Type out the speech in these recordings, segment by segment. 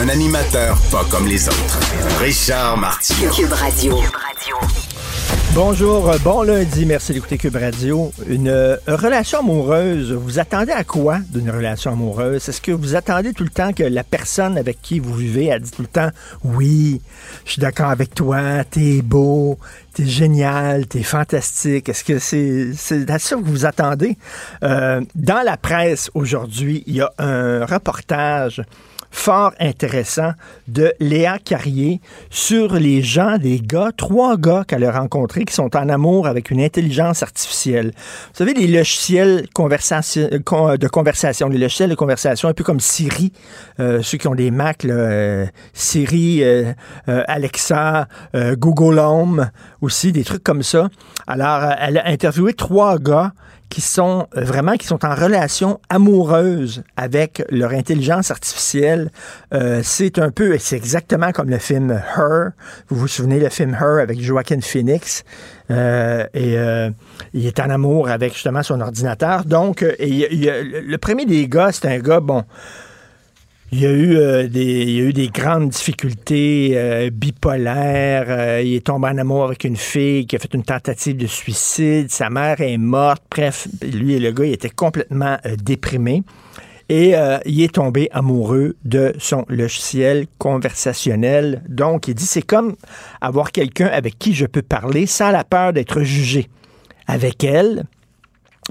Un animateur pas comme les autres. Richard Martineau. Cube Radio. Bonjour, bon lundi, merci d'écouter Cube Radio. Une euh, relation amoureuse, vous attendez à quoi d'une relation amoureuse? Est-ce que vous attendez tout le temps que la personne avec qui vous vivez a dit tout le temps oui, je suis d'accord avec toi, t'es beau, t'es génial, t'es fantastique. Est-ce que c'est c'est à ça que vous attendez? Euh, dans la presse aujourd'hui, il y a un reportage fort intéressant de Léa Carrier sur les gens, des gars, trois gars qu'elle a rencontrés qui sont en amour avec une intelligence artificielle. Vous savez, les logiciels euh, con- de conversation, les logiciels de conversation, un peu comme Siri, euh, ceux qui ont des Mac, euh, Siri, euh, euh, Alexa, euh, Google Home, aussi, des trucs comme ça. Alors, euh, elle a interviewé trois gars qui sont euh, vraiment qui sont en relation amoureuse avec leur intelligence artificielle. Euh, c'est un peu, c'est exactement comme le film Her. Vous vous souvenez le film Her avec Joaquin Phoenix? Euh, et euh, il est en amour avec justement son ordinateur. Donc, le premier des gars, c'est un gars, bon, il y a eu, euh, des, il y a eu des grandes difficultés euh, bipolaires. Euh, il est tombé en amour avec une fille qui a fait une tentative de suicide. Sa mère est morte. Bref, lui et le gars, il était complètement déprimé. Et il est tombé amoureux de son logiciel conversationnel. Donc, il dit, c'est comme avoir quelqu'un avec qui je peux parler sans la peur d'être jugé. Avec elle,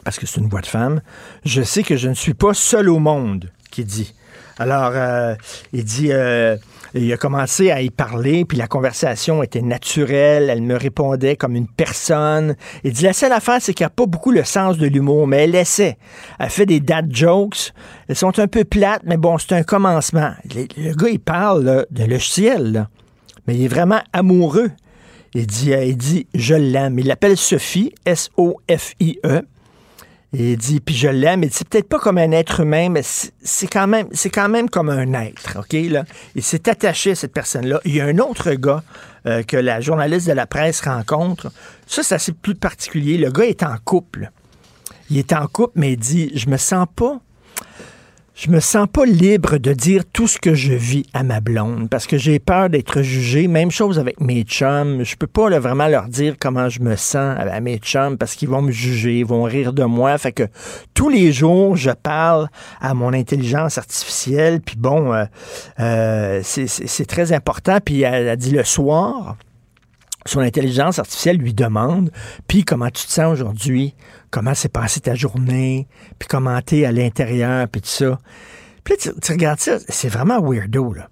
parce que c'est une voix de femme, je sais que je ne suis pas seul au monde, qu'il dit. Alors, euh, il dit, euh, il a commencé à y parler, puis la conversation était naturelle, elle me répondait comme une personne. Il dit, la seule affaire, c'est qu'elle n'a pas beaucoup le sens de l'humour, mais elle essaie. Elle fait des dad jokes, elles sont un peu plates, mais bon, c'est un commencement. Le, le gars, il parle là, d'un logiciel, là, mais il est vraiment amoureux. Il dit, euh, il dit, je l'aime. Il l'appelle Sophie, S-O-F-I-E. Et il dit, puis je l'aime. Il dit, c'est peut-être pas comme un être humain, mais c'est c'est quand même, c'est quand même comme un être, ok là? Il s'est attaché à cette personne-là. Il y a un autre gars euh, que la journaliste de la presse rencontre. Ça, c'est assez plus particulier. Le gars est en couple. Il est en couple, mais il dit, je me sens pas. Je me sens pas libre de dire tout ce que je vis à ma blonde parce que j'ai peur d'être jugé. Même chose avec mes chums. Je peux pas vraiment leur dire comment je me sens à, mes chums parce qu'ils vont me juger, ils vont rire de moi. Fait que tous les jours, je parle à mon intelligence artificielle. Puis bon, euh, euh, c'est très important. Puis elle a dit le soir, son intelligence artificielle lui demande, puis comment tu te sens aujourd'hui, comment s'est passée ta journée, puis comment t'es à l'intérieur, puis tout ça. Puis là, tu, regardes ça, c'est vraiment weirdo, là.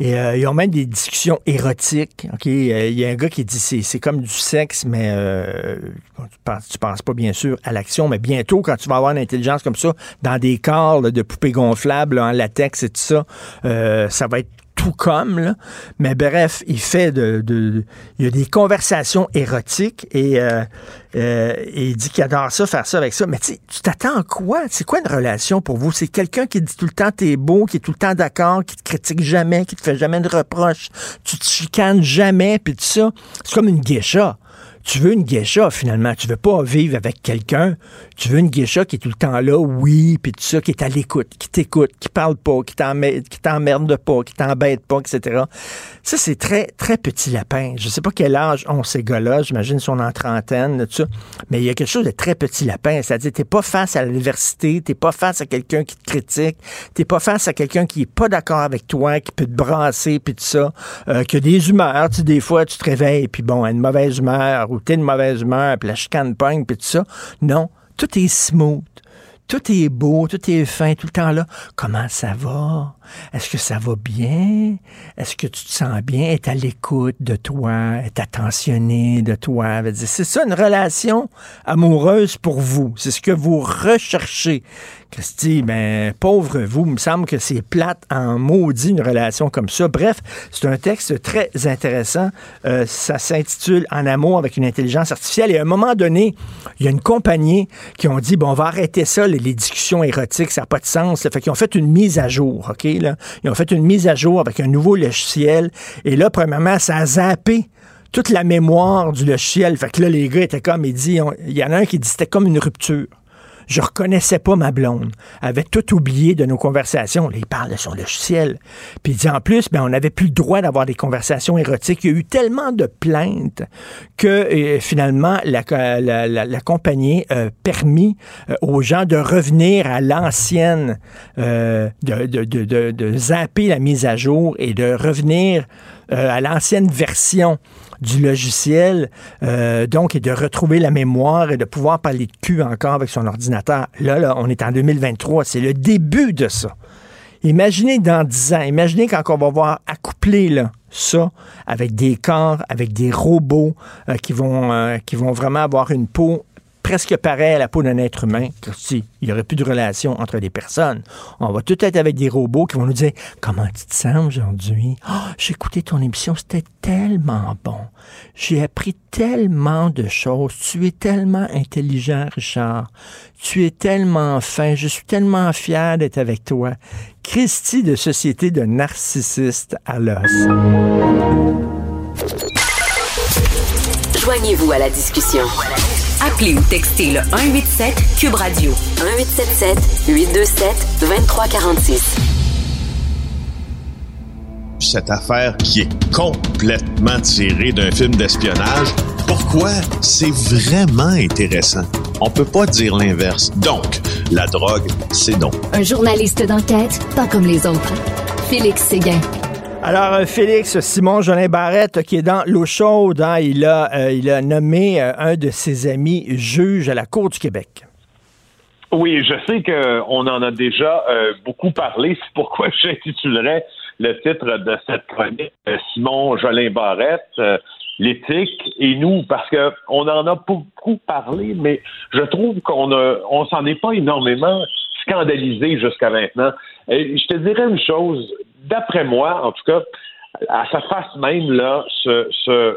Et euh, ils ont même des discussions érotiques. ok? Euh, Il y a un gars qui dit c'est c'est comme du sexe, mais euh, tu, penses, penses pas bien sûr à l'action, mais bientôt quand tu vas avoir une intelligence comme ça dans des corps de poupées gonflables en latex et tout ça, ça va être comme, là. Mais bref, il fait de, Il y a des conversations érotiques et, euh, euh, et il dit qu'il adore ça, faire ça avec ça. Mais tu t'attends à quoi? C'est quoi une relation pour vous? C'est quelqu'un qui dit tout le temps t'es beau, qui est tout le temps d'accord, qui te critique jamais, qui te fait jamais de reproches, tu te chicanes jamais, puis tout ça. C'est comme une geisha. Tu veux une geisha, finalement. Tu veux pas vivre avec quelqu'un. Tu veux une geisha qui est tout le temps là, oui, puis tout ça, qui est à l'écoute, qui t'écoute, qui parle pas, qui t'emmerde, pas, qui t'embête pas, etc. Ça, c'est très, très petit lapin. Je sais pas quel âge ont ces gars-là. J'imagine sont en trentaine, tout ça. Mais il y a quelque chose de très petit lapin. C'est-à-dire, t'es pas face à l'adversité, t'es pas face à quelqu'un qui te critique, t'es pas face à quelqu'un qui est pas d'accord avec toi, qui peut te brasser, puis tout ça, euh, qui a des humeurs. Tu des fois, tu te réveilles, puis bon, une mauvaise humeur, t'es de mauvaise humeur, puis la chicane pogne, puis tout ça. Non, tout est smooth. Tout est beau, tout est fin, tout le temps là. Comment ça va? Est-ce que ça va bien? Est-ce que tu te sens bien? Est à l'écoute de toi? Est attentionné de toi? C'est ça une relation amoureuse pour vous. C'est ce que vous recherchez Christy, ben, pauvre vous, il me semble que c'est plate en maudit une relation comme ça. Bref, c'est un texte très intéressant. Euh, ça s'intitule En amour avec une intelligence artificielle. Et à un moment donné, il y a une compagnie qui ont dit, bon, on va arrêter ça, les, discussions érotiques, ça n'a pas de sens. Fait qu'ils ont fait une mise à jour, OK? Là? Ils ont fait une mise à jour avec un nouveau logiciel. Et là, premièrement, ça a zappé toute la mémoire du logiciel. Fait que là, les gars étaient comme, il dit, il y en a un qui dit c'était comme une rupture. Je reconnaissais pas ma blonde. Elle avait tout oublié de nos conversations. Là, il parle de son logiciel. Puis il dit en plus, ben, on n'avait plus le droit d'avoir des conversations érotiques. Il y a eu tellement de plaintes que euh, finalement, la, la, compagnie a permis euh, aux gens de revenir à l'ancienne, euh, de, de, de, de, zapper la mise à jour et de revenir à l'ancienne version du logiciel, euh, donc, et de retrouver la mémoire et de pouvoir parler de cul encore avec son ordinateur. Là, là, on est en 2023, c'est le début de ça. Imaginez dans 10 ans, imaginez quand on va voir accoupler là, ça avec des corps, avec des robots euh, euh, qui vont vraiment avoir une peau presque pareil à la peau d'un être humain, si il n'y aurait plus de relation entre les personnes. On va tout être avec des robots qui vont nous dire Comment tu te sens aujourd'hui? Oh, j'ai écouté ton émission, c'était tellement bon. J'ai appris tellement de choses. Tu es tellement intelligent, Richard. Tu es tellement fin. Je suis tellement fier d'être avec toi. Christy de société de narcissistes à l'os. Joignez-vous à la discussion. Appelez ou textez le 187 Cube Radio 1877 827 2346. Cette affaire qui est complètement tirée d'un film d'espionnage, pourquoi c'est vraiment intéressant? On peut pas dire l'inverse. Donc, la drogue, c'est donc. Un journaliste d'enquête, pas comme les autres. Félix Séguin. Alors, euh, Félix, Simon Jolin Barrette, qui est dans l'eau chaude, hein, il, a, euh, il a nommé euh, un de ses amis juge à la Cour du Québec. Oui, je sais qu'on en a déjà beaucoup parlé. C'est pourquoi j'intitulerais le titre de cette chronique Simon Jolin Barrette, l'éthique et nous, parce qu'on en a beaucoup parlé, mais je trouve qu'on on s'en est pas énormément scandalisé jusqu'à maintenant. Et je te dirais une chose, d'après moi, en tout cas, à sa face même, là, ce, ce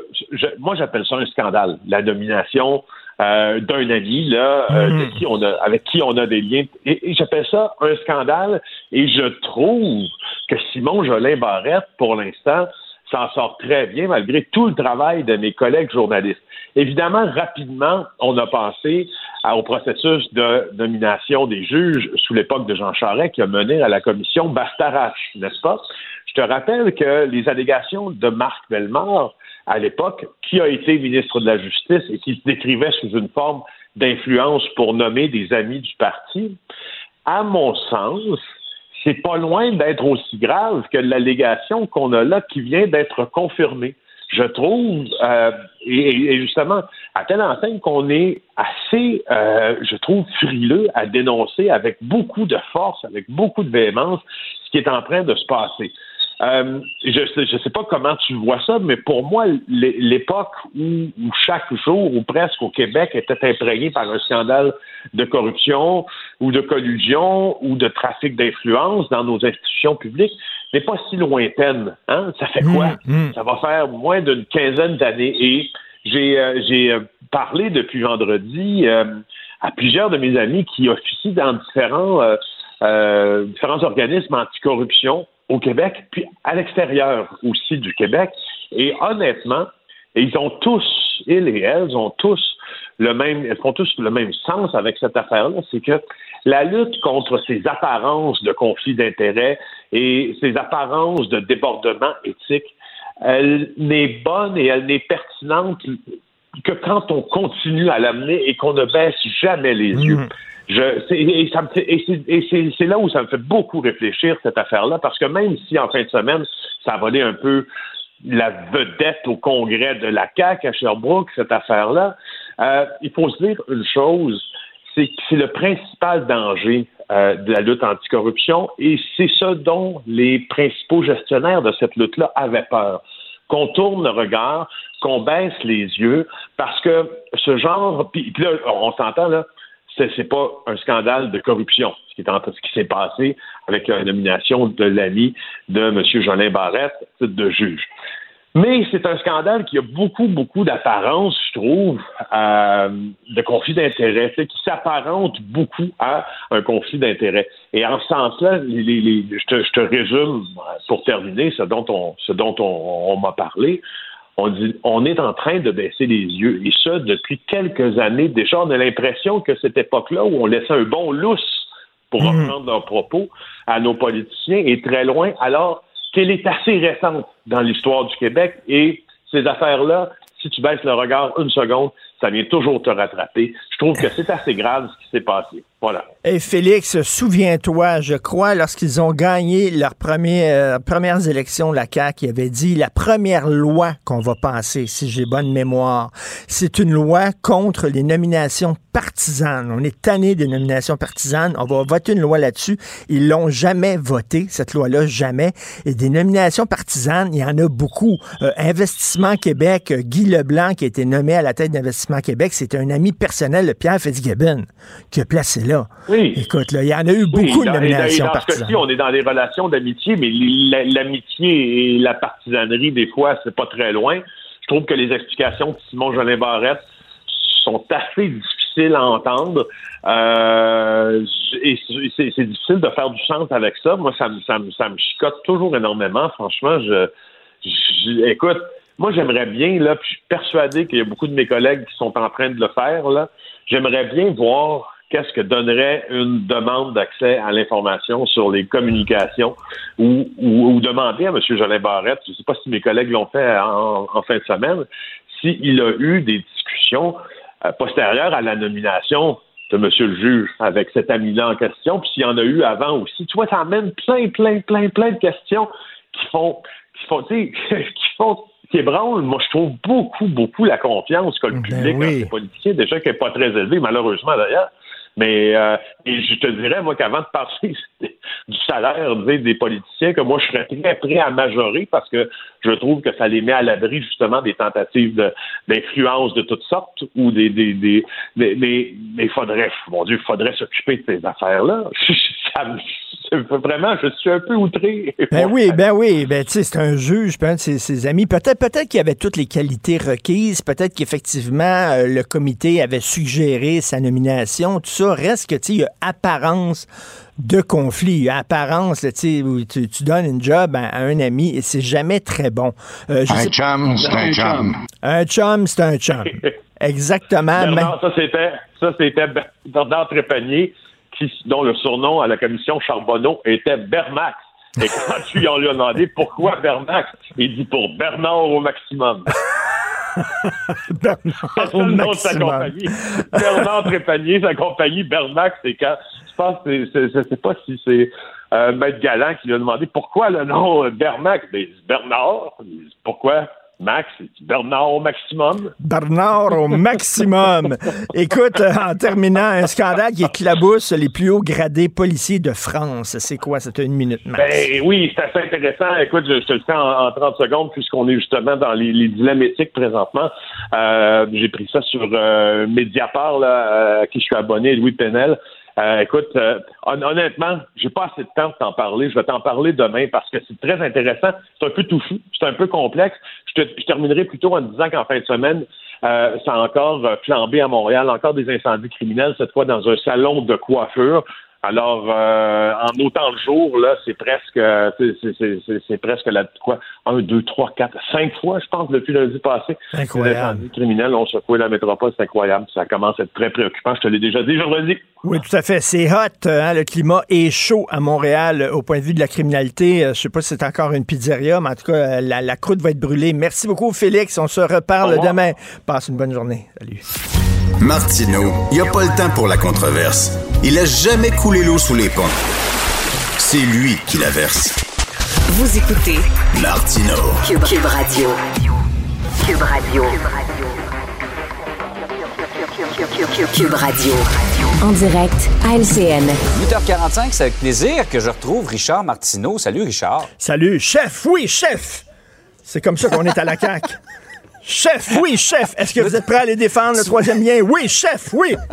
moi j'appelle ça un scandale, la nomination euh, d'un ami là, euh, hmm. qui on a, avec qui on a des liens. Et, j'appelle ça un scandale. Et je trouve que Simon Jolin Barrette, pour l'instant, s'en sort très bien malgré tout le travail de mes collègues journalistes. Évidemment, rapidement, on a pensé au processus de nomination des juges sous l'époque de Jean Charest qui a mené à la commission Bastarache, n'est-ce pas? Je te rappelle que les allégations de Marc Bellemare, à l'époque, qui a été ministre de la Justice et qui se décrivait sous une forme d'influence pour nommer des amis du parti, à mon sens, c'est pas loin d'être aussi grave que l'allégation qu'on a là qui vient d'être confirmée je trouve, euh, et, justement, à telle enseigne qu'on est assez, euh, je trouve, frileux à dénoncer avec beaucoup de force, avec beaucoup de véhémence, ce qui est en train de se passer. Euh, je ne sais, pas comment tu vois ça, mais pour moi, l'époque où, chaque jour, ou presque au Québec, était imprégné par un scandale de corruption ou de collusion ou de trafic d'influence dans nos institutions publiques n'est pas si lointaine. Hein? Ça fait quoi? Mmh, mmh. Ça va faire moins d'une quinzaine d'années. Et j'ai euh, euh, parlé depuis vendredi à plusieurs de mes amis qui officient dans différents, différents organismes anticorruption au Québec, puis à l'extérieur aussi du Québec. Et honnêtement, ils ont tous, ils et elles ont tous le même, font tous le même sens avec cette affaire-là, c'est que la lutte contre ces apparences de conflit d'intérêts et ces apparences de débordement éthique, elle n'est bonne et elle n'est pertinente que quand on continue à l'amener et qu'on ne baisse jamais les yeux. Je, et, c'est là où ça me fait beaucoup réfléchir, cette affaire-là, parce que même si en fin de semaine, ça a volé un peu la vedette au congrès de la CAQ à Sherbrooke, cette affaire-là, euh, il faut se dire une chose, c'est que c'est le principal danger euh, de la lutte anticorruption et c'est ce dont les principaux gestionnaires de cette lutte-là avaient peur. Qu'on tourne le regard, qu'on baisse les yeux, parce que ce genre, puis là, on s'entend là, c'est pas un scandale de corruption, ce qui s'est passé avec la nomination de l'ami de M. Jolin Barrette, de juge. Mais c'est un scandale qui a beaucoup, beaucoup d'apparence, je trouve, euh, de conflit d'intérêts, qui s'apparente beaucoup à un conflit d'intérêts. Et en ce sens-là, je, te, résume, pour terminer, ce dont on, ce dont on, on m'a parlé. On, dit, on est en train de baisser les yeux, et ça depuis quelques années. Déjà, on a l'impression que cette époque-là où on laissait un bon lousse pour mmh. reprendre leurs propos à nos politiciens est très loin. Alors, qu'elle est assez récente dans l'histoire du Québec et ces affaires-là, si tu baisses le regard une seconde, ça vient toujours te rattraper. Je trouve que c'est assez grave ce qui s'est passé. Voilà. Et Félix, souviens-toi, je crois, lorsqu'ils ont gagné leurs premières, premières élections, la CAQ il avait dit la première loi qu'on va passer, si j'ai bonne mémoire, c'est une loi contre les nominations partisanes. On est tanné des nominations partisanes. On va voter une loi là-dessus. Ils l'ont jamais voté, cette loi-là, jamais. Et des nominations partisanes, il y en a beaucoup. Euh, Investissement Québec, euh, Guy Leblanc, qui a été nommé à la tête d'Investissement Québec, c'est un ami personnel de Pierre Fitzgibbon qui a placé là. Oui. Écoute, là, il y en a eu beaucoup de nominations dans, dans partisanes. Ce on est dans des relations d'amitié, mais l'amitié et la partisanerie, des fois, c'est pas très loin. Je trouve que les explications de Simon Jolin Barrette sont assez difficiles à entendre. Euh, et c'est difficile de faire du sens avec ça. Moi, ça me, ça me, ça me chicote toujours énormément. Franchement, je, je écoute, moi, j'aimerais bien, là, puis je suis persuadé qu'il y a beaucoup de mes collègues qui sont en train de le faire, là. J'aimerais bien voir qu'est-ce que donnerait une demande d'accès à l'information sur les communications ou, ou, demander à M. Jolin Barrette, je ne sais pas si mes collègues l'ont fait en, fin de semaine, s'il a eu des discussions euh, postérieures à la nomination de M. le juge avec cet ami-là en question, puis s'il y en a eu avant aussi. Tu vois, ça amène plein, plein, plein, plein de questions qui font, qui font, qui font qui ébranle, moi, je trouve beaucoup, beaucoup la confiance que le ben public ben oui. dans politiciens, déjà qui n'est pas très élevé, malheureusement d'ailleurs, mais euh, et je te dirais, moi, qu'avant de parler du salaire des politiciens, que moi, je serais très prêt à majorer parce que je trouve que ça les met à l'abri justement des tentatives d'influence de, toutes sortes ou des des des mais il faudrait mon Dieu, il faudrait s'occuper de ces affaires-là. vraiment, je suis un peu outré. Ben oui, ben oui, ben tu sais, c'est un juge, peut ses, ses amis. Peut-être peut-être qu'il avait toutes les qualités requises, peut-être qu'effectivement euh, le comité avait suggéré sa nomination, tout ça. Reste que tu sais, il y a apparence de conflit, il y a apparence, tu, tu, tu donnes une job à, un ami et c'est jamais très bon. Euh, un chum, c'est un chum. Un chum, c'est un chum. Exactement. Bernard, ça c'était ça c'était Bernard Trépanier qui, dont le surnom à la commission Charbonneau était Bermax. Et quand tu lui as demandé pourquoi Bermax, il dit pour Bernard au maximum. Bernard au maximum. Bernard Trépanier, sa compagnie Bermax, c'est quand je pense je ne sais pas si c'est euh, Maître Galant qui lui a demandé pourquoi le nom Bermax. Ben, Bernard. Pourquoi? Max, Bernard au maximum? Bernard au maximum. Écoute, en terminant, un scandale qui éclabousse les plus hauts gradés policiers de France. C'est quoi? C'était une minute, Max? Ben, oui, c'est assez intéressant. Écoute, je, te le fais en, 30 secondes puisqu'on est justement dans les, les dilemmes éthiques présentement. Euh, j'ai pris ça sur euh, Mediapart, là, euh, à qui je suis abonné, Louis Penel. Euh, écoute, euh, honnêtement, j'ai pas assez de temps de t'en parler. Je vais t'en parler demain parce que c'est très intéressant. C'est un peu touffou, c'est un peu complexe. Je, te, je terminerai plutôt en disant qu'en fin de semaine, euh, ça a encore flambé à Montréal, encore des incendies criminels, cette fois dans un salon de coiffure. Alors, euh, en autant de jours, là, c'est presque, c'est presque la quoi, un, deux, trois, quatre, cinq fois, je pense, depuis lundi passé. Incroyable. Les criminels ont secoué la métropole, c'est incroyable. Ça commence à être très préoccupant. Je te l'ai déjà dit, dis. Oui, tout à fait. C'est hot. Hein? Le climat est chaud à Montréal au point de vue de la criminalité. Euh, je sais pas si c'est encore une pizzeria, mais en tout cas, la, la croûte va être brûlée. Merci beaucoup, Félix. On se reparle demain. Passe une bonne journée. Salut. Martino, il n'y a pas le temps pour la controverse. Il a jamais coulé l'eau sous les ponts. C'est lui qui la verse. Vous écoutez Martino. Cube, Cube Radio. Cube Radio. Cube Radio. En direct à LCN. 8h45, c'est avec plaisir que je retrouve Richard Martineau. Salut Richard. Salut, chef. Oui, chef. C'est comme ça qu'on est à la CAQ. Chef, oui, chef. Est-ce que vous êtes prêt à aller défendre le troisième lien? Oui, chef, oui.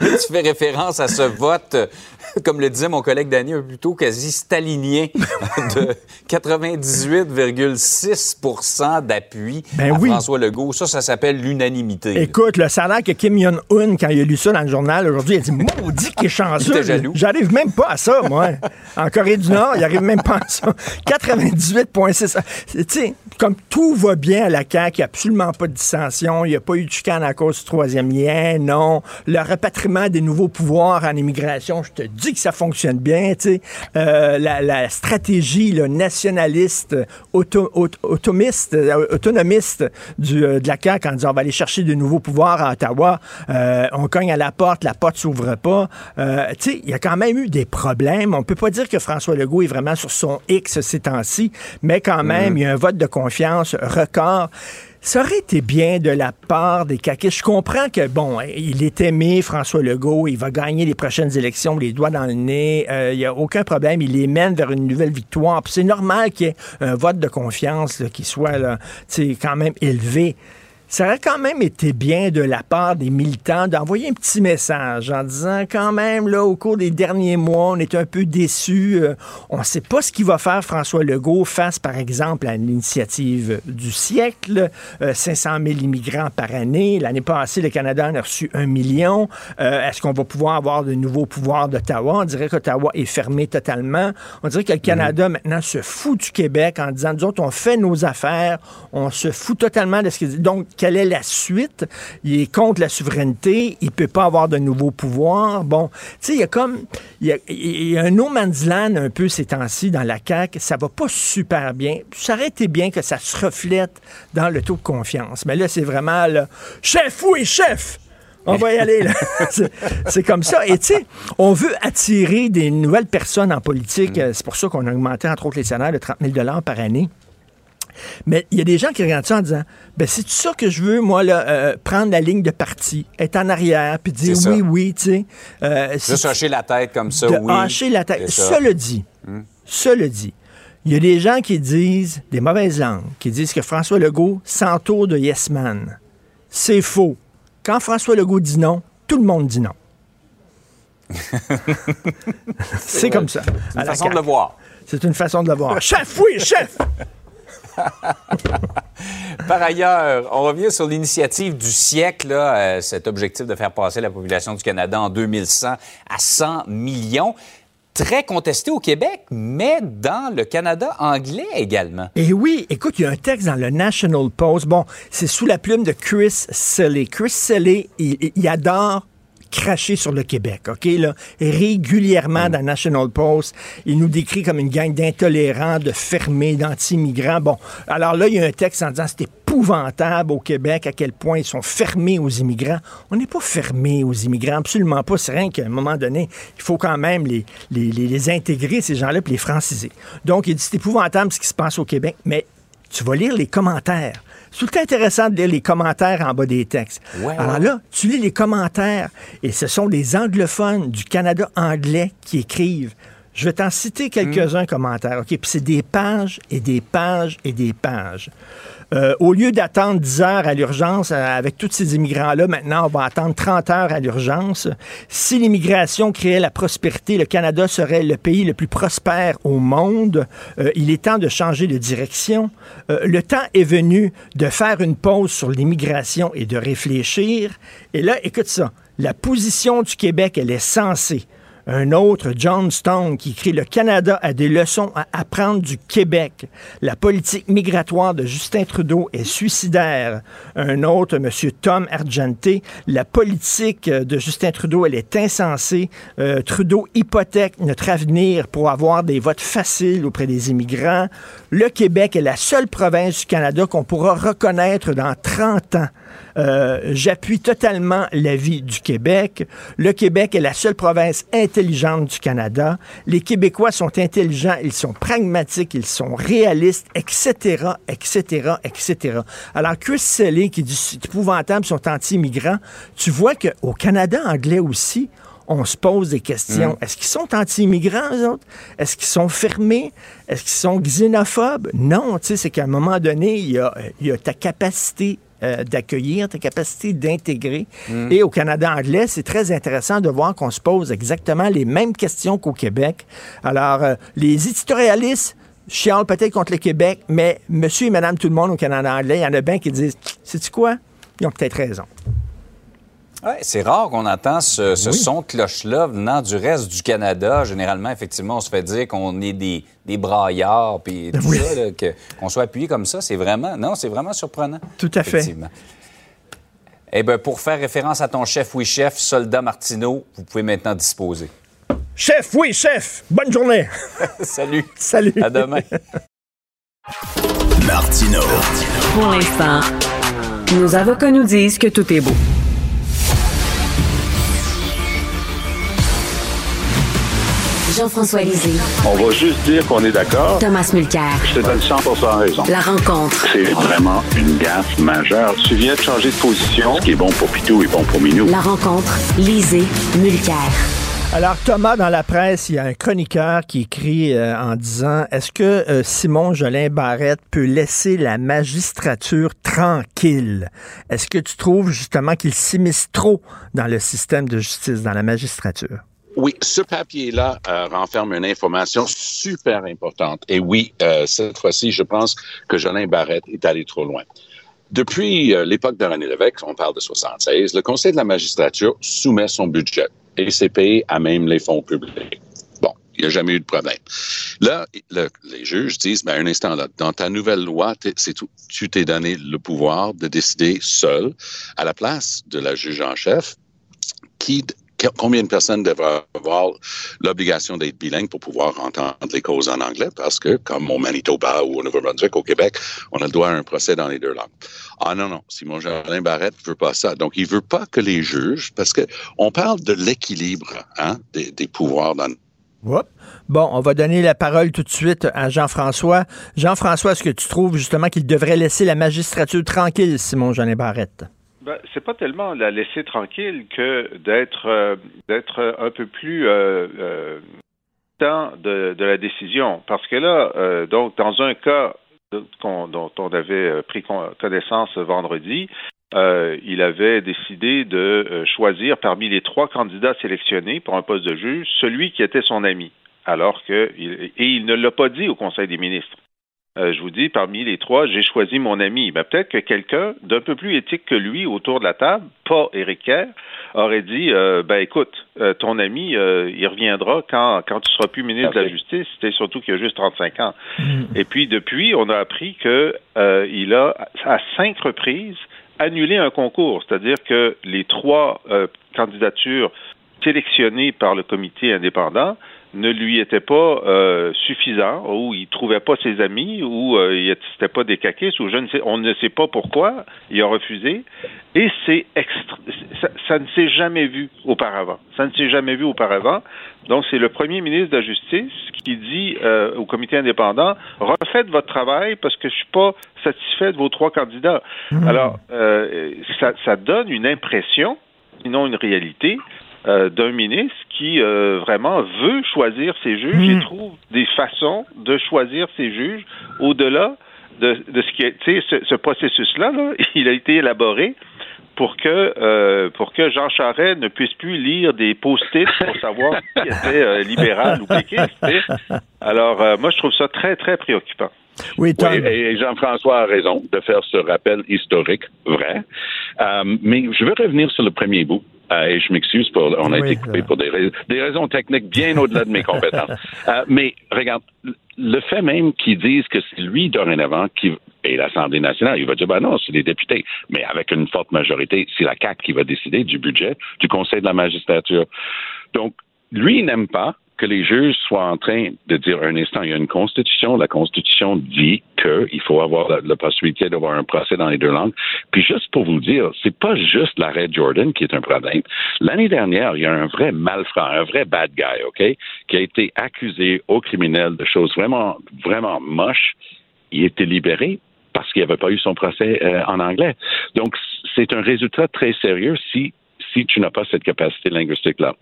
tu fais référence à ce vote, comme le disait mon collègue Danny un peu plus tôt, quasi stalinien de 98,6% d'appui Ben à oui. François Legault. Ça, ça s'appelle l'unanimité. Écoute, le salaire que Kim Jong-un, quand il a lu ça dans le journal aujourd'hui, il a dit Maudit qu'il est chanceux. J'arrive même pas à ça, moi. En Corée du Nord, il arrive même pas à ça. 98,6. Tu sais, comme tout va bien à la CAQ, il n'y a absolument pas de dissension, il n'y a pas eu de chicane à cause du troisième lien, non. Le repatriement des nouveaux pouvoirs en immigration, je te dis que ça fonctionne bien, tu sais. Euh, la, la stratégie le nationaliste, auto- auto- automiste, euh, autonomiste du, euh, de la CAQ en disant on va aller chercher de nouveaux pouvoirs à Ottawa, euh, on cogne à la porte, la porte s'ouvre pas. Euh, tu sais, il y a quand même eu des problèmes. On peut pas dire que François Legault est vraiment sur son X ces temps-ci, mais quand même, il y a un vote de confiance record. Ça aurait été bien de la part des caquistes. Je comprends que, bon, il est aimé, François Legault, il va gagner les prochaines élections, les doigts dans le nez, euh, il n'y a aucun problème, il les mène vers une nouvelle victoire. C'est normal qu'il y ait un vote de confiance qui soit là, quand même élevé. Ça aurait quand même été bien de la part des militants d'envoyer un petit message en disant quand même, là, au cours des derniers mois, on est un peu déçus. euh, on ne sait pas ce qu'il va faire François Legault face, par exemple, à l'initiative du siècle, euh, 500 000 immigrants par année. L'année passée, le Canada en a reçu un million. Euh, Est-ce qu'on va pouvoir avoir de nouveaux pouvoirs d'Ottawa? On dirait qu'Ottawa est fermé totalement. On dirait que le Canada, maintenant, se fout du Québec en disant, nous autres, on fait nos affaires, on se fout totalement de ce qu'il dit. Donc, quelle est la suite? Il est contre la souveraineté, il peut pas avoir de nouveaux pouvoirs. Bon, tu sais, il y a comme, il y a, il y a un no man's land un peu ces temps-ci dans la CAQ. Ça va pas super bien. Ça aurait été bien que ça se reflète dans le taux de confiance. Mais là, c'est vraiment, là, chef, oui, chef! On va y aller. là. C'est- comme ça. Et tu sais, on veut attirer des nouvelles personnes en politique. Euh, C'est pour ça qu'on a augmenté, entre autres, les salaires de 30 000 par année. Mais il y a des gens qui regardent ça en disant ben c'est ça que je veux moi là euh, prendre la ligne de parti, être en arrière puis dire oui oui, tu sais. Euh, Juste hocher la tête comme ça, de oui. la tête. Cela dit, cela dit, il y a des gens qui disent, des mauvaises langues, qui disent que François Legault s'entoure de Yes Man. C'est faux. Quand François Legault dit non, tout le monde dit non. C'est comme ça. C'est une façon de le voir. C'est une façon de le voir. Chef, oui, chef! Par ailleurs, on revient sur l'initiative du siècle, euh, cet objectif de faire passer la population du Canada en 2100 à 100 millions. Très contesté au Québec, mais dans le Canada anglais également. Et oui, écoute, il y a un texte dans le National Post. Bon, c'est sous la plume de Chris Selley. Chris Selley, il adore cracher sur le Québec, OK? Là, régulièrement dans le National Post, il nous décrit comme une gang d'intolérants, de fermés, d'anti-immigrants. Bon, alors là, il y a un texte en disant c'est épouvantable au Québec à quel point ils sont fermés aux immigrants. On n'est pas fermés aux immigrants, absolument pas. C'est rien qu'à un moment donné, il faut quand même les, les, les- les intégrer, ces gens-là, puis les franciser. Donc, il dit c'est épouvantable ce qui se passe au Québec, mais tu vas lire les commentaires. C'est tout le temps intéressant de lire les commentaires en bas des textes. Ouais, Alors ouais. là, tu lis les commentaires et ce sont les anglophones du Canada anglais qui écrivent. Je vais t'en citer quelques-uns commentaires, OK? Puis c'est des pages et des pages et des pages. Euh, au lieu d'attendre 10 heures à l'urgence, euh, avec tous ces immigrants-là, maintenant, on va attendre 30 heures à l'urgence. Si l'immigration créait la prospérité, le Canada serait le pays le plus prospère au monde. Euh, il est temps de changer de direction. Le temps est venu de faire une pause sur l'immigration et de réfléchir. Et là, écoute ça. La position du Québec, elle est censée un autre, John Stone, qui écrit Le Canada a des leçons à apprendre du Québec. La politique migratoire de Justin Trudeau est suicidaire. Un autre, M. Tom Argente, la politique de Justin Trudeau, elle est insensée. Euh, Trudeau hypothèque notre avenir pour avoir des votes faciles auprès des immigrants. Le Québec est la seule province du Canada qu'on pourra reconnaître dans 30 ans. Euh, J'appuie totalement l'avis du Québec. Le Québec est la seule province intelligente du Canada. Les Québécois sont intelligents, ils sont pragmatiques, ils sont réalistes, etc., etc., etc. Alors, Chris Selley, qui dit c'est épouvantable, ils sont anti-immigrants, tu vois qu'au Canada anglais aussi, on se pose des questions. Est-ce qu'ils sont anti-immigrants, eux autres? Est-ce qu'ils sont fermés? Est-ce qu'ils sont xénophobes? Non, tu sais, c'est qu'à un moment donné, il y a, il y a ta capacité euh, d'accueillir, ta capacité d'intégrer. Et au Canada anglais, c'est très intéressant de voir qu'on se pose exactement les mêmes questions qu'au Québec. Alors, euh, les éditorialistes chialent peut-être contre le Québec, mais monsieur et madame tout le monde au Canada anglais, il y en a bien qui disent, sais-tu quoi? Ils ont peut-être raison. Ouais, c'est rare qu'on entend ce, ce son de cloche-là venant du reste du Canada. Généralement, effectivement, on se fait dire qu'on est des, des braillards, puis tout Oui. ça, là, que- qu'on soit appuyé comme ça. C'est vraiment, non, c'est vraiment surprenant. Tout à fait. Eh bien, pour faire référence à ton chef, oui, chef, soldat Martineau, vous pouvez maintenant disposer. Chef, oui, chef! Bonne journée! Salut. Salut! À demain. Martino. Pour l'instant, nos avocats nous disent que tout est beau. Jean-François Lisée. On va juste dire qu'on est d'accord. Thomas Mulcair. Je te donne 100% raison. La rencontre. C'est vraiment une gaffe majeure. Tu viens de changer de position. Ce qui est bon pour Pitou est bon pour Minou. La rencontre. Lisée. Mulcair. Alors, Thomas, dans la presse, il y a un chroniqueur qui écrit euh, en disant Est-ce que euh, Simon Jolin Barrette peut laisser la magistrature tranquille? Est-ce que tu trouves justement qu'il s'immisce trop dans le système de justice, dans la magistrature? Oui, ce papier-là euh, renferme une information super importante. Et oui, euh, cette fois-ci, je pense que Jolin Barrette est allé trop loin. Depuis euh, l'époque de René Lévesque, on parle de 76, le Conseil de la magistrature soumet son budget et c'est payé à même les fonds publics. Bon, il n'y a jamais eu de problème. Là, le- les juges disent, ben, un instant, là, dans ta nouvelle loi, tu t'es donné le pouvoir de décider seul, à la place de la juge en chef, qui, combien de personnes devraient avoir l'obligation d'être bilingue pour pouvoir entendre les causes en anglais, parce que, comme au Manitoba ou au Nouveau-Brunswick, au Québec, on a le droit à un procès dans les deux langues. Ah non, non, Simon Jolin Barrette veut pas ça. Donc, il veut pas que les juges, parce que on parle de l'équilibre hein, des, pouvoirs dans. Bon, on va donner la parole tout de suite à Jean-François. Jean-François, est-ce que tu trouves justement qu'il devrait laisser la magistrature tranquille, Simon Jolin Barrette? Ben, c'est pas tellement la laisser tranquille que d'être euh, d'être un peu plus euh, euh, temps de, la décision. Parce que là, euh, donc, dans un cas dont on avait pris con- connaissance vendredi, il avait décidé de choisir parmi les trois candidats sélectionnés pour un poste de juge celui qui était son ami. Alors que et il ne l'a pas dit au Conseil des ministres. Euh, je vous dis, parmi les trois, j'ai choisi mon ami. Ben, peut-être que quelqu'un d'un peu plus éthique que lui autour de la table, pas Éric Kerr, aurait dit euh, ben écoute, euh, ton ami, il reviendra quand, quand tu seras plus ministre de la Justice, c'était surtout qu'il a juste 35 ans. Et puis depuis, on a appris que il a à cinq reprises annulé un concours, c'est-à-dire que les trois candidatures sélectionnées par le comité indépendant ne lui étaient pas euh, suffisants, ou il trouvait pas ses amis, ou euh, il c'était pas des caquistes, ou je ne sais, on ne sait pas pourquoi il a refusé. Et c'est extra, ça, ça ne s'est jamais vu auparavant. Ça ne s'est jamais vu auparavant. Donc c'est le premier ministre de la Justice qui dit euh, au comité indépendant refaites votre travail parce que je suis pas satisfait de vos trois candidats. Alors euh, ça, ça donne une impression, sinon une réalité, euh, d'un ministre qui euh, vraiment veut choisir ses juges et trouve des façons de choisir ses juges au-delà de, de ce qui est, tu sais, ce, ce processus-là, là, il a été élaboré pour que euh, pour que Jean Charest ne puisse plus lire des post-it pour savoir qui était euh, libéral ou péquiste. Alors, euh, moi, je trouve ça très, très préoccupant. Oui, Tom. Oui, et et Jean-François a raison de faire ce rappel historique, vrai. Euh, mais je veux revenir sur le premier bout. Euh, et je m'excuse pour, on a Oui, été coupé pour des, rais- des raisons techniques bien au-delà de mes compétences. Euh, mais regarde, le fait même qu'ils disent que c'est lui dorénavant qui et l'Assemblée nationale, il va dire ben non, c'est les députés, mais avec une forte majorité, c'est la CAC qui va décider du budget du Conseil de la magistrature. Donc, lui, n'aime pas que les juges soient en train de dire un instant, il y a une constitution, la constitution dit qu'il faut avoir la, possibilité d'avoir un procès dans les deux langues. Puis juste pour vous dire, c'est pas juste l'arrêt Jordan qui est un problème. L'année dernière, il y a un vrai malfrat, un vrai bad guy, OK, qui a été accusé au criminel de choses vraiment, vraiment moches. Il été libéré parce qu'il n'avait pas eu son procès euh, en anglais. Donc, c'est un résultat très sérieux si si tu n'as pas cette capacité linguistique-là.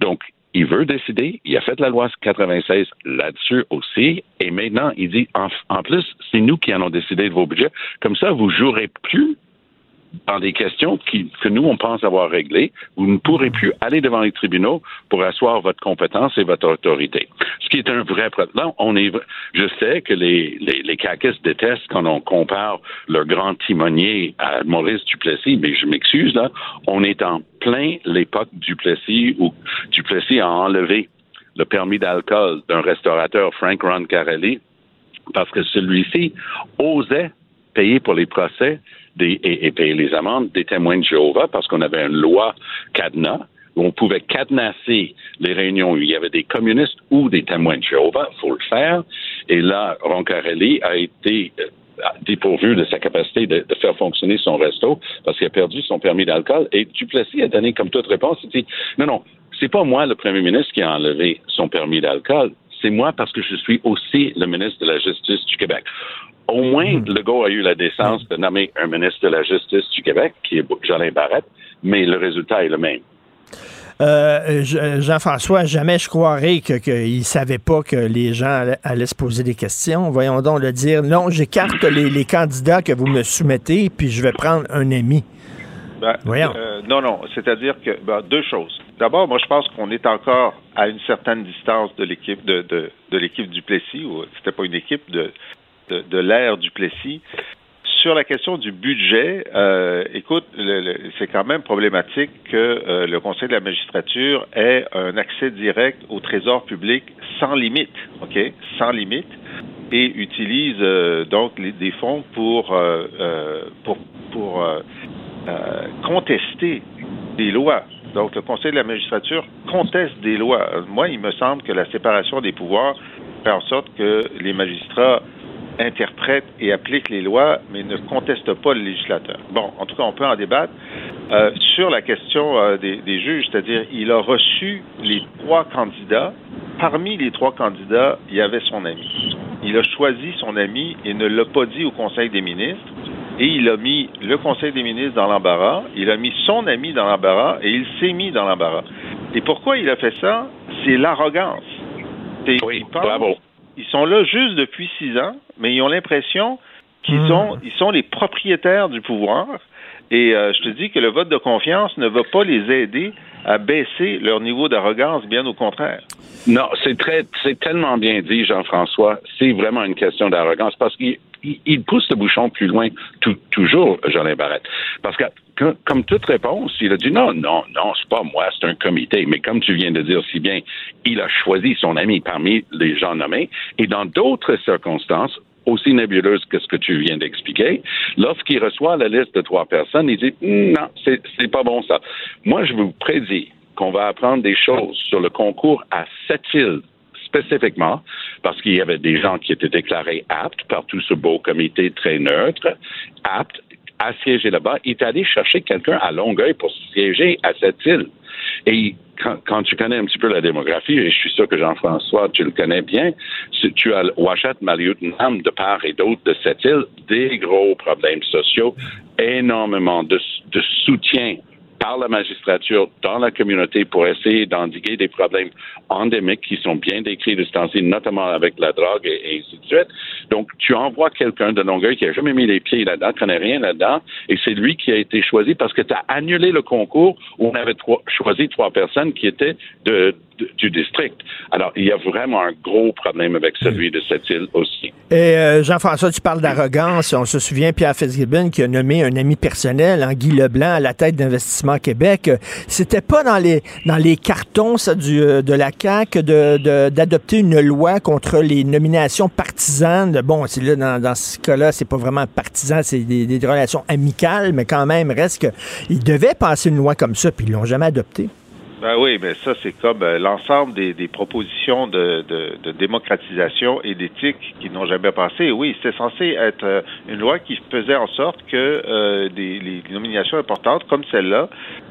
Donc, il veut décider. Il a fait la loi 96 là-dessus aussi. Et maintenant, il dit, en, plus, c'est nous qui en avons décidé de vos budgets. Comme ça, vous jouerez plus dans des questions que nous, on pense avoir réglées, vous ne pourrez plus aller devant les tribunaux pour asseoir votre compétence et votre autorité. Ce qui est un vrai problème. On est, je sais que les, les, détestent quand on compare leur grand timonier à Maurice Duplessis, mais je m'excuse, là, on est en plein l'époque Duplessis où Duplessis a enlevé le permis d'alcool d'un restaurateur, Frank Roncarelli, parce que celui-ci osait payer pour les procès et, payer les amendes des témoins de Jéhovah parce qu'on avait une loi cadenas où on pouvait cadenasser les réunions il y avait des communistes ou des témoins de Jéhovah, il faut le faire. Et là, Roncarelli a été euh, dépourvu de sa capacité de, faire fonctionner son resto parce qu'il a perdu son permis d'alcool. Et Duplessis a donné comme toute réponse, il dit, non, non, c'est pas moi le premier ministre qui a enlevé son permis d'alcool, c'est moi parce que je suis aussi le ministre de la Justice du Québec. Au moins, hmm. Legault a eu la décence de nommer un ministre de la Justice du Québec, qui est Jolin Barrette, mais le résultat est le même. Euh, Jean-François, jamais je croirais qu'il ne savait pas que les gens allaient, se poser des questions. Voyons donc le dire. Non, j'écarte les, candidats que vous me soumettez, puis je vais prendre un ami. Ben. Euh, non, non. C'est-à-dire que ben, deux choses. D'abord, moi, je pense qu'on est encore à une certaine distance de l'équipe de, de, de l'équipe du Plessis, ou c'était pas une équipe de, de, de l'ère du Plessis. Sur la question du budget, euh, écoute, c'est quand même problématique que euh, le Conseil de la magistrature ait un accès direct au trésor public sans limite, ok, sans limite, et utilise euh, donc les, des fonds pour pour pour contester des lois. Donc, le Conseil de la magistrature conteste des lois. Moi, il me semble que la séparation des pouvoirs fait en sorte que les magistrats interprète et applique les lois, mais ne conteste pas le législateur. Bon, en tout cas, on peut en débattre. Euh, sur la question euh, des, des, juges, c'est-à-dire, il a reçu les trois candidats. Parmi les trois candidats, il y avait son ami. Il a choisi son ami et ne l'a pas dit au Conseil des ministres. Et il a mis le Conseil des ministres dans l'embarras, il a mis son ami dans l'embarras et il s'est mis dans l'embarras. Et pourquoi il a fait ça? C'est l'arrogance. Oui, bravo ils sont là juste depuis six ans, mais ils ont l'impression qu'ils sont, ils sont les propriétaires du pouvoir. Et euh, je te dis que le vote de confiance ne va pas les aider à baisser leur niveau d'arrogance, bien au contraire. Non, c'est très, c'est tellement bien dit, Jean-François. C'est vraiment une question d'arrogance parce qu'il il, pousse le bouchon plus loin toujours, Jolin Barrette. Parce que comme toute réponse, il a dit non, non, non, c'est pas moi, c'est un comité. Mais comme tu viens de dire si bien, il a choisi son ami parmi les gens nommés. Et dans d'autres circonstances, aussi nébuleuses que ce que tu viens d'expliquer, lorsqu'il reçoit la liste de trois personnes, il dit non, c'est, c'est pas bon ça. Moi, je vous prédis qu'on va apprendre des choses sur le concours à Sept-Îles spécifiquement parce qu'il y avait des gens qui étaient déclarés aptes par tout ce beau comité très neutre, aptes à siéger là-bas. Il est allé chercher quelqu'un à Longueuil pour siéger à cette île. Et quand, tu connais un petit peu la démographie, et je suis sûr que Jean-François, tu le connais bien, tu as Ouachat Maliotenham de part et d'autre de cette île, des gros problèmes sociaux, énormément de, de soutien par la magistrature dans la communauté pour essayer d'endiguer des problèmes endémiques qui sont bien décrits de ce temps-ci, notamment avec la drogue et, ainsi de suite. Donc, tu envoies quelqu'un de Longueuil qui n'a jamais mis les pieds là-dedans, connaît rien là-dedans, et c'est lui qui a été choisi parce que tu as annulé le concours où on avait choisi trois personnes qui étaient de, du district. Alors, il y a vraiment un gros problème avec celui de cette île aussi. Et euh, Jean-François, tu parles d'arrogance. On se souvient Pierre Fitzgibbon qui a nommé un ami personnel, hein, Guy Leblanc, à la tête d'Investissement Québec. C'était pas dans les cartons euh, de la CAQ d'adopter une loi contre les nominations partisanes. Bon, là dans, ce cas-là, c'est pas vraiment partisan, c'est des, relations amicales, mais quand même reste qu'ils devaient passer une loi comme ça, puis ils l'ont jamais adoptée. Ben oui, mais ça, c'est comme euh, l'ensemble des, des, propositions de, de, de, démocratisation et d'éthique qui n'ont jamais passé. Oui, c'était censé être euh, une loi qui faisait en sorte que euh, des les nominations importantes comme celle-là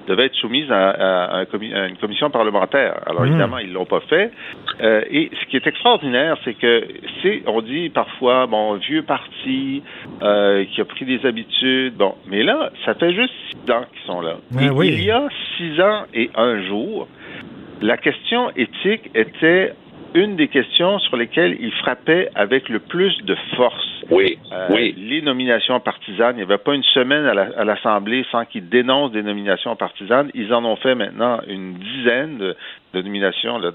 devait être soumise à, une commission parlementaire. Alors mmh. évidemment, ils l'ont pas fait. Euh, et ce qui est extraordinaire, c'est que c'est, on dit parfois, bon, vieux parti euh, qui a pris des habitudes, bon, mais là, ça fait juste six ans qu'ils sont là. et Il y a six ans et un jour, la question éthique était une des questions sur lesquelles il frappait avec le plus de force. Oui, euh, oui. Les nominations partisanes. Il n'y avait pas une semaine à l'Assemblée sans qu'ils dénoncent des nominations partisanes. Ils en ont fait maintenant une dizaine de, de nomination de,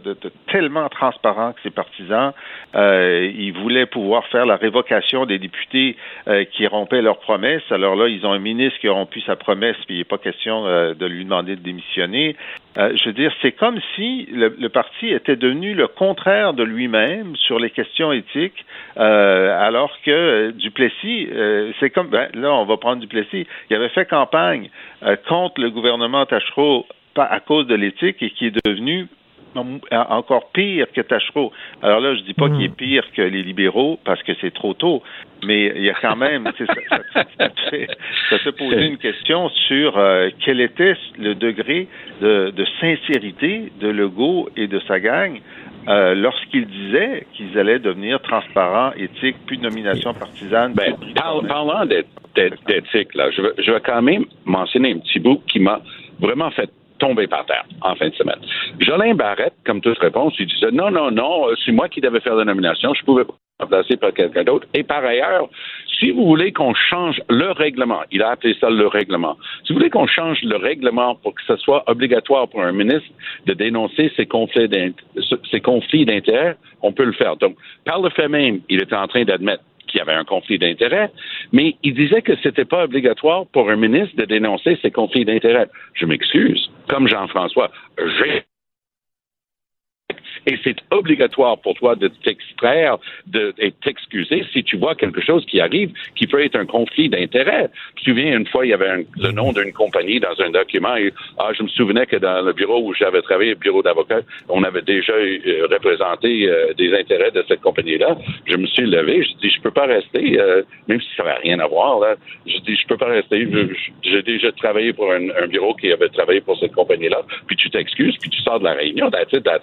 tellement transparent que ces partisans, euh, ils voulaient pouvoir faire la révocation des députés euh, qui rompaient leurs promesses. Alors là, ils ont un ministre qui a rompu sa promesse, puis il n'est pas question de lui demander de démissionner. je veux dire, c'est comme si le, parti était devenu le contraire de lui-même sur les questions éthiques, alors que Duplessis, c'est comme, ben, là, on va prendre Duplessis, il avait fait campagne contre le gouvernement Tachereau à cause de l'éthique et qui est devenu encore pire que Tachereau. Alors là, je dis pas qu'il est hmm. pire que les libéraux parce que c'est trop tôt, mais il y a quand même, ça, ça, se posait une question sur euh, quel était le degré de, sincérité de Legault et de sa gang euh, lorsqu'ils disaient qu'ils allaient devenir transparents, éthiques, plus de nomination partisane. Ben, parlant d'éthique, là, je je veux quand même mentionner un petit bout qui m'a vraiment fait tombé par terre en fin de semaine. Jolin Barrette, comme toute réponse, il disait non, non, non, euh, c'est moi qui devais faire la nomination, je pouvais pas remplacer par quelqu'un d'autre. Et par ailleurs, si vous voulez qu'on change le règlement, il a appelé ça le règlement, si vous voulez qu'on change le règlement pour que ce soit obligatoire pour un ministre de dénoncer ses conflits d'intérêts, on peut le faire. Donc, par le fait même, il était en train d'admettre qu'il y avait un conflit d'intérêts, mais il disait que c'était pas obligatoire pour un ministre de dénoncer ses conflits d'intérêts. Je m'excuse, comme Jean-François, et c'est obligatoire pour toi de t'extraire de, et t'excuser si tu vois quelque chose qui arrive qui peut être un conflit d'intérêts. Tu te souviens, une fois, il y avait le nom d'une compagnie dans un document et ah, je me souvenais que dans le bureau où j'avais travaillé, le bureau d'avocat, on avait déjà euh, représenté euh, des intérêts de cette compagnie-là. Je me suis levé, je dis, je peux pas rester, euh, même si ça n'avait rien à voir, là. Je dis, je peux pas rester. J'ai déjà travaillé pour un, bureau qui avait travaillé pour cette compagnie-là, puis tu t'excuses, puis tu sors de la réunion, that's it, that's.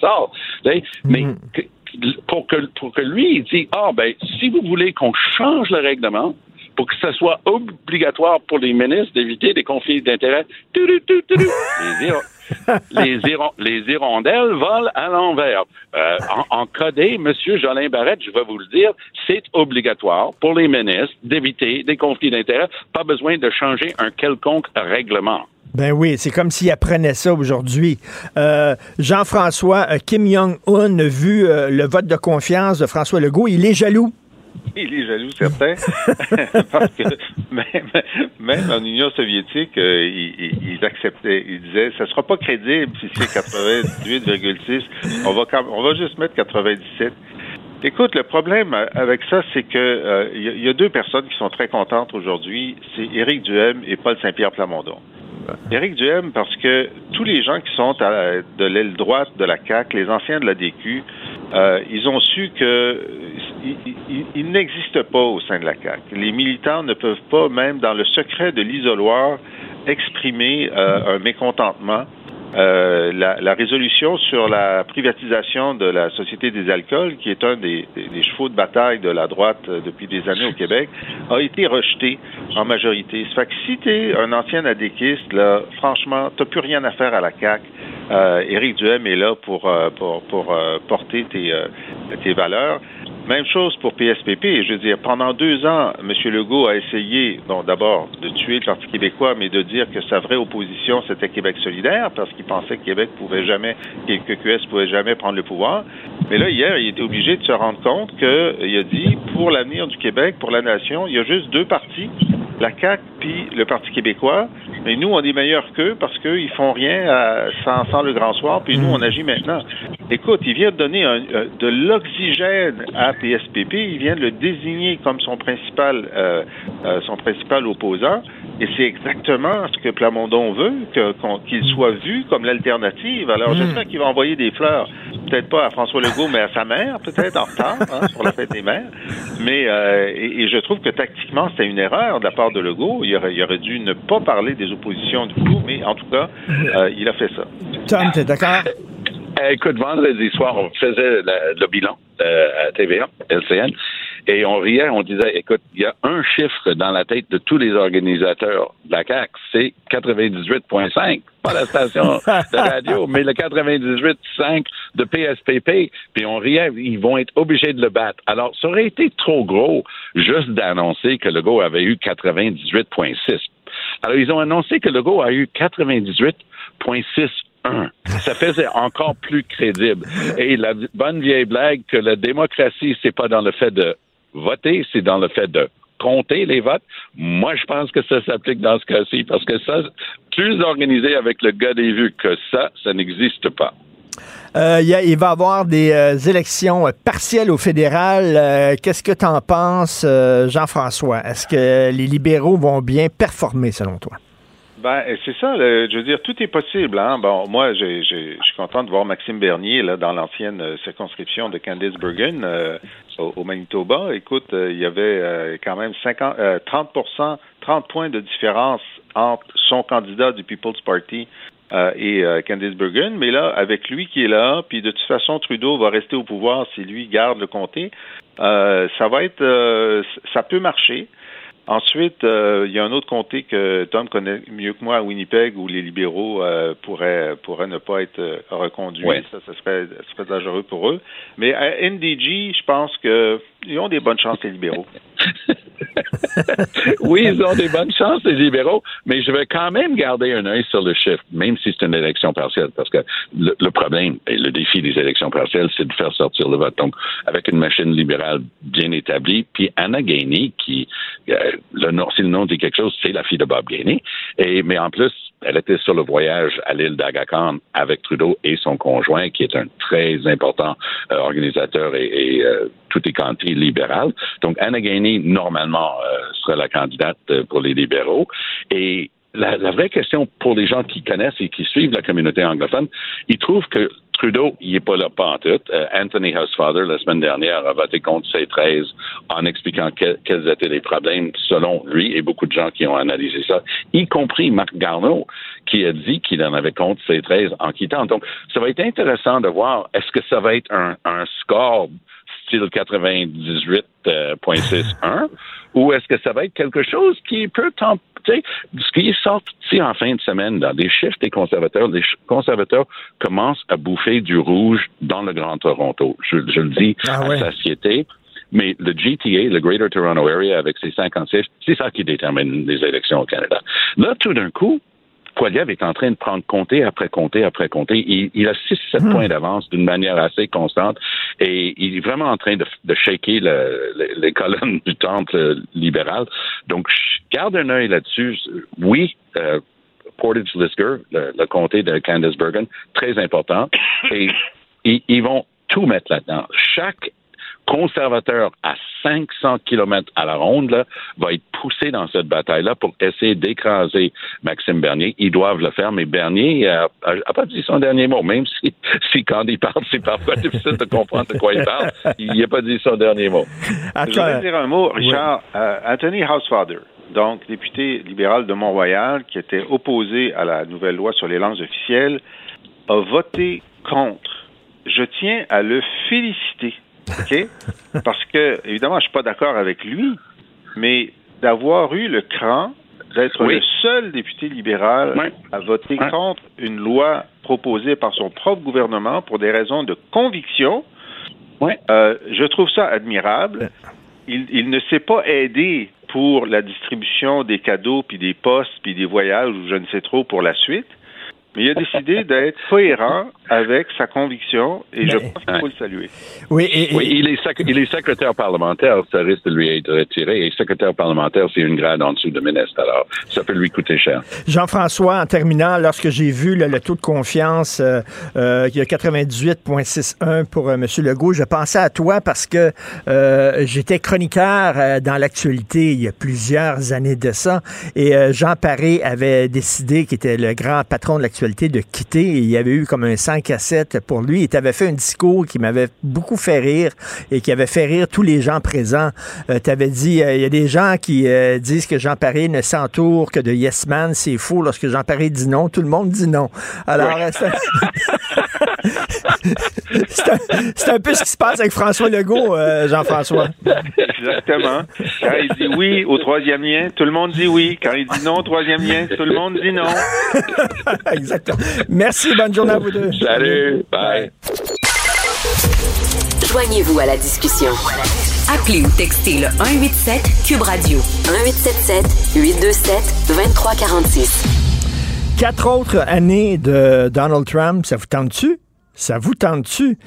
Mais mm. pour, que, pour que lui, il dit, ah, ben, si vous voulez qu'on change le règlement, pour que ce soit obligatoire pour les ministres d'éviter des conflits d'intérêts, les, les, hirondelles volent à l'envers. Euh, en, en, codé, M. Jolin Barrette, je vais vous le dire, c'est obligatoire pour les ministres d'éviter des conflits d'intérêts. Pas besoin de changer un quelconque règlement. Ben oui, c'est comme s'il apprenait ça aujourd'hui. Euh, Jean-François, euh, Kim Jong-un vu euh, le vote de confiance de François Legault. Il est jaloux. Il est jaloux, certain. Parce que même, en Union soviétique, ils, acceptaient, ils disaient, ça sera pas crédible si c'est 98,6. On va, on va juste mettre 97. Écoute, le problème avec ça, c'est que il y, a deux personnes qui sont très contentes aujourd'hui. C'est Éric Duhem et Paul Saint-Pierre Plamondon. Éric Duhem, parce que tous les gens qui sont de l'aile droite de la CAQ, les anciens de la DQ, euh, ils ont su que il, n'existe pas au sein de la CAQ. Les militants ne peuvent pas, même dans le secret de l'isoloir, exprimer euh, un mécontentement euh, la, résolution sur la privatisation de la Société des alcools, qui est un des, chevaux de bataille de la droite euh, depuis des années au Québec, a été rejetée en majorité. Ça fait que si tu es un ancien adéquiste, là, franchement, tu plus rien à faire à la CAQ. Euh, Éric Duhem est là pour, euh, pour, pour porter tes, tes valeurs. Même chose pour PSPP. Je veux dire, pendant deux ans, M. Legault a essayé, bon, d'abord, de tuer le Parti québécois, mais de dire que sa vraie opposition, c'était Québec solidaire, parce qu'il pensait que Québec pouvait jamais, que QS pouvait jamais prendre le pouvoir. Mais là, hier, il était obligé de se rendre compte qu'il a dit, pour l'avenir du Québec, pour la nation, il y a juste deux partis, la CAQ puis le Parti québécois. Mais nous, on est meilleurs qu'eux parce qu'ils font rien sans, sans, le grand soir, puis nous, on agit maintenant. Écoute, il vient de donner un, euh, de l'oxygène à PSPP, il vient de le désigner comme son principal, euh, euh, son principal opposant. Et c'est exactement ce que Plamondon veut, qu'il soit vu comme l'alternative. Alors, j'espère qu'il va envoyer des fleurs, peut-être pas à François Legault, mais à sa mère, peut-être en retard, hein, pour la fête des mères. Mais, euh, et, je trouve que tactiquement, c'était une erreur de la part de Legault. Il aurait, il aurait dû ne pas parler des oppositions du tout, mais en tout cas, euh, il a fait ça. Tom, t'es d'accord? Euh, écoute, vendredi soir, on faisait le, bilan euh, à TVA, LCN, et on riait, on disait, écoute, il y a un chiffre dans la tête de tous les organisateurs de la CAQ, c'est 98.5, pas la station de radio, mais le 98.5 de PSPP, puis on riait, ils vont être obligés de le battre. Alors, ça aurait été trop gros juste d'annoncer que le go avait eu 98.6. Alors, ils ont annoncé que le go a eu 98.6 ça faisait encore plus crédible. Et la bonne vieille blague que la démocratie, c'est pas dans le fait de voter, c'est dans le fait de compter les votes. Moi, je pense que ça s'applique dans ce cas-ci parce que ça, plus organisé avec le gars des vues que ça, ça n'existe pas. Euh, il va y avoir des euh, élections partielles au fédéral. Euh, qu'est-ce que tu en penses, Jean-François? Est-ce que les libéraux vont bien performer selon toi? Ben, c'est ça. je veux dire, tout est possible. Hein? Bon, moi, je suis content de voir Maxime Bernier là dans l'ancienne euh, circonscription de Candice Bergen euh, au, Manitoba. Écoute, euh, il y avait quand même 50, 30% 30 points de différence entre son candidat du People's Party et Candice Bergen. Mais là, avec lui qui est là, puis de toute façon, Trudeau va rester au pouvoir si lui garde le comté. ça va être, ça peut marcher. Ensuite, euh, il y a un autre comté que Tom connaît mieux que moi à Winnipeg où les libéraux euh, pourraient, pourraient ne pas être euh, reconduits. Ça, ça serait, ça serait dangereux pour eux. Mais à NDG, je pense qu'ils ont des bonnes chances, les libéraux. oui, ils ont des bonnes chances, les libéraux, mais je vais quand même garder un œil sur le chiffre, même si c'est une élection partielle, parce que le, problème et le défi des élections partielles, c'est de faire sortir le vote. Donc, avec une machine libérale bien établie, puis Anna Gainey, qui, euh, le nom, si le nom dit quelque chose, c'est la fille de Bob Gainey, et, mais en plus, elle était sur le voyage à l'île d'Aga avec Trudeau et son conjoint, qui est un très important euh, organisateur et, et euh, tout est canté libéral. Donc, Anna Gainey, normalement, euh, sera la candidate pour les libéraux. Et la, la, vraie question pour les gens qui connaissent et qui suivent la communauté anglophone, ils trouvent que Trudeau, il n'est pas là pas en tout. Euh, Anthony Housefather, la semaine dernière, a voté contre c 13 en expliquant quels étaient les problèmes selon lui et beaucoup de gens qui ont analysé ça, y compris Marc Garneau, qui a dit qu'il en avait contre c 13 en quittant. Donc, ça va être intéressant de voir est-ce que ça va être un, un score style 98.61 ou est-ce que ça va être quelque chose qui peut ce qui est sorti en fin de semaine dans des chiffres des conservateurs, les conservateurs commencent à bouffer du rouge dans le Grand Toronto. Je, le dis ah à satiété. Mais le GTA, le Greater Toronto Area, avec ses 50 sièges, c'est ça qui détermine les élections au Canada. Là, tout d'un coup, Poiliev est en train de prendre comté après comté après comté. Il, a 6-7 hmm. points d'avance d'une manière assez constante et il est vraiment en train de, de shaker les colonnes du temple libéral. Donc, garde un œil là-dessus. Oui, euh, Portage Lisker, le, comté de Candice Bergen, très important. Et ils vont tout mettre là-dedans. Chaque conservateur à 500 km à la ronde là, va être poussé dans cette bataille-là pour essayer d'écraser Maxime Bernier. Ils doivent le faire, mais Bernier n'a pas dit son dernier mot, même si, si quand il parle, c'est parfois difficile de comprendre de quoi il parle. Il n'a pas dit son dernier mot. Je voudrais dire un mot, Richard. Euh, Anthony Housefather, donc député libéral de Mont-Royal, qui était opposé à la nouvelle loi sur les langues officielles, a voté contre. Je tiens à le féliciter OK? Parce que, évidemment, je suis pas d'accord avec lui, mais d'avoir eu le cran d'être le seul député libéral à voter contre une loi proposée par son propre gouvernement pour des raisons de conviction, euh, je trouve ça admirable. Il, il, ne s'est pas aidé pour la distribution des cadeaux, puis des postes, puis des voyages, ou je ne sais trop pour la suite. Mais il a décidé d'être cohérent avec sa conviction et je pense qu'il faut le saluer. Oui, il, est il, est secrétaire parlementaire, ça risque de lui être retiré. Et secrétaire parlementaire, c'est une grade en dessous de ministre. Alors, ça peut lui coûter cher. Jean-François, en terminant, lorsque j'ai vu le taux de confiance, euh, euh, il y a 98,61 pour euh, M. Legault, je pensais à toi parce que j'étais chroniqueur dans l'actualité il y a plusieurs années de ça. Et Jean Paré avait décidé, qui était le grand patron de l'actualité, de quitter. il y avait eu comme un 5 à 7 pour lui. Il t'avait fait un discours qui m'avait beaucoup fait rire et qui avait fait rire tous les gens présents. tu avais dit, il y a des gens qui disent que Jean Paré ne s'entoure que de yes man. C'est faux. Lorsque Jean Paré dit non, tout le monde dit non. Alors, c'est un, peu ce qui se passe avec François Legault, euh, Jean-François. Exactement. Quand il dit oui au troisième lien, tout le monde dit oui. Quand il dit non au troisième lien, tout le monde dit non. Exactement. Merci, bonne journée à vous deux. Salut, bye. Joignez-vous à la discussion. Appelez ou textez le 187 Cube Radio 1877 827 2346. Quatre autres années de Donald Trump, ça vous tente-tu? Ça vous tente-tu?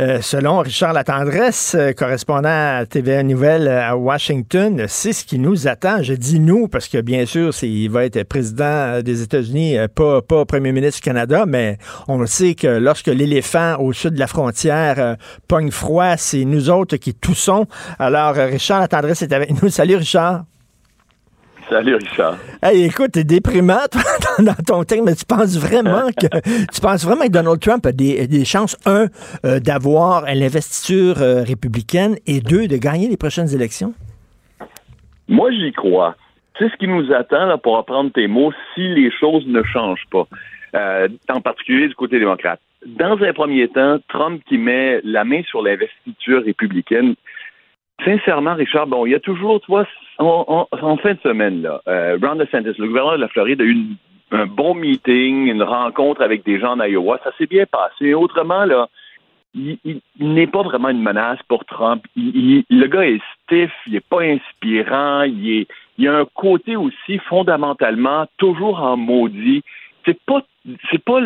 Euh, selon Richard Latendresse, euh, correspondant à TVA Nouvelle euh, à Washington, c'est ce qui nous attend. Je dis nous parce que bien sûr, il va être président des États-Unis, pas, pas premier ministre du Canada, mais on sait que lorsque l'éléphant au sud de la frontière pogne froid, c'est nous autres qui toussons. Alors, Richard Latendresse est avec nous. Salut Richard. Salut Richard. Hey, écoute, t'es déprimant dans ton terme, mais tu penses vraiment que tu penses vraiment que Donald Trump a des, chances, un, euh, d'avoir l'investiture euh, républicaine et deux, de gagner les prochaines élections? Moi, j'y crois. C'est ce qui nous attend, là, pour reprendre tes mots, si les choses ne changent pas, euh, en particulier du côté démocrate? Dans un premier temps, Trump qui met la main sur l'investiture républicaine, sincèrement, Richard, bon, il y a toujours, tu vois, en, fin de semaine, là, euh, Ron DeSantis, le gouverneur de la Floride, a eu un bon meeting, une rencontre avec des gens en Iowa. Ça s'est bien passé. Autrement, là, il, n'est pas vraiment une menace pour Trump. le gars est stiff, il n'est pas inspirant, il, est, il a un côté aussi fondamentalement toujours en maudit. C'est pas, c'est pas,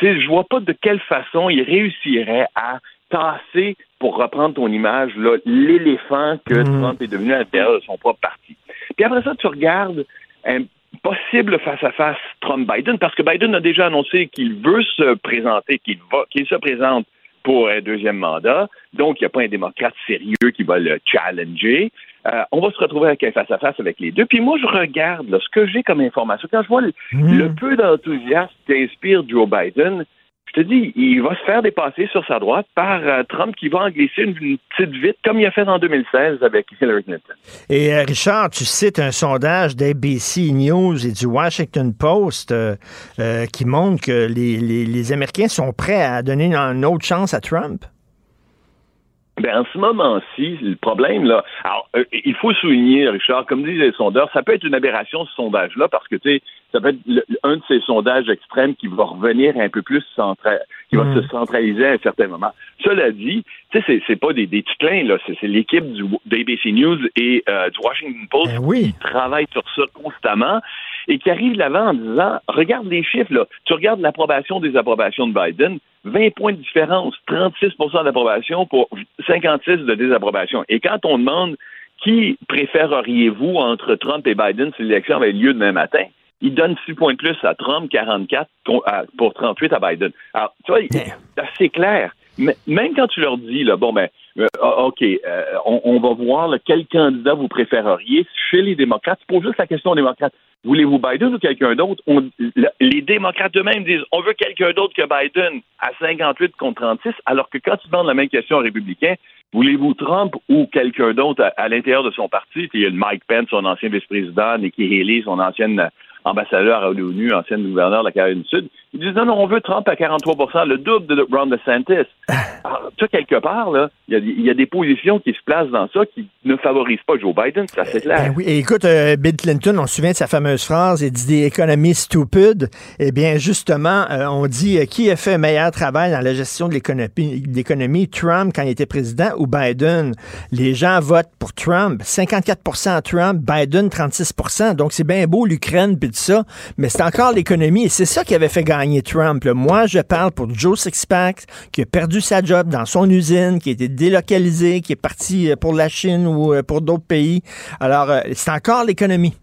je vois pas de quelle façon il réussirait à tasser, pour reprendre ton image, l'éléphant que mhm. Trump est devenu à l'intérieur de son propre parti. Puis après ça, tu regardes un possible face-à-face Trump-Biden, parce que Biden a déjà annoncé qu'il veut se présenter, qu'il va, qu'il se présente pour un deuxième mandat. Donc, il n'y a pas un démocrate sérieux qui va le challenger. Euh, on va se retrouver avec un face-à-face avec les deux. Puis moi, je regarde ce que j'ai comme information. Quand je vois le, mhm. le peu d'enthousiasme qu'inspire Joe Biden, te dis, il va se faire dépasser sur sa droite par euh, Trump qui va en glisser une, petite vite, comme il a fait en 2016 avec Hillary Clinton. Et euh, Richard, tu cites un sondage d'ABC News et du Washington Post euh, qui montre que les, les, Américains sont prêts à donner une autre chance à Trump? Ben, en ce moment-ci, le problème, là, alors, il faut souligner, Richard, comme disent les sondeurs, ça peut être une aberration, ce sondage-là, parce que, tu sais, ça peut être un de ces sondages extrêmes qui va revenir un peu plus central, qui va mm. se centraliser à un certain moment. Cela dit, tu sais, c'est pas des, des là, c'est l'équipe du d'ABC News et euh, du Washington Post ben qui travaillent sur ça constamment et qui arrivent l'avant en disant, regarde les chiffres, là, tu regardes l'approbation des approbations de Biden, 20 points de différence, 36% d'approbation pour 56 de désapprobation. Et quand on demande qui préféreriez-vous entre Trump et Biden si l'élection avait lieu demain matin, il donne 6 points de plus à Trump, 44 pour 38 à Biden. Alors, tu vois, c'est assez clair. Même quand tu leur dis, là, bon, ben, euh, ah, OK, euh, on, va voir quel candidat vous préféreriez chez les démocrates. Tu poses juste la question aux démocrates. Voulez-vous Biden ou quelqu'un d'autre? les démocrates eux-mêmes disent on veut quelqu'un d'autre que Biden à 58 contre 36, alors que quand tu demandes la même question aux républicains, voulez-vous Trump ou quelqu'un d'autre à, l'intérieur de son parti? Il y a Mike Pence, son ancien vice-président, Nikki Haley, son ancienne ambassadeur à l'ONU, ancienne gouverneur de la Caroline du Sud. Ils disent non, non, on veut Trump à 43 le double de Ron DeSantis. Alors, tu quelque part, là, il y, a des positions qui se placent dans ça qui ne favorisent pas Joe Biden, c'est assez clair. Ben oui, écoute, euh, Bill Clinton, on se souvient de sa fameuse phrase, il dit des économies stupides. Eh bien, justement, euh, on dit euh, qui a fait un meilleur travail dans la gestion de l'économie, Trump quand il était président ou Biden? Les gens votent pour Trump. 54% Trump, Biden 36% Donc, c'est bien beau l'Ukraine, puis ça, mais c'est encore l'économie et c'est ça qui avait fait gagner Trump. Moi, je parle pour Joe Sixpack qui a perdu sa job dans son usine, qui a été délocalisé, qui est parti euh, pour la Chine ou euh, pour d'autres pays. Alors, euh, c'est encore l'économie.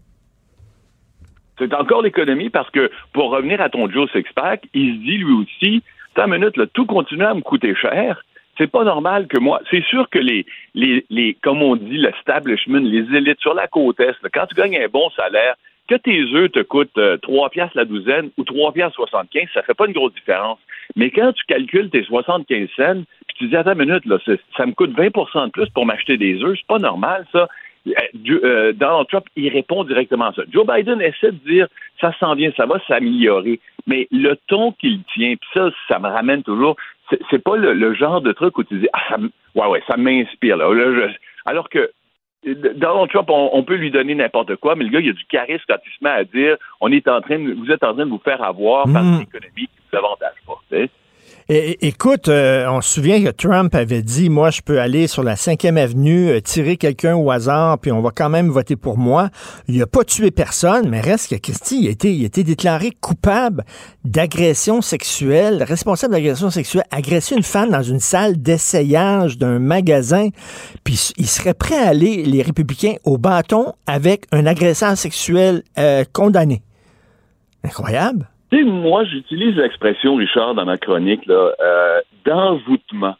C'est encore l'économie parce que, pour revenir à ton Joe Sixpack, il se dit lui aussi, ta minute, tout continue à me coûter cher c'est pas normal que moi. C'est sûr que les, les, les, comme on dit, l'establishment, les élites sur la côte est, quand tu gagnes un bon salaire, que tes œufs te coûtent 3 euh, piastres la douzaine ou 3 piastres 75, ça fait pas une grosse différence. Mais quand tu calcules tes 75 cents, puis tu dis, attends une minute, là, ça me coûte 20% de plus pour m'acheter des œufs, c'est pas normal, ça. Euh, euh, Donald Trump, il répond directement à ça. Joe Biden essaie de dire, ça s'en vient, ça va s'améliorer. Mais le ton qu'il tient, puis ça, ça me ramène toujours, c'est pas le, genre de truc où tu dis, ah, ça, ouais, ouais, ça m'inspire, là. alors que Donald Trump, on, peut lui donner n'importe quoi, mais le gars, il a du charisme quand il se met à dire on est en train vous êtes en train de vous faire avoir par une mm. économie qui vous avantage pas écoute, euh, on se souvient que Trump avait dit, moi, je peux aller sur la 5e avenue, euh, tirer quelqu'un au hasard, puis on va quand même voter pour moi. Il n'a pas tué personne, mais reste que Christy, il a été, il a été déclaré coupable d'agression sexuelle, responsable d'agression sexuelle, agresser une femme dans une salle d'essayage d'un magasin, puis il serait prêt à aller, les républicains, au bâton avec un agresseur sexuel euh, condamné. Incroyable moi, j'utilise l'expression, Richard, dans ma chronique, là, euh, d'envoûtement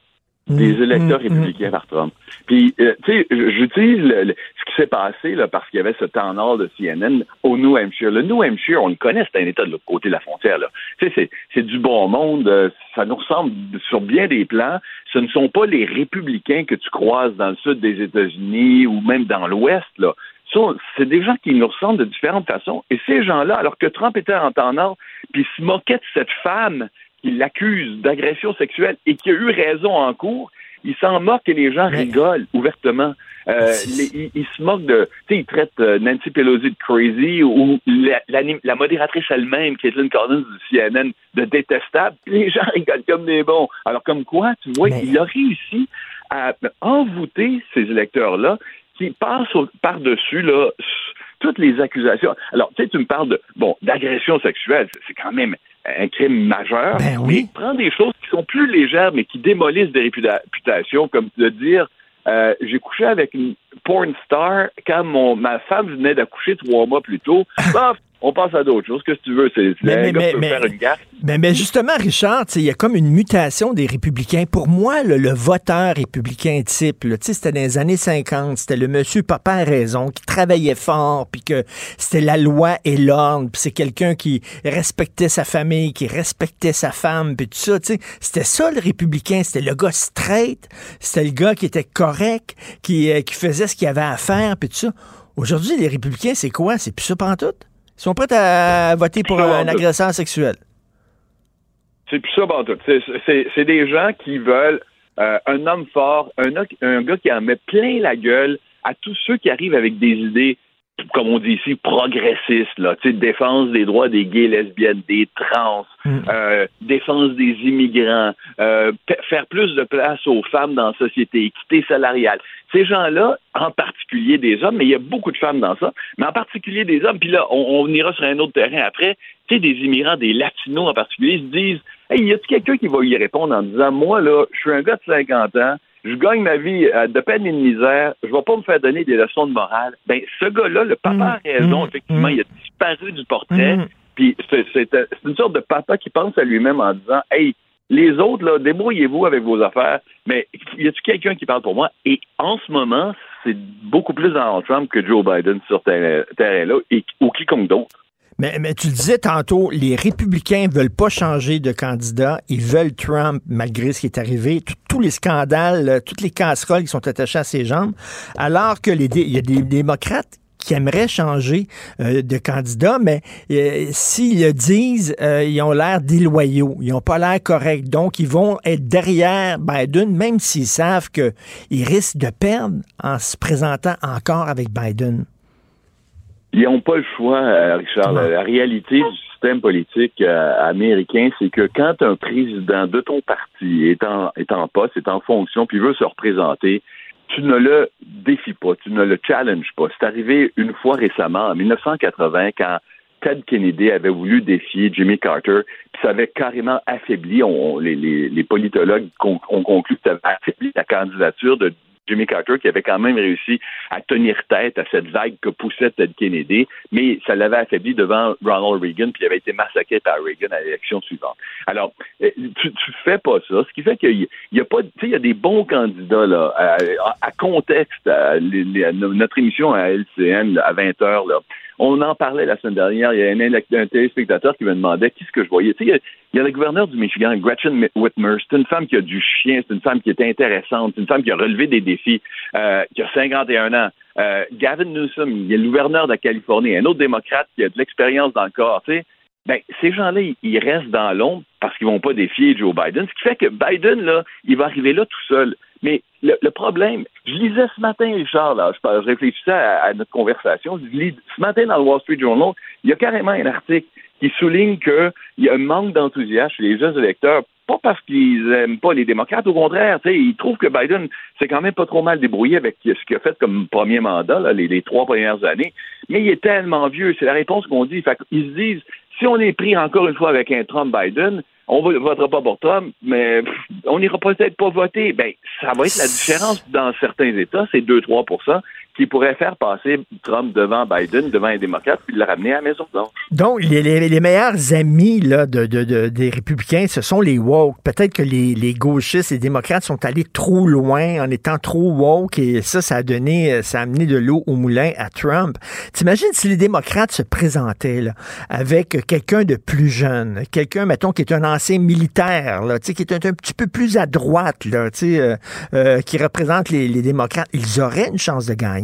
des mmh, électeurs mmh, républicains par Trump. Puis, euh, tu sais, j'utilise ce qui s'est passé là, parce qu'il y avait ce temps nord de CNN au New Hampshire. Le New Hampshire, on le connaît, c'est un État de l'autre côté de la frontière. Tu sais, c'est du bon monde, euh, ça nous ressemble sur bien des plans. Ce ne sont pas les républicains que tu croises dans le sud des États-Unis ou même dans l'ouest, là c'est des gens qui nous ressemblent de différentes façons. Et ces gens-là, alors que Trump était en nord, puis se moquait de cette femme qui l'accuse d'agression sexuelle et qui a eu raison en cours, il s'en moque et les gens rigolent ouvertement. Euh, il, se moque de, tu sais, il traite euh, Nancy Pelosi de crazy ou la, modératrice elle-même, Caitlin Collins du CNN, de détestable. Les gens rigolent comme des bons. Alors comme quoi, tu vois, il a réussi à envoûter ces électeurs-là qui passe par-dessus là toutes les accusations. Alors, tu sais, tu me parles de bon d'agression sexuelle, c'est quand même un crime majeur. Ben oui. Mais prends des choses qui sont plus légères, mais qui démolissent des réputations, comme de dire euh, j'ai couché avec une porn star quand mon, ma femme venait d'accoucher trois mois plus tôt. on passe à d'autres choses. Qu'est-ce que tu veux? C'est mais, mais, mais, faire une gaffe. Mais, justement, Richard, il y a comme une mutation des républicains. Pour moi, le voteur républicain type, c'était dans les années 50, c'était le monsieur papa a raison, qui travaillait fort, puis que c'était la loi et l'ordre, puis c'est quelqu'un qui respectait sa famille, qui respectait sa femme, puis tout ça. C'était ça le républicain, c'était le gars straight, c'était le gars qui était correct, qui, euh, qui faisait ce qu'il avait à faire, puis tout ça. Aujourd'hui, les républicains, c'est quoi? C'est plus ça tout? Ils sont prêts à voter pour un, agresseur sexuel. C'est plus ça, tout. C'est des gens qui veulent euh, un homme fort, un, un gars qui en met plein la gueule à tous ceux qui arrivent avec des idées comme on dit ici, progressistes, là, défense des droits des gays, lesbiennes, des trans, mm. euh, défense des immigrants, euh, faire plus de place aux femmes dans la société, équité salariale. Ces gens-là, en particulier des hommes, mais il y a beaucoup de femmes dans ça, mais en particulier des hommes, puis là, on, ira sur un autre terrain après, tu sais, des immigrants, des latinos en particulier, ils se disent, hey, y a-t-il quelqu'un qui va y répondre en disant, moi, là, je suis un gars de 50 ans, je gagne ma vie de peine et de misère, je vais pas me faire donner des leçons de morale. Ben, ce gars-là, le papa a mm. raison, mm. effectivement, il a disparu du portrait. Mm. Puis c'est une sorte de papa qui pense à lui-même en disant Hey, les autres, là, débrouillez-vous avec vos affaires, mais y a-t-il quelqu'un qui parle pour moi? Et en ce moment, c'est beaucoup plus Donald Trump que Joe Biden sur ce terrain-là, ou quiconque d'autre. Mais, tu le disais tantôt, les républicains veulent pas changer de candidat. Ils veulent Trump malgré ce qui est arrivé, tous les scandales, euh, toutes les casseroles qui sont attachées à ses jambes. Alors que les, il y a des démocrates qui aimeraient changer euh, de candidat, mais euh, s'ils le disent, ils ont l'air déloyaux, ils n'ont pas l'air corrects. Donc, ils vont être derrière Biden, même s'ils savent qu'ils risquent de perdre en se présentant encore avec Biden. Ils n'ont pas le choix, euh, Richard. La, réalité du système politique euh, américain, c'est que quand un président de ton parti est en, est en poste, est en fonction, puis veut se représenter, tu ne le défies pas, tu ne le challenges pas. C'est arrivé une fois récemment, en 1980, quand Ted Kennedy avait voulu défier Jimmy Carter, puis ça avait carrément affaibli, on, les, les, les, politologues ont, conclu que ça avait affaibli la candidature de Jimmy Carter, qui avait quand même réussi à tenir tête à cette vague que poussait Ted Kennedy, mais ça l'avait affaibli devant Ronald Reagan, puis il avait été massacré par Reagan à l'élection suivante. Alors, euh, tu, tu fais pas ça, ce qui fait qu'il y a pas, tu sais, il y a des bons candidats là, à, contexte, notre émission à LCN à 20 h là. On en parlait la semaine dernière. Il y a un, téléspectateur qui me demandait qu'est-ce que je voyais. Tu sais, il y, a, le gouverneur du Michigan, Gretchen Whitmer. C'est une femme qui a du chien. C'est une femme qui est intéressante. C'est une femme qui a relevé des défis, euh, qui a 51 ans. Euh, Gavin Newsom, il est le gouverneur de la Californie. Un autre démocrate qui a de l'expérience dans le corps. Tu sais, ben, ces gens-là, ils restent dans l'ombre parce qu'ils vont pas défier Joe Biden. Ce qui fait que Biden, là, il va arriver là tout seul. Mais le, problème, je lisais ce matin, Richard, là, je, réfléchissais à, notre conversation, je lis, ce matin dans le Wall Street Journal, il y a carrément un article qui souligne qu'il y a un manque d'enthousiasme chez les jeunes électeurs, pas parce qu'ils n'aiment pas les démocrates, au contraire, ils trouvent que Biden s'est quand même pas trop mal débrouillé avec ce qu'il a fait comme premier mandat, les, trois premières années, mais il est tellement vieux, c'est la réponse qu'on dit. ils se disent, si on est pris encore une fois avec un Trump-Biden, on ne votera pas pour Trump, mais on n'ira peut-être pas voter. Ben, ça va être la différence dans certains États, c'est 2-3 qui pourrait faire passer Trump devant Biden, devant un démocrate, puis le ramener à la Maison Blanche. Donc, les, meilleurs amis là, de, des républicains, ce sont les woke. Peut-être que les, les gauchistes, les démocrates sont allés trop loin en étant trop woke, et ça, ça a donné, ça a amené de l'eau au moulin à Trump. T'imagines si les démocrates se présentaient là, avec quelqu'un de plus jeune, quelqu'un, mettons, qui est un ancien militaire, là, qui est un, petit peu plus à droite, là, euh, euh, qui représente les, les démocrates, ils auraient une chance de gagner.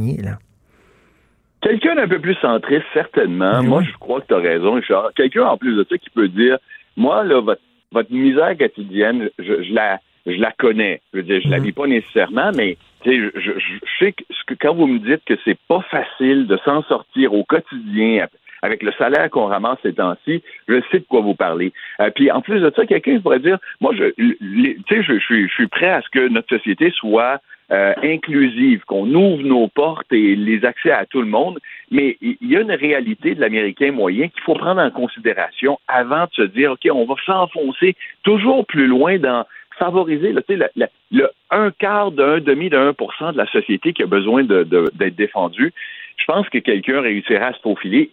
Quelqu'un d'un peu plus centriste, certainement. Moi, je crois que tu as raison, Richard. Quelqu'un, en plus de ça, qui peut dire Moi, là, votre, misère quotidienne, je, la, je la connais. Je veux dire, je la mhm. vis pas nécessairement, mais je, je, sais que, quand vous me dites que c'est pas facile de s'en sortir au quotidien avec le salaire qu'on ramasse ces temps-ci, je sais de quoi vous parlez. Euh, puis en plus de ça, quelqu'un pourrait dire, moi, je, sais, je, suis, je suis prêt à ce que notre société soit euh, inclusive, qu'on ouvre nos portes et les accès à tout le monde. Mais il y a une réalité de l'Américain moyen qu'il faut prendre en considération avant de se dire, OK, on va s'enfoncer toujours plus loin dans favoriser le un quart d'un demi de 1 de la société qui a besoin d'être de, défendu. Je pense que quelqu'un réussira à se faufiler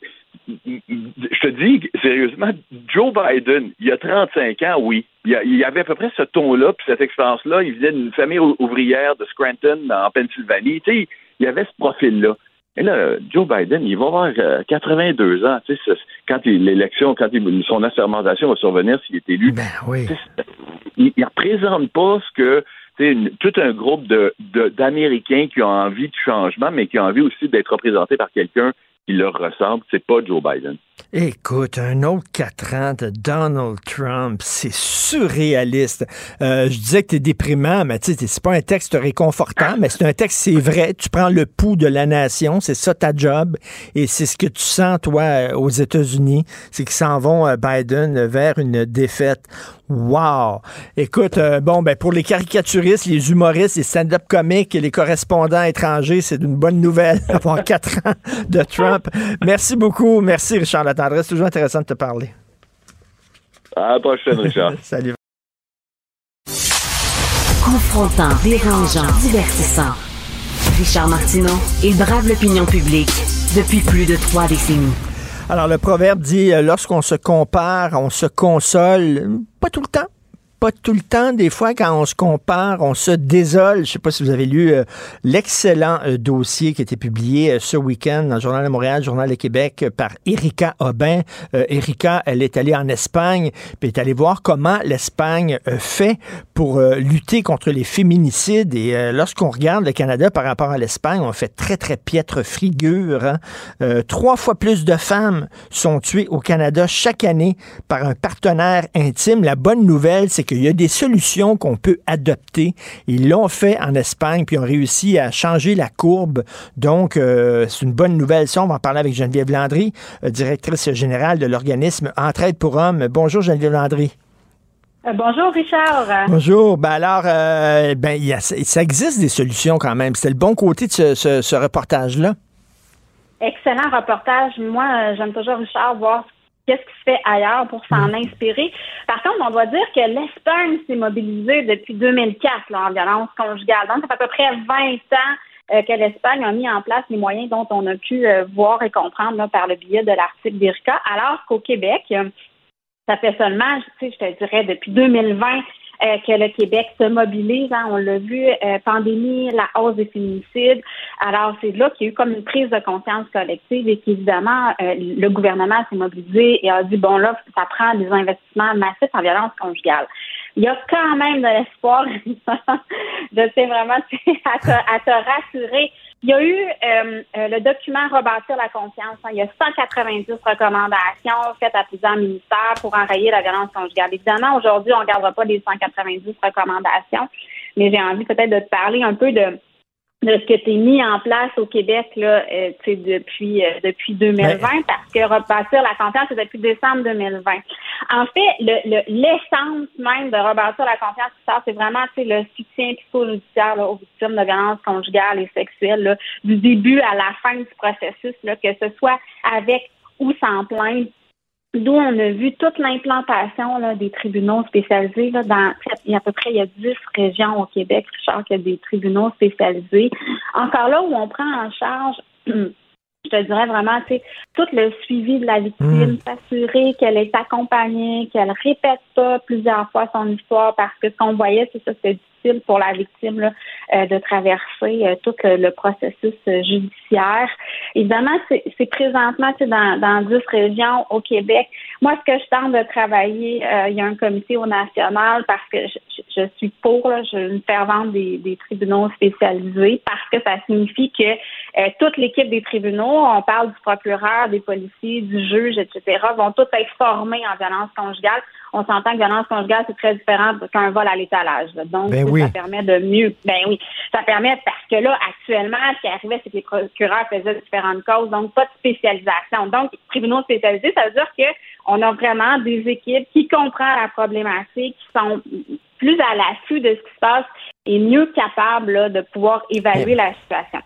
je te dis sérieusement, Joe Biden, il y a 35 ans, oui, il y, avait à peu près ce ton-là, puis cette expérience-là. Il venait d'une famille ouvrière de Scranton, en Pennsylvanie. Tu sais, il y avait ce profil-là. Et là, Joe Biden, il va avoir 82 euh, ans. Tu sais, quand l'élection, quand son assermentation va survenir s'il est élu, ben oui. il, ne représente pas ce que une, tout un groupe de d'Américains qui ont envie de changement, mais qui ont envie aussi d'être représentés par quelqu'un qui leur ressemble, c'est pas Joe Biden. Écoute, un autre quatre ans de Donald Trump, c'est surréaliste. Euh, je disais que t'es déprimant, mais tu sais, c'est pas un texte réconfortant, mais c'est un texte, c'est vrai. Tu prends le pouls de la nation, c'est ça ta job, et c'est ce que tu sens, toi, aux États-Unis, c'est qu'ils s'en vont, euh, Biden, vers une défaite. Wow! Écoute, euh, bon, ben pour les caricaturistes, les humoristes, les stand-up comiques et les correspondants étrangers, c'est une bonne nouvelle d'avoir quatre ans de Trump. Merci beaucoup. Merci, Richard Latendresse. C'est toujours intéressant de te parler. À la prochaine, Richard. Salut. Confrontant, dérangeant, divertissant. Richard Martineau, il brave l'opinion publique depuis plus de trois décennies. Alors, le proverbe dit, euh, lorsqu'on se compare, on se console. Pas tout le temps pas tout le temps. Des fois, quand on se compare, on se désole. Je sais pas si vous avez lu euh, l'excellent euh, dossier qui a été publié euh, ce week-end dans le Journal de Montréal, Journal de Québec par Erika Aubin. Erika, elle est allée en Espagne, puis est allée voir comment l'Espagne fait pour lutter contre les féminicides. Et lorsqu'on regarde le Canada par rapport à l'Espagne, on fait très, très piètre frigure. Hein. trois fois plus de femmes sont tuées au Canada chaque année par un partenaire intime. La bonne nouvelle, c'est qu'il y a des solutions qu'on peut adopter. Ils l'ont fait en Espagne, puis ont réussi à changer la courbe. Donc, euh, c'est une bonne nouvelle. Ça, on va en parler avec Geneviève Landry, euh, directrice générale de l'organisme Entraide pour Hommes. Bonjour, Geneviève Landry. Euh, bonjour Richard. Bonjour. Ben alors, ben, ça existe des solutions quand même. C'est le bon côté de ce reportage-là. Excellent reportage. Moi, j'aime toujours Richard voir qu'est-ce qui se fait ailleurs pour s'en Mm. inspirer. Par contre, on doit dire que l'Espagne s'est mobilisée depuis 2004 là, en violence conjugale. Donc, ça fait à peu près 20 ans euh, que l'Espagne a mis en place les moyens dont on a pu euh, voir et comprendre là, par le biais de l'article d'IRCA, alors qu'au Québec, euh, ça fait seulement, tu sais, je te dirais, depuis 2020 euh, que le Québec se mobilise. hein. on l'a vu, euh, pandémie, la hausse des féminicides. Alors, c'est là qu'il y a eu comme une prise de conscience collective et qu'évidemment, euh, le gouvernement s'est mobilisé et a dit, bon, là, ça prend des investissements massifs en violence conjugale. Il y a quand même de l'espoir, je sais vraiment à te, à te rassurer. Il y a eu euh, euh, le document Rebâtir la confiance. hein. Il y a 190 recommandations faites à plusieurs ministères pour enrayer la violence conjugale. Évidemment, aujourd'hui, on ne regardera pas les 190 recommandations, mais j'ai envie peut-être de te parler un peu de de ce que tu mis en place au Québec là, euh, tu sais, depuis euh, depuis 2020 parce que rebâtir la confiance c'est depuis décembre 2020. En fait, le le- l'essence même de rebâtir la confiance, c'est vraiment tu sais, le soutien psychojudiciaire aux victimes de violences conjugales et sexuelles là, du début à la fin du processus là, que ce soit avec ou sans plainte D'où on a vu toute l'implantation là, des tribunaux spécialisés. Là, dans, il y a à peu près il y a 10 régions au Québec, Richard, qu'il y a des tribunaux spécialisés. Encore là où on prend en charge, je te dirais vraiment, tu sais, tout le suivi de la victime, Mm. s'assurer qu'elle est accompagnée, qu'elle répète pas plusieurs fois son histoire, parce que ce qu'on voyait, c'est ça, c'est pour la victime euh, de traverser euh, tout le, processus euh, judiciaire. Évidemment, c'est présentement dans, dans 10 régions au Québec. Moi, ce que je tente de travailler, il y a un comité au national parce que je, suis pour, je une fervente des, des tribunaux spécialisés parce que ça signifie que toute l'équipe des tribunaux, on parle du procureur, des policiers, du juge, etc., vont tous être formés en violence conjugale. On s'entend que violence conjugale, c'est très différent qu'un vol à l'étalage. Donc, Ben ça, oui. ça permet de mieux. Ben oui, ça permet parce que là, actuellement, ce qui arrivait, c'est que les procureurs faisaient différentes causes, donc pas de spécialisation. Donc, tribunaux spécialisés, ça veut dire que on a vraiment des équipes qui comprennent la problématique, qui sont plus à l'affût de ce qui se passe et mieux capables là, de pouvoir évaluer la situation.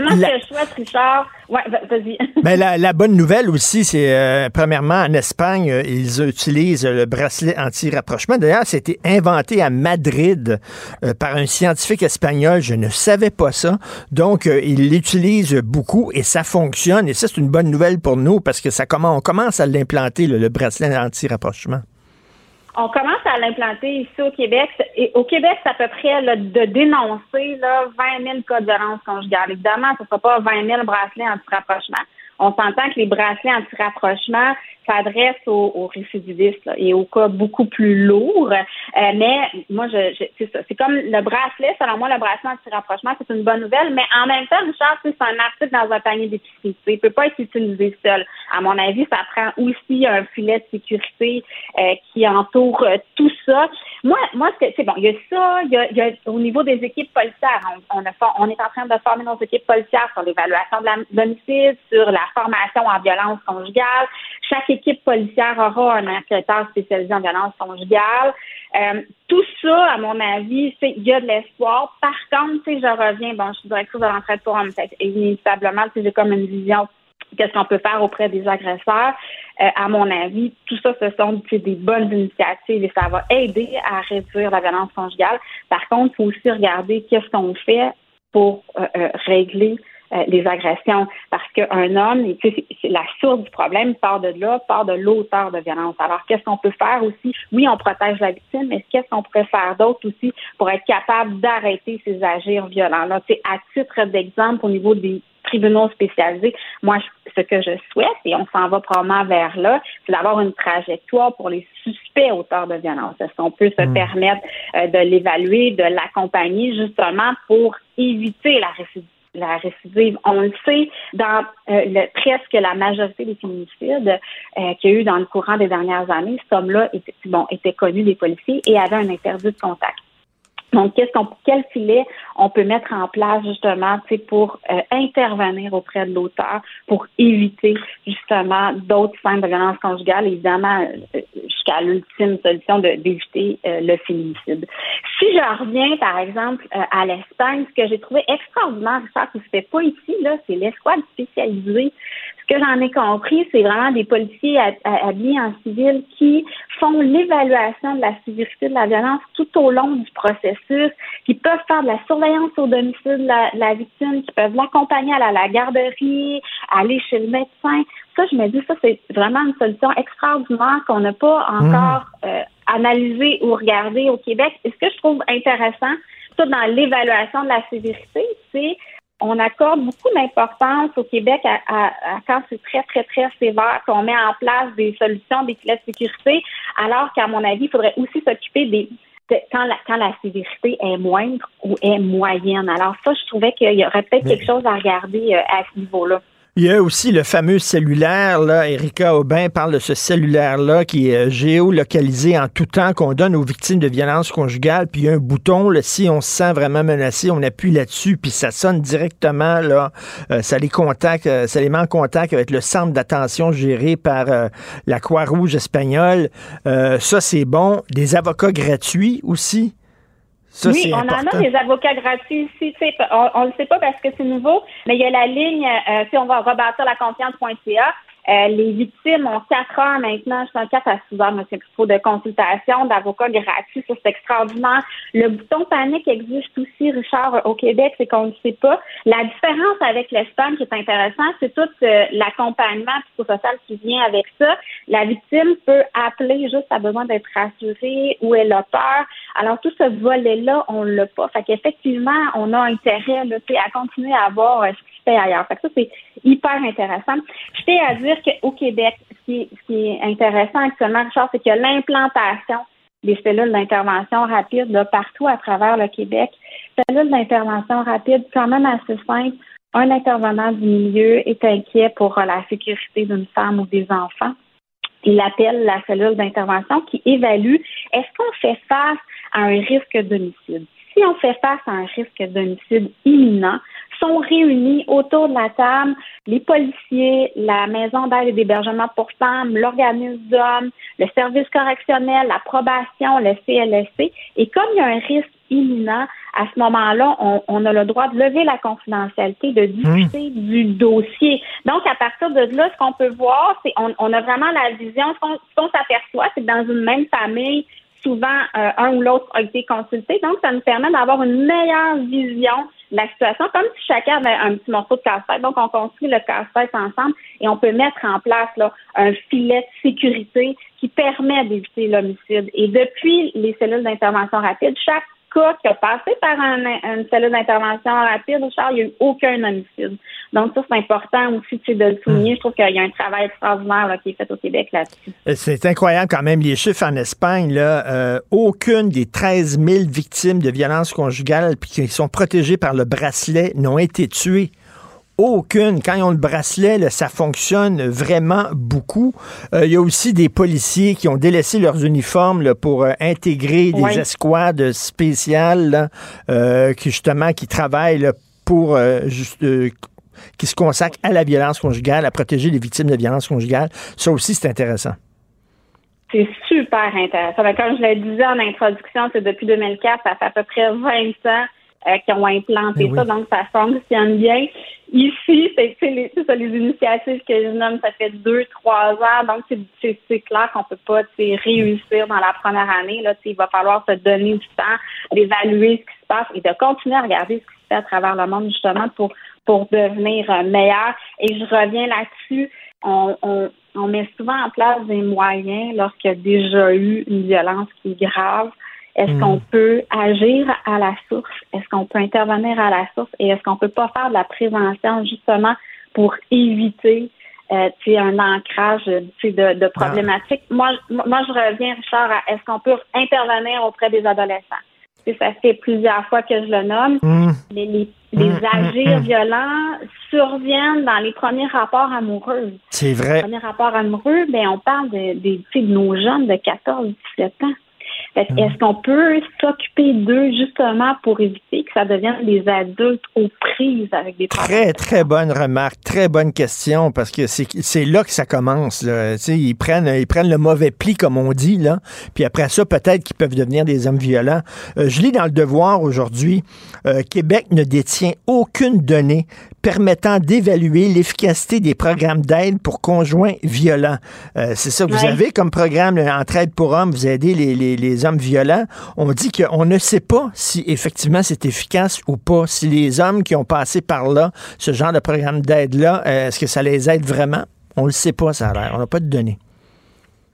Moi, ce La- que je souhaite, Richard, ouais, va- vas-y. Ben, la, la bonne nouvelle aussi, c'est euh, premièrement en Espagne, euh, ils utilisent le bracelet anti-rapprochement. D'ailleurs, c'était inventé à Madrid euh, par un scientifique espagnol. Je ne savais pas ça. Donc, euh, ils l'utilisent beaucoup et ça fonctionne. Et ça, c'est une bonne nouvelle pour nous parce que ça commence, on commence à l'implanter, le, le bracelet anti-rapprochement. On commence à l'implanter ici au Québec. Et au Québec, c'est à peu près là, de dénoncer là, 20 000 cas de violence conjugale. Évidemment, ce ne sera pas 20 000 bracelets anti-rapprochement. On s'entend que les bracelets anti-rapprochement s'adressent aux, aux récidivistes là, et aux cas beaucoup plus lourds. Euh, mais moi, je, je- c'est ça. C'est comme le bracelet, selon moi, le bracelet anti-rapprochement, c'est une bonne nouvelle. Mais en même temps, Richard, c'est un article dans un panier d'épicerie. Il ne peut pas être utilisé seul. À mon avis, ça prend aussi un filet de sécurité euh, qui entoure euh, tout ça. Moi, moi, c'est bon. Il y a ça. Il y a, y a au niveau des équipes policières, on, a on est en train de former nos équipes policières sur l'évaluation de l'homicide, sur la formation en violence conjugale. Chaque équipe policière aura un enquêteur spécialisé en violence conjugale. Euh, tout ça, à mon avis, il y a de l'espoir. Par contre, sais, je reviens, bon, je suis directrice de l'entraide pour hommes, inévitablement, j'ai comme une vision qu'est-ce qu'on peut faire auprès des agresseurs. Euh, à mon avis, tout ça, ce sont des bonnes initiatives et ça va aider à réduire la violence conjugale. Par contre, il faut aussi regarder qu'est-ce qu'on fait pour euh, régler euh, les agressions. Parce qu'un homme, tu sais, c'est- c'est la source du problème part de là, part de l'auteur de violence. Alors, qu'est-ce qu'on peut faire aussi? Oui, on protège la victime, mais qu'est-ce qu'on pourrait faire d'autre aussi pour être capable d'arrêter ces agirs violents? Là, tu sais, à titre d'exemple, au niveau des tribunaux spécialisés, moi, ce que je souhaite, et on s'en va probablement vers là, c'est d'avoir une trajectoire pour les suspects auteurs de violence. Est-ce qu'on peut se permettre euh, de l'évaluer, de l'accompagner justement pour éviter la récidive? La récidive, on le sait, dans euh, le, presque la majorité des féminicides euh, qu'il y a eu dans le courant des dernières années, cet homme-là était, bon, était connu des policiers et avait un interdit de contact. Donc, qu'est-ce qu'on, quel filet on peut mettre en place justement, pour euh, intervenir auprès de l'auteur, pour éviter justement d'autres scènes de violence conjugale, évidemment euh, jusqu'à l'ultime solution de, d'éviter euh, le féminicide. Si je reviens, par exemple, à l'Espagne, ce que j'ai trouvé extraordinaire, ça qui se fait pas ici, là, c'est l'escouade spécialisée. Ce que j'en ai compris, c'est vraiment des policiers habillés en civil qui font l'évaluation de la sévérité de la violence tout au long du processus, qui peuvent faire de la surveillance au domicile de la, victime, qui peuvent l'accompagner à la, garderie, aller chez le médecin. Ça, je me dis, ça, c'est vraiment une solution extraordinaire qu'on n'a pas encore mmh. euh, analysée ou regardée au Québec. Et ce que je trouve intéressant, ça, dans l'évaluation de la sévérité, c'est on accorde beaucoup d'importance au Québec à, quand c'est très, très, très sévère, qu'on met en place des solutions, des filets de sécurité, alors qu'à mon avis, il faudrait aussi s'occuper des quand la, quand la sévérité est moindre ou est moyenne. Alors ça, je trouvais qu'il y aurait peut-être quelque chose à regarder euh, à ce niveau-là. Il y a aussi le fameux cellulaire, là. Erika Aubin parle de ce cellulaire-là qui est euh, géolocalisé en tout temps, qu'on donne aux victimes de violences conjugales. Puis il y a un bouton, là, si on se sent vraiment menacé, on appuie là-dessus, puis ça sonne directement, là. Euh, ça les contacte, euh, ça les met en contact avec le centre d'attention géré par la Croix-Rouge espagnole. ça, c'est bon. Des avocats gratuits aussi oui, on en a des avocats gratuits ici. On ne le sait pas parce que c'est nouveau, mais il y a la ligne, euh, si on va rebâtir la confiance.ca, euh, les victimes ont quatre heures maintenant, je suis 4 à 6 heures, monsieur trop de consultation, d'avocats gratuits, ça c'est extraordinaire. Le bouton panique existe aussi, Richard, au Québec, c'est qu'on ne sait pas. La différence avec l'Espagne qui est intéressant, c'est tout euh, l'accompagnement psychosocial qui vient avec ça. La victime peut appeler juste à besoin d'être rassurée ou elle a peur. Alors tout ce volet-là, on l'a pas. Fait qu'effectivement, on a intérêt là, à continuer à voir euh, ça, c'est hyper intéressant. Je à dire qu'au Québec, ce qui, est, intéressant actuellement, Richard, c'est que l'implantation des cellules d'intervention rapide partout à travers le Québec. Cellules d'intervention rapide, quand même assez simple. Un intervenant du milieu est inquiet pour la sécurité d'une femme ou des enfants. Il appelle la cellule d'intervention qui évalue est-ce qu'on fait face à un risque d'homicide? Si on fait face à un risque d'homicide imminent, sont réunis autour de la table les policiers, la maison d'aide et d'hébergement pour femmes, l'organisme d'hommes, le service correctionnel, la probation, le CLSC. Et comme il y a un risque imminent, à ce moment-là, on, a le droit de lever la confidentialité, de discuter mmh. du dossier. Donc, à partir de là, ce qu'on peut voir, c'est on, on a vraiment la vision, ce qu'on s'aperçoit, c'est que dans une même famille, souvent euh, un ou l'autre a été consulté. Donc, ça nous permet d'avoir une meilleure vision de la situation, comme si chacun avait un petit morceau de casse-tête. Donc, on construit le casse-tête ensemble et on peut mettre en place là, un filet de sécurité qui permet d'éviter l'homicide. Et depuis les cellules d'intervention rapide, chaque cas qui a passé par une cellule d'intervention rapide, Charles, il n'y a eu aucun homicide. Donc, ça, c'est important aussi de le souligner. Je trouve qu'il y a un travail extraordinaire qui est fait au Québec là-dessus. Euh, c'est incroyable quand même. Les chiffres en Espagne, là, euh, aucune des 13 000 victimes de violences conjugales qui sont protégées par le bracelet n'ont été tuées aucune. Quand ils ont le bracelet, ça fonctionne vraiment beaucoup. Euh, il y a aussi des policiers qui ont délaissé leurs uniformes pour euh, intégrer des escouades spéciales euh, qui justement qui travaillent pour juste, qui se consacrent à la violence conjugale, à protéger les victimes de violence conjugale. Ça aussi, c'est intéressant. C'est super intéressant. Comme je l'ai dit en introduction, c'est depuis 2004, ça fait à peu près 20 ans euh, qui ont implanté ben ça, donc ça fonctionne bien. Ici, c'est les, les initiatives que je nomme, ça fait deux, trois ans, donc c'est clair qu'on peut pas réussir dans la première année. Là, il va falloir se donner du temps, d'évaluer ce qui se passe et de continuer à regarder ce qui se fait à travers le monde justement pour pour devenir euh, meilleur. Et je reviens là-dessus. On, on, on met souvent en place des moyens lorsqu'il y a déjà eu une violence qui est grave est-ce qu'on hmm. peut agir à la source? Est-ce qu'on peut intervenir à la source? Et est-ce qu'on peut pas faire de la prévention justement pour éviter euh, un ancrage de, de problématiques? Moi, moi, je reviens, Richard, à est-ce qu'on peut intervenir auprès des adolescents? ça fait plusieurs fois que je le nomme. Hmm. Les, les, hmm, agirs violents surviennent dans les premiers rapports amoureux. C'est vrai. Les premiers rapports amoureux, ben, on parle de, de, de nos jeunes de 14, 17 ans. Fait Est-ce qu'on peut s'occuper d'eux justement pour éviter que ça devienne des adultes aux prises avec des Très, très bonne remarque, très bonne question, parce que c'est là que ça commence. Là. Ils, prennent, ils prennent le mauvais pli, comme on dit, là, puis après ça, peut-être qu'ils peuvent devenir des hommes violents. Euh, je lis dans le Devoir aujourd'hui, euh, Québec ne détient aucune donnée permettant d'évaluer l'efficacité des programmes d'aide pour conjoints violents. Euh, c'est ça que vous avez comme programme Entraide pour hommes, vous aidez les, les, les hommes violents. On dit qu'on ne sait pas si effectivement c'est efficace ou pas. Si les hommes qui ont passé par là, ce genre de programme d'aide-là, euh, est-ce que ça les aide vraiment? On ne le sait pas, ça a l'air. On n'a pas de données.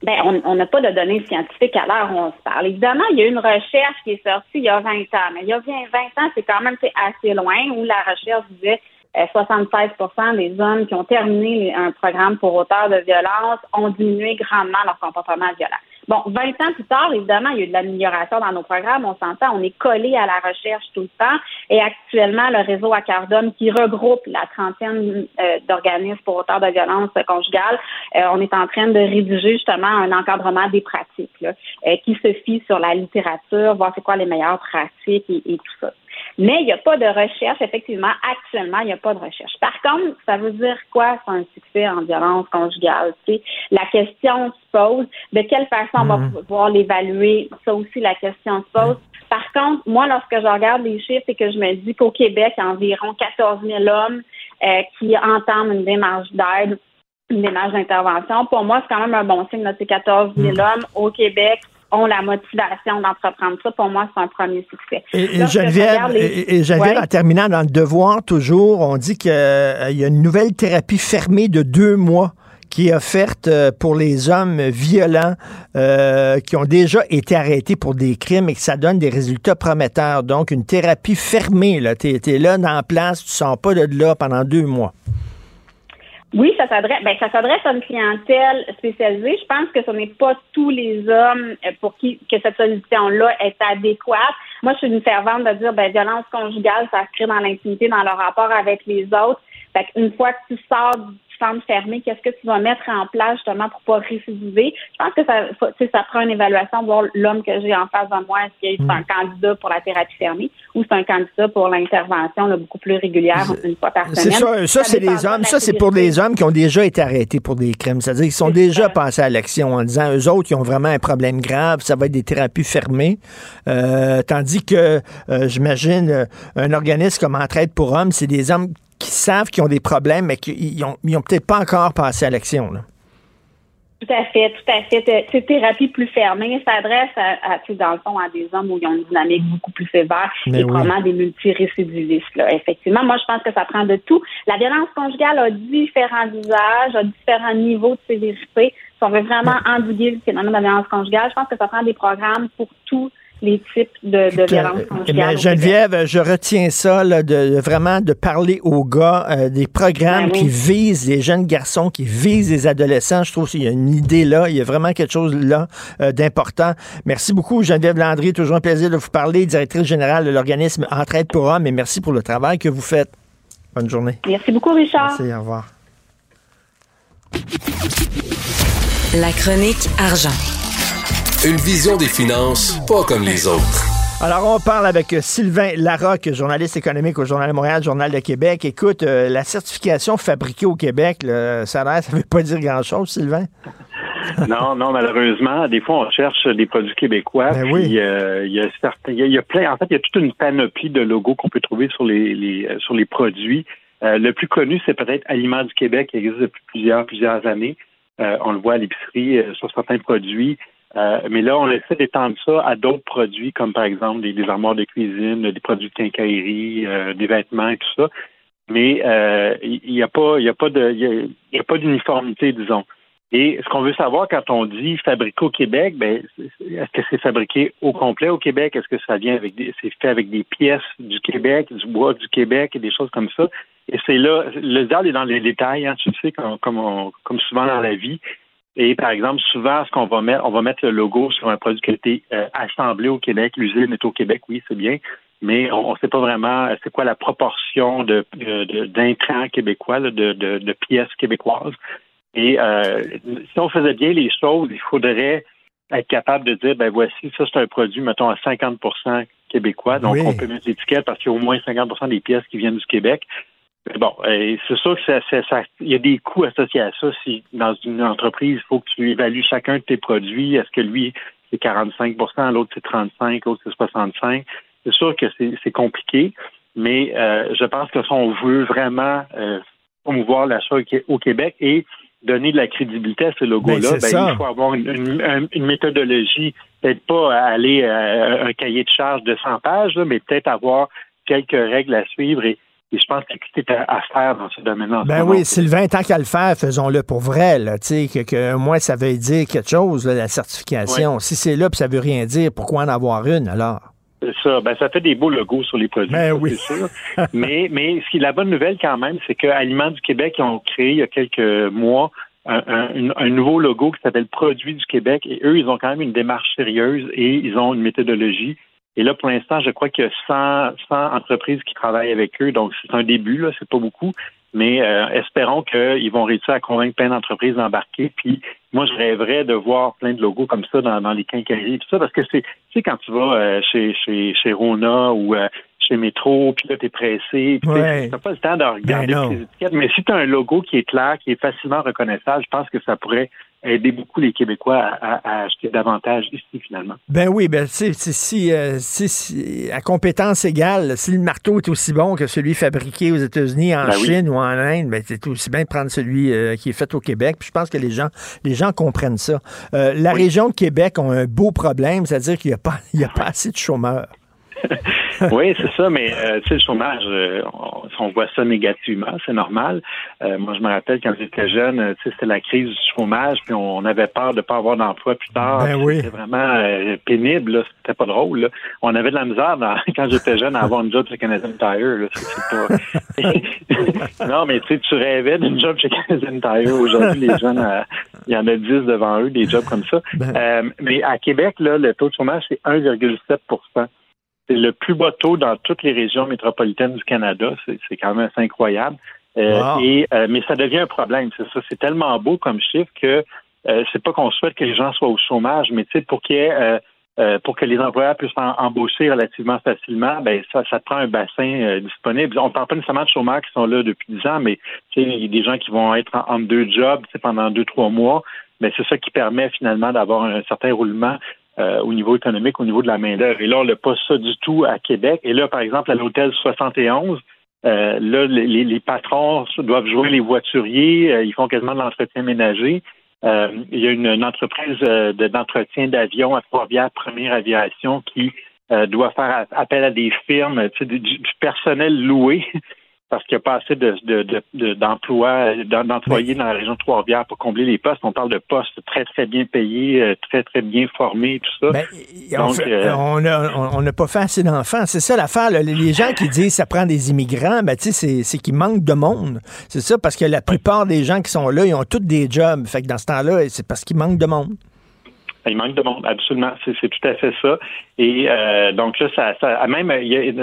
Ben, on n'a pas de données scientifiques à l'heure où on se parle. Évidemment, il y a une recherche qui est sortie il y a 20 ans, mais il y a 20 ans, c'est quand même assez loin où la recherche disait 76% euh, des hommes qui ont terminé un programme pour auteur de violence ont diminué grandement leur comportement violent. Bon, 20 ans plus tard, évidemment, il y a eu de l'amélioration dans nos programmes. On s'entend, on est collé à la recherche tout le temps. Et actuellement, le réseau Accardum, qui regroupe la trentaine euh, d'organismes pour auteurs de violence conjugale, euh, on est en train de rédiger justement un encadrement des pratiques qui se fie sur la littérature, voir c'est quoi les meilleures pratiques et tout ça. Mais il n'y a pas de recherche, effectivement, actuellement, il n'y a pas de recherche. Par contre, ça veut dire quoi, c'est un succès en violence conjugale? La question se pose, de quelle façon on va mhm. pouvoir l'évaluer? Ça aussi, la question se pose. Par contre, moi, lorsque je regarde les chiffres et que je me dis qu'au Québec, il y a environ 14 000 hommes euh, qui entament une démarche d'aide, une démarche d'intervention, pour moi, c'est quand même un bon signe. de ces 14 000 mhm. hommes au Québec ont la motivation d'entreprendre ça. Pour moi, c'est un premier succès. Et, Geneviève, et, en terminant dans le devoir, toujours, on dit qu'il euh, y a une nouvelle thérapie fermée de deux mois qui est offerte euh, pour les hommes violents euh, qui ont déjà été arrêtés pour des crimes et que ça donne des résultats prometteurs. Donc, une thérapie fermée. Tu es, là, dans la place, tu ne sors pas de là pendant deux mois. Oui, ça s'adresse, ben, ça s'adresse à une clientèle spécialisée. Je pense que ce n'est pas tous les hommes euh, pour qui que cette solution-là est adéquate. Moi, je suis une fervente de dire, ben, violence conjugale, ça se crée dans l'intimité, dans le rapport avec les autres. Fait une fois que tu sors centre fermé, qu'est-ce que tu vas mettre en place justement pour pas récidiver? Je pense que ça, ça prend une évaluation, voir l'homme que j'ai en face de moi, est-ce qu'il est un hmm. candidat pour la thérapie fermée ou c'est un candidat pour l'intervention beaucoup plus régulière, une fois par semaine. Ça, ça, c'est les hommes. Ça, c'est pour les hommes qui ont déjà été arrêtés pour des crimes. C'est-à-dire qu'ils sont déjà passés à l'action en disant, eux autres, ils ont vraiment un problème grave, ça va être des thérapies fermées. Euh, tandis que, euh, j'imagine, euh, un organisme comme Entraide pour hommes, c'est des hommes qui savent qu'ils ont des problèmes, mais qu'ils n'ont ont, peut-être pas encore passé à l'action. Tout à fait, tout à fait. Ces thérapies plus fermées s'adressent à, à, dans le fond, à des hommes où ils ont une dynamique beaucoup plus sévère et probablement des multirécidivistes. Là. Effectivement, moi, je pense que ça prend de tout. La violence conjugale a différents usages, a différents niveaux de sévérité. Si on veut vraiment endiguer le phénomène de la violence conjugale, je pense que ça prend des programmes pour tout les types de, de violences conjugales. Geneviève, je retiens ça, de, vraiment de parler aux gars euh, des programmes ben qui visent les jeunes garçons, qui visent les adolescents. Je trouve qu'il y a une idée là, il y a vraiment quelque chose là euh, d'important. Merci beaucoup, Geneviève Landry. Toujours un plaisir de vous parler, directrice générale de l'organisme Entraide pour hommes, et merci pour le travail que vous faites. Bonne journée. Merci beaucoup, Richard. Merci, au revoir. La chronique argent. Une vision des finances pas comme les autres. Alors, on parle avec Sylvain Larocque, journaliste économique au Journal de Montréal, Journal de Québec. Écoute, euh, la certification fabriquée au Québec, le salaire, ça ne veut pas dire grand-chose, Sylvain? non, non, malheureusement, des fois, on cherche des produits québécois. Ben oui. Euh, il y a certains, il y, a plein, en fait, il y a toute une panoplie de logos qu'on peut trouver sur les, euh, sur les produits. le plus connu, c'est peut-être Aliments du Québec, qui existe depuis plusieurs, plusieurs années. on le voit à l'épicerie sur certains produits. Euh, mais là, on essaie d'étendre ça à d'autres produits, comme par exemple des, armoires de cuisine, des produits de quincaillerie, euh, des vêtements et tout ça. Mais euh, il n'y a pas, d'uniformité, disons. Et ce qu'on veut savoir quand on dit fabriqué au Québec, ben, est-ce que c'est fabriqué au complet au Québec? Est-ce que ça vient avec des, c'est fait avec des pièces du Québec, du bois du Québec et des choses comme ça? Et c'est là, le diable est dans les détails, hein, tu sais, comme, comme, comme souvent dans la vie. Et par exemple, souvent, ce qu'on va mettre, on va mettre le logo sur un produit qui a été euh, assemblé au Québec. L'usine est au Québec, oui, c'est bien, mais on ne sait pas vraiment c'est quoi la proportion de, d'intrants québécois, de, de, pièces québécoises. Et euh, si on faisait bien les choses, il faudrait être capable de dire, ben voici, ça c'est un produit, mettons, à 50% québécois, donc on peut mettre l'étiquette parce qu'il y a au moins 50% des pièces qui viennent du Québec. Bon, c'est sûr que ça, ça, il y a des coûts associés à ça. Si dans une entreprise, il faut que tu évalues chacun de tes produits. Est-ce que lui, c'est 45% l'autre c'est 35, l'autre c'est 65. C'est sûr que c'est compliqué, mais euh, je pense que si on veut vraiment euh, promouvoir l'achat au Québec et donner de la crédibilité à ce logo-là, ben, ben il faut avoir une, méthodologie, peut-être pas aller à un cahier de charge de 100 pages, mais peut-être avoir quelques règles à suivre et, je pense qu'il y a à faire dans ce domaine-là. Ben oui, Sylvain, tant qu'à le faire, faisons-le pour vrai. Là, que, que moi, ça veut dire quelque chose, la certification. Si c'est là puis ça veut rien dire, pourquoi en avoir une alors? C'est ça. Ben, ça fait des beaux logos sur les produits. Ben oui. C'est sûr. mais, mais ce qui est la bonne nouvelle quand même, c'est que Aliments du Québec ils ont créé il y a quelques mois un, nouveau logo qui s'appelle Produits du Québec. Et eux, ils ont quand même une démarche sérieuse et ils ont une méthodologie. Et là, pour l'instant, je crois qu'il y a 100, 100 entreprises qui travaillent avec eux. Donc, c'est un début, là, c'est pas beaucoup. Mais euh, espérons qu'ils vont réussir à convaincre plein d'entreprises d'embarquer. Puis moi, je rêverais de voir plein de logos comme ça dans, les quincailleries et tout ça, parce que c'est, tu sais, quand tu vas euh, chez, chez, chez Rona ou euh, chez Métro, puis là, t'es pressé, puis t'as pas le temps de regarder ben les étiquettes. Mais si tu as un logo qui est clair, qui est facilement reconnaissable, je pense que ça pourrait aider beaucoup les Québécois à, acheter davantage ici, finalement. Ben oui, ben si, si, euh, si, à compétence égale, si le marteau est aussi bon que celui fabriqué aux États-Unis, en Ben Chine ou en Inde, ben c'est aussi bien de prendre celui euh, qui est fait au Québec. Puis je pense que les gens, les gens comprennent ça. Euh, la région de Québec a un beau problème, c'est-à-dire qu'il n'y a, pas, il y a pas assez de chômeurs. oui, c'est ça, mais euh, tu sais, le chômage, euh, on, voit ça négativement, c'est normal. Euh, moi, je me rappelle quand j'étais jeune, tu sais, c'était la crise du chômage, puis on, avait peur de ne pas avoir d'emploi plus tard. Ben oui. C'était vraiment pénible, c'était pas drôle. Là. On avait de la misère quand j'étais jeune à avoir une job chez Canadian Tire. Là. pas... non, mais tu sais, tu rêvais d'une job chez Canadian Tire. Aujourd'hui, les jeunes, il y en a 10 devant eux, des jobs comme ça. Ben. mais à Québec, là, le taux de chômage, c'est 1,7 c'est le plus bas taux dans toutes les régions métropolitaines du Canada. C'est quand même assez incroyable. Euh, et, euh, mais ça devient un problème. C'est ça. C'est tellement beau comme chiffre que euh, c'est pas qu'on souhaite que les gens soient au chômage, mais tu sais, pour qu'il y ait pour que les employeurs puissent embaucher relativement facilement, ben ça, ça prend un bassin disponible. On ne parle pas nécessairement de chômeurs qui sont là depuis 10 ans, mais il y a des gens qui vont être en, deux jobs pendant deux, trois mois. Mais c'est ça qui permet finalement d'avoir un certain roulement euh, au niveau économique, au niveau de la main-d'œuvre. Et là, on n'a pas ça du tout à Québec. Et là, par exemple, à l'hôtel 71, euh, là, les, patrons doivent jouer les voituriers, euh, ils font quasiment de l'entretien ménager. il y a une, entreprise d'entretien d'avion à Trois-Rivières, Première Aviation, qui doit faire appel à des firmes, du, du personnel loué parce qu'il n'y a pas assez d'emplois, d'employés dans la région de Trois-Rivières pour combler les postes. On parle de postes très, très bien payés, euh, très, très bien formés, tout ça. Ben, euh, on n'a pas fait assez d'enfants. C'est ça l'affaire. Les gens qui disent que ça prend des immigrants, ben, c'est qu'il manque de monde. C'est ça, parce que la plupart des gens qui sont là, ils ont tous des jobs. Fait que dans ce temps-là, c'est parce qu'il manque de monde. Il manque de monde, absolument. C'est tout à fait ça. Et euh, donc là, ça, ça même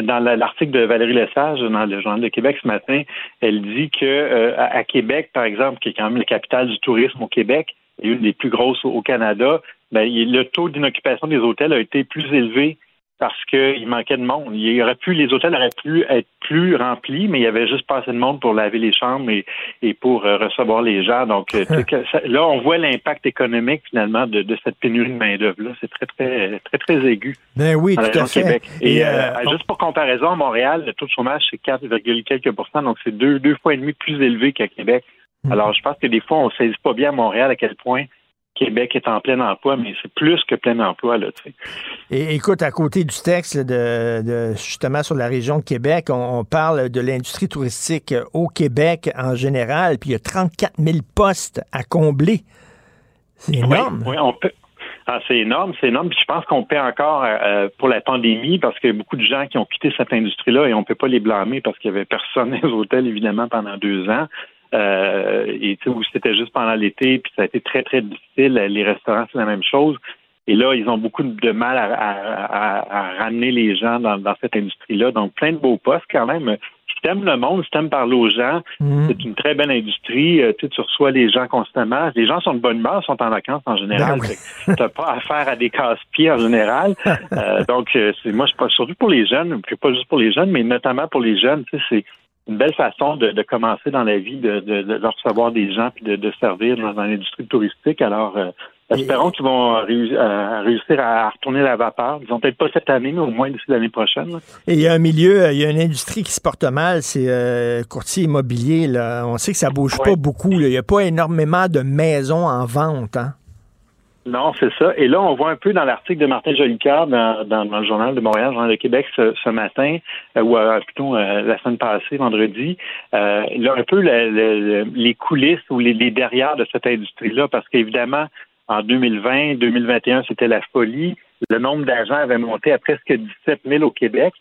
dans l'article de Valérie Lesage dans le Journal de Québec ce matin, elle dit que euh, à Québec, par exemple, qui est quand même la capitale du tourisme au Québec, et une des plus grosses au Canada, ben, le taux d'inoccupation des hôtels a été plus élevé parce qu'il manquait de monde. Il aurait pu, les hôtels auraient pu être plus remplis, mais il y avait juste pas assez de monde pour laver les chambres et, et pour euh, recevoir les gens. Donc euh, là, on voit l'impact économique finalement de, de cette pénurie de main d'œuvre là. C'est très très très très aigu. Ben oui, tout à fait. Québec. Et, euh, juste pour comparaison, à Montréal, le taux de chômage c'est 4, quelques pourcents, donc c'est deux deux fois et demi plus élevé qu'à Québec. Hmm. Alors je pense que des fois on saisit pas bien à Montréal à quel point Québec est en plein emploi, mais c'est plus que plein emploi. Là, Et écoute, à côté du texte de, justement sur la région de Québec, on, parle de l'industrie touristique au Québec en général, puis il y a 34 000 postes à combler. C'est énorme. Oui, on peut. Ah, c'est énorme, c'est énorme. Puis je pense qu'on paie encore euh, pour la pandémie parce qu'il y a beaucoup de gens qui ont quitté cette industrie-là et on ne peut pas les blâmer parce qu'il n'y avait personne dans les hôtels, évidemment, pendant deux ans. Euh, et où c'était juste pendant l'été, puis ça a été très, très difficile. Les restaurants, c'est la même chose. Et là, ils ont beaucoup de mal à, ramener les gens dans, cette industrie-là. Donc, plein de beaux postes quand même. Qui t'aimes le monde, si t'aimes parler aux gens, Mhm. c'est une très belle industrie. Euh, tu reçois les gens constamment. Les gens sont de bonne humeur, sont en vacances en général. Ben oui. T'as pas affaire à des casse-pieds en général. Euh, donc, euh, c'est moi, je pense surtout pour les jeunes, puis pas juste pour les jeunes, mais notamment pour les jeunes, tu sais, c'est une belle façon de, de commencer dans la vie, de, de, de recevoir des gens puis de, de servir dans, dans l'industrie touristique. Alors, euh, espérons qu'ils vont euh, réussir à retourner la vapeur. Ils ont peut-être pas cette année, mais au moins d'ici l'année prochaine. là. Et il y a un milieu, euh, il y a une industrie qui se porte mal, c'est euh, courtier immobilier. Là. On sait que ça bouge pas beaucoup. là. Il n'y a pas énormément de maisons en vente. Hein? Non, c'est ça. Et là, on voit un peu dans l'article de Martin Jolicoeur dans, dans, dans le Journal de Montréal, Journal de Québec ce, ce matin, euh, ou euh, plutôt euh, la semaine passée, vendredi, euh, là, un peu le- le- les coulisses ou les, les derrière de cette industrie-là, parce qu'évidemment, en 2020, 2021, c'était la folie. Le nombre d'agents avait monté à presque 17 000 au Québec.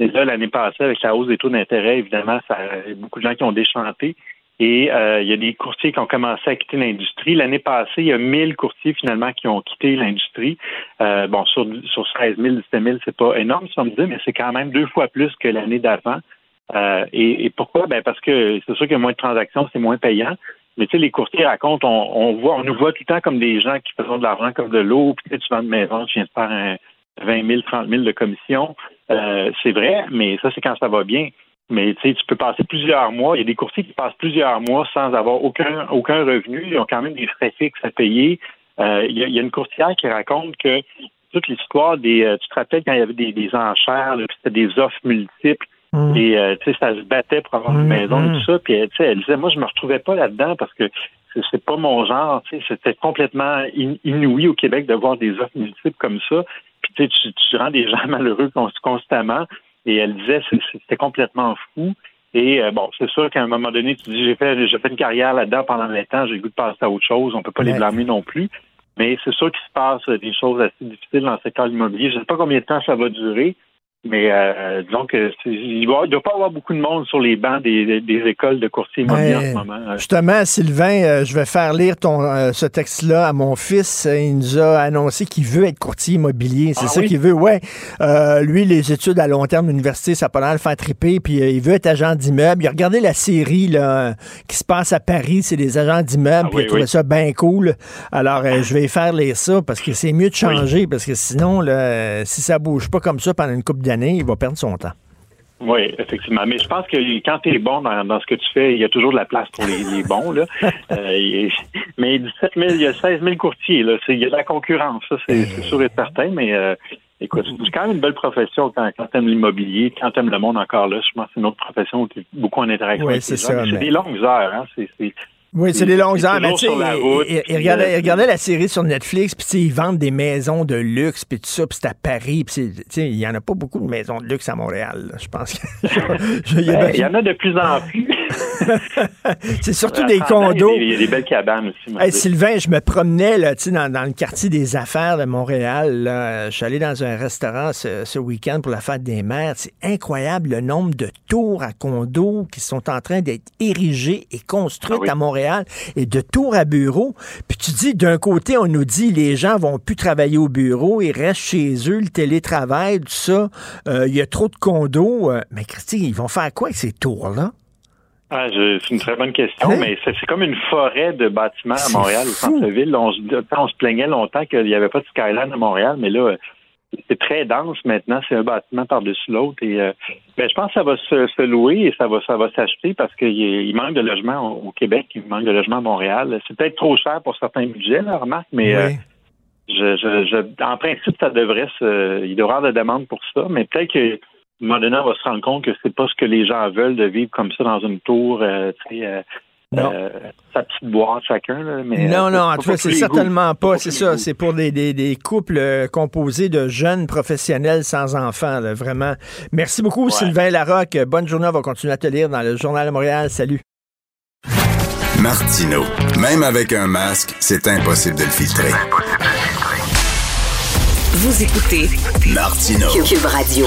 Et là, l'année passée, avec la hausse des taux d'intérêt, évidemment, ça, beaucoup de gens qui ont déchanté. Et euh, il y a des courtiers qui ont commencé à quitter l'industrie. L'année passée, il y a 1000 courtiers finalement qui ont quitté l'industrie. Euh, bon, sur, sur 16 000, 17 000, c'est pas énorme, ça me dit, mais c'est quand même deux fois plus que l'année d'avant. Euh, et, et pourquoi? Ben parce que c'est sûr qu'il y a moins de transactions, c'est moins payant. Mais tu sais, les courtiers racontent, on, on voit, on nous voit tout le temps comme des gens qui font de l'argent comme de l'eau, puis tu vends une maison, tu viens de faire un 20 000, 30 000 de commission. Euh, c'est vrai, mais ça, c'est quand ça va bien. Mais tu sais, tu peux passer plusieurs mois. Il y a des courtiers qui passent plusieurs mois sans avoir aucun aucun revenu. Ils ont quand même des frais fixes à payer. Euh, il, y a, il y a une courtière qui raconte que toute l'histoire des. euh, tu te rappelles quand il y avait des, des enchères, c'était des offres multiples. Et euh, tu sais, ça se battait pour avoir une maison et tout ça. Puis tu sais, elle disait, moi, je me retrouvais pas là-dedans parce que c'est- pas mon genre. Tu sais, c'était complètement in- inouï au Québec de voir des offres multiples comme ça. Puis tu sais, tu, tu rends des gens malheureux cons- constamment. Et elle disait, c'était complètement fou. Et euh, bon, c'est sûr qu'à un moment donné, tu dis, j'ai fait, j'ai fait une carrière là-dedans pendant 20 ans, j'ai le goût de passer à autre chose. On peut pas les blâmer non plus. Mais c'est sûr qu'il se passe des choses assez difficiles dans le secteur immobilier. Je ne sais pas combien de temps ça va durer, mais euh, disons que c'est- il ne doit pas y avoir beaucoup de monde sur les bancs des, des- écoles de courtiers immobiliers en Ouais. ce moment. Euh, Justement, Sylvain, euh, je vais faire lire ton, euh, ce texte-là à mon fils. Il nous a annoncé qu'il veut être courtier immobilier. C'est Ah ça oui? qu'il veut. Ouais. Euh, lui, les études à long terme l'université, ça pas l'air le faire triper. Puis il veut être agent d'immeuble. Il a regardé la série là, qui se passe à Paris. C'est des agents d'immeuble. Ah puis oui, il a trouvé oui. ça bien cool. Alors, je vais faire lire ça parce que c'est mieux de changer. Parce que sinon, là, si ça bouge pas comme ça pendant une couple d'années, il va perdre son temps. Oui, effectivement. Mais je pense que quand tu es bon dans, dans ce que tu fais, il y a toujours de la place pour les, les bons. Là. Euh, mais 17 000, il y a 16 000 courtiers. Là. Il y a de la concurrence, ça, c'est sûr et certain. Mais euh, écoute, c'est quand même une belle profession quand, quand tu aimes l'immobilier, quand tu aimes le monde encore là. Je pense que c'est une autre profession qui est beaucoup en interaction Oui, avec c'est les gens. C'est mais- des longues heures. Hein. C'est- Oui, c'est des longues heures. Mais tu sais, sur la il- route, il, il puis, regardait, euh, la série sur Netflix, puis ils vendent des maisons de luxe, puis tout ça, puis c'est à Paris, puis c'est- tu sais, il y en a pas beaucoup de maisons de luxe à Montréal. là. Je pense que je- il y a- Ben, il y en a de plus en plus. c'est surtout des condos. Il y, a des, il y a des belles cabanes aussi. Hey, Sylvain, je me promenais là, tu sais, dans, dans le quartier des affaires de Montréal. là. Je suis allé dans un restaurant ce, ce week-end pour la fête des mères. C'est incroyable le nombre de tours à condos qui sont en train d'être érigées et construites Ah oui. à Montréal et de tours à bureaux. Puis tu dis, d'un côté, on nous dit les gens vont plus travailler au bureau, ils restent chez eux, le télétravail, tout ça. Euh, Il y a trop de condos. Euh, mais Christy, ils vont faire quoi avec ces tours-là? Ah, c'est une très bonne question, Hein? mais c'est comme une forêt de bâtiments à Montréal, au centre-ville. On, se- on se plaignait longtemps qu'il n'y avait pas de skyline à Montréal, mais là, c'est très dense maintenant. C'est un bâtiment par-dessus l'autre. Et euh, ben, je pense que ça va se, se louer et ça va, ça va s'acheter parce qu'il il manque de logements au, au Québec, il manque de logements à Montréal. C'est peut-être trop cher pour certains budgets, là, remarque, mais euh, je, je, je- en principe, ça devrait se. Il doit y avoir de demande pour ça, mais peut-être que un moment donné, on va se rendre compte que c'est pas ce que les gens veulent de vivre comme ça dans une tour, euh, tu sais, euh, Non. euh, sa petite boîte chacun. Là, mais, non, euh, non, en tout cas, c'est certainement goûts. pas. C'est ça. C'est pour des, des- des couples euh, composés de jeunes professionnels sans enfants, là, vraiment. Merci beaucoup, Sylvain Larocque. Bonne journée. On va continuer à te lire dans le Journal de Montréal. Salut. Martino. Même avec un masque, c'est impossible de le filtrer. Vous écoutez Martino. Cube Radio.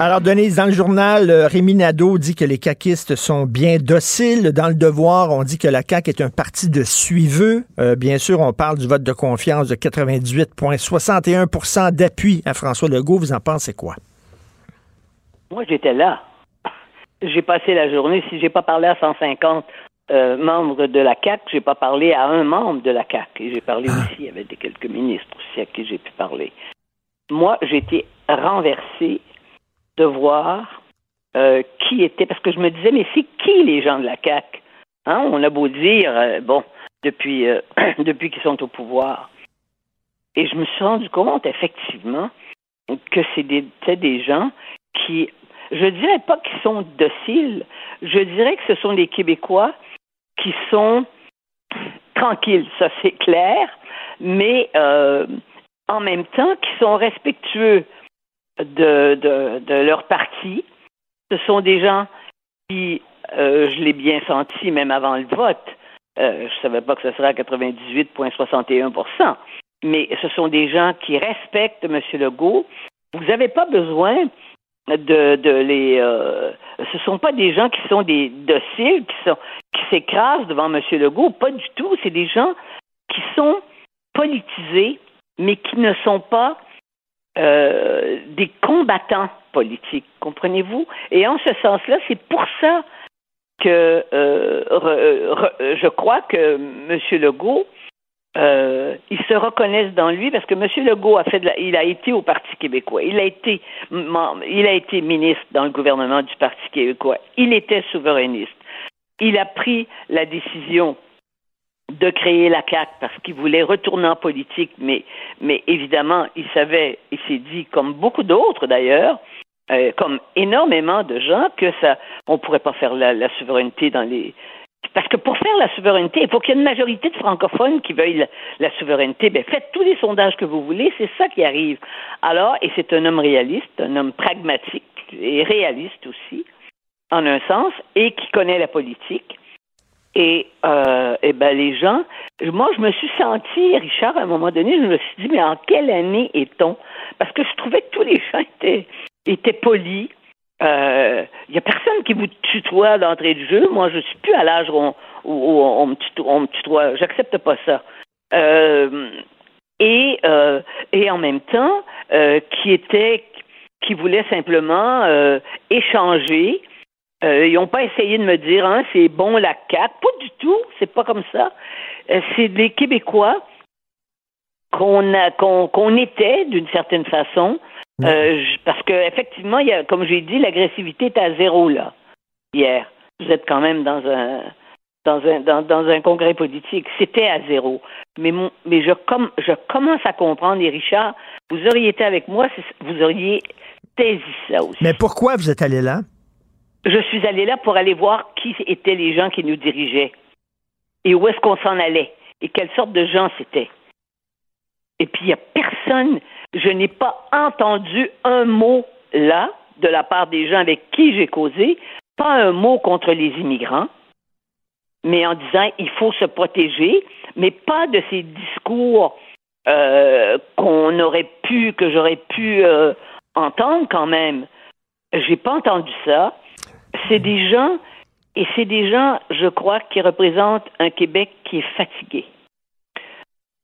Alors, Denise, dans le journal, euh, Rémi Nadeau dit que les caquistes sont bien dociles. Dans le devoir, on dit que la CAQ est un parti de suiveux. Euh, bien sûr, on parle du vote de confiance de 98,61% d'appui à François Legault. Vous en pensez quoi? Moi, j'étais là. J'ai passé la journée. Si j'ai pas parlé à 150 euh, membres de la CAC, j'ai pas parlé à un membre de la CAC. Et j'ai parlé ah. aussi avec quelques ministres aussi à qui j'ai pu parler. Moi, j'ai été renversé de voir euh, qui était, parce que je me disais, mais c'est qui les gens de la CAC hein? On a beau dire, euh, bon, depuis, euh, depuis qu'ils sont au pouvoir. Et je me suis rendu compte, effectivement, que c'est des, des gens qui, je dirais pas qu'ils sont dociles, je dirais que ce sont des Québécois qui sont tranquilles, ça c'est clair, mais en même temps qui sont respectueux de, de, leur parti. Ce sont des gens qui, euh, je l'ai bien senti même avant le vote, euh, je ne savais pas que ce serait à 98,61% mais ce sont des gens qui respectent M. Legault. Vous n'avez pas besoin de, de les. Euh, ce ne sont pas des gens qui sont des dociles, qui sont qui s'écrasent devant M. Legault. Pas du tout. C'est des gens qui sont politisés, mais qui ne sont pas euh, des combattants politiques, comprenez-vous? Et en ce sens-là, c'est pour ça que euh, euh, je crois que M. Legault, ils se reconnaissent dans lui parce que M. Legault a fait il a été au Parti québécois, il a été il a été ministre dans le gouvernement du Parti québécois, il était souverainiste, il a pris la décision de créer la CAQ parce qu'il voulait retourner en politique, mais, mais évidemment, il savait, il s'est dit, comme beaucoup d'autres d'ailleurs, euh, comme énormément de gens, que ça, on pourrait pas faire la, souveraineté dans les. Parce que pour faire la souveraineté, il faut qu'il y ait une majorité de francophones qui veuillent la, souveraineté. Ben, faites tous les sondages que vous voulez, c'est ça qui arrive. Alors, et c'est un homme réaliste, un homme pragmatique et réaliste aussi, en un sens, et qui connaît la politique et, euh, et ben les gens, moi je me suis senti, Richard, à un moment donné, je me suis dit, mais en quelle année est-on? Parce que je trouvais que tous les gens étaient, polis. Il euh, n'y a personne qui vous tutoie d'entrée de jeu. Moi, je suis plus à l'âge où on, me tutoie, tutoie. J'accepte pas ça. Euh, et, euh, et en même temps, euh, qui était, qui voulait simplement échanger euh, ils n'ont pas essayé de me dire hein, c'est bon la CAQ. Pas du tout, c'est pas comme ça. Euh, c'est des Québécois qu'on a qu'on était d'une certaine façon. Euh, parce que effectivement, y a, comme j'ai dit, l'agressivité est à zéro là hier. Vous êtes quand même dans un dans un dans, dans un congrès politique. C'était à zéro. Mais mon, mais je comme je commence à comprendre, et Richard, vous auriez été avec moi, vous auriez saisi ça aussi. Mais pourquoi vous êtes allé là? Je suis allée là pour aller voir qui étaient les gens qui nous dirigeaient et où est-ce qu'on s'en allait et quelle sorte de gens c'était. Et puis, il n'y a personne, je n'ai pas entendu un mot là de la part des gens avec qui j'ai causé, pas un mot contre les immigrants, mais en disant il faut se protéger, mais pas de ces discours euh, qu'on aurait pu, que j'aurais pu euh, entendre quand même. J'ai pas entendu ça c'est des gens, et c'est des gens, je crois, qui représentent un Québec qui est fatigué.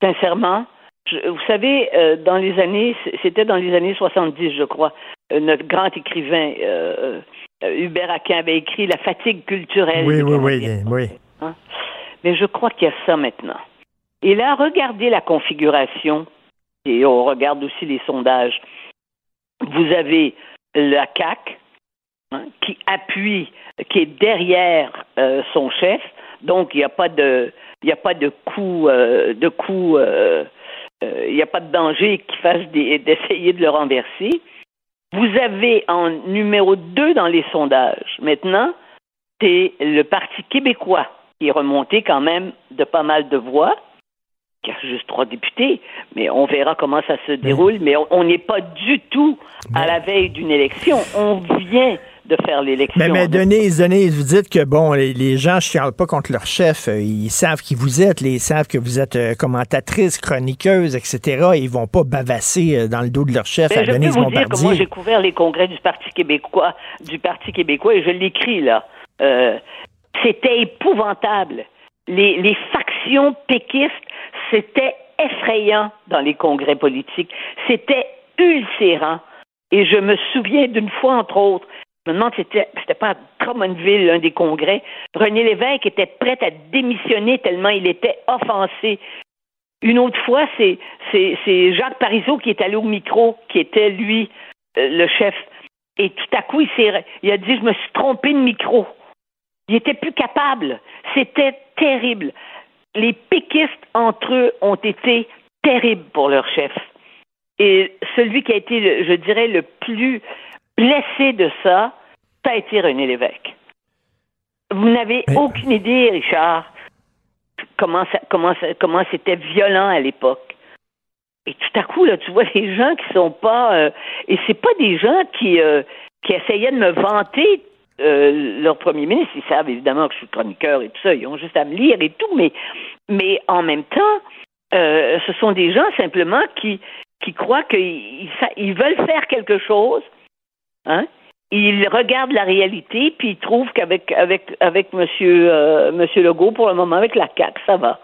Sincèrement, vous savez, euh, dans les années, c'était dans les années 70, je crois, euh, notre grand écrivain euh, Hubert Aquin avait écrit La fatigue culturelle. Oui, oui, oui, oui. Hein? Mais je crois qu'il y a ça maintenant. Et là, regardez la configuration, et on regarde aussi les sondages. Vous avez la CAC Hein, qui appuie, qui est derrière euh, son chef. Donc, il n'y a pas de, il a pas de coup, euh, de coup, euh, il n'y a pas de danger qui fasse d'essayer de le renverser. Vous avez en numéro 2 dans les sondages, maintenant, c'est le Parti québécois qui est remonté quand même de pas mal de voix, qui a juste trois députés, mais on verra comment ça se déroule. Mais on n'est pas du tout à la veille d'une élection. On vient de faire l'élection. Mais, mais Denise, Denise, vous dites que bon, les, gens ne chialent pas contre leur chef. Euh, ils savent qui vous êtes, ils savent que vous êtes euh, commentatrice, chroniqueuse, etc. ils vont pas bavasser euh, dans le dos de leur chef ben, à Denise je peux vous Dire que moi, j'ai couvert les congrès du Parti québécois, du Parti québécois, et je l'écris là. c'était épouvantable. Les, les factions péquistes, c'était effrayant dans les congrès politiques. C'était ulcérant. Et je me souviens d'une fois, entre autres, je me demande si c'était, pas à Drummondville, l'un des congrès, René Lévesque était prêt à démissionner tellement il était offensé. Une autre fois, c'est, Jacques Parizeau qui est allé au micro, qui était, lui, euh, le chef. Et tout à coup, il, il a dit, je me suis trompé de micro. Il était plus capable. C'était terrible. Les péquistes entre eux ont été terribles pour leur chef. Et celui qui a été, je dirais, le plus blessé de ça, ça a été René Lévesque. Vous n'avez aucune idée, Richard, comment comment comment c'était violent à l'époque. Et tout à coup, là, tu vois les gens qui sont pas, euh, et c'est pas des gens qui euh, qui essayaient de me vanter euh, leur premier ministre. Ils savent évidemment que je suis chroniqueur et tout ça. Ils ont juste à me lire et tout, mais mais en même temps, ce sont des gens simplement qui qui croient qu'ils ils veulent faire quelque chose, hein? Ils regardent la réalité, puis ils trouvent qu'avec avec avec Monsieur euh, Monsieur Legault, pour le moment, avec la CAC, ça va.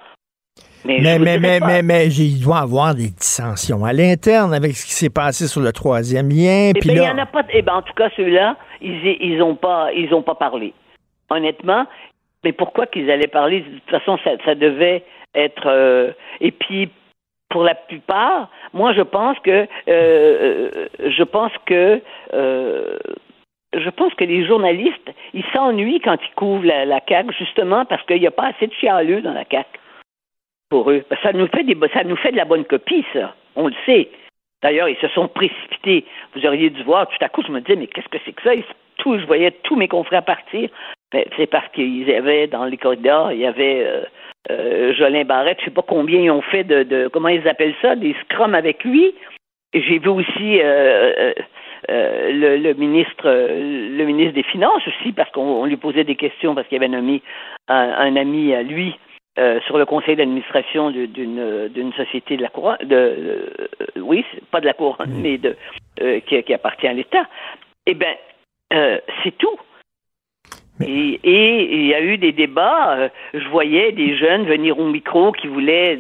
Mais, mais, mais, mais, mais, mais, il doit avoir des dissensions à l'interne avec ce qui s'est passé sur le troisième lien. Eh puis ben, il y en a pas. Eh ben, en tout cas, ceux-là, ils ils ont pas ils ont pas parlé. Honnêtement, mais pourquoi qu'ils allaient parler? De toute façon, ça, ça devait être. Euh, et puis pour la plupart, moi je pense que euh, je pense que euh, je pense que les journalistes, ils s'ennuient quand ils couvrent la, la CAQ, justement parce qu'il n'y a pas assez de chialeux dans la CAQ pour eux. Ça nous fait des, ça nous fait de la bonne copie, ça. On le sait. D'ailleurs, ils se sont précipités. Vous auriez dû voir, tout à coup, je me disais, mais qu'est-ce que c'est que ça? tout, je voyais tous mes confrères partir. Ben, c'est parce qu'ils avaient dans les corridors, il y avait euh, euh, Jolin Barrette, je sais pas combien ils ont fait de, comment ils appellent ça, des scrums avec lui. J'ai vu aussi euh, euh, le, ministre le ministre des Finances aussi, parce qu'on lui posait des questions parce qu'il avait nommé un, ami à lui sur le conseil d'administration d'une d'une société de la couronne de oui, pas de la couronne, mais de qui, qui, appartient à l'État. Eh bien, c'est tout. Et, il y a eu des débats. Euh, je voyais des jeunes venir au micro qui voulaient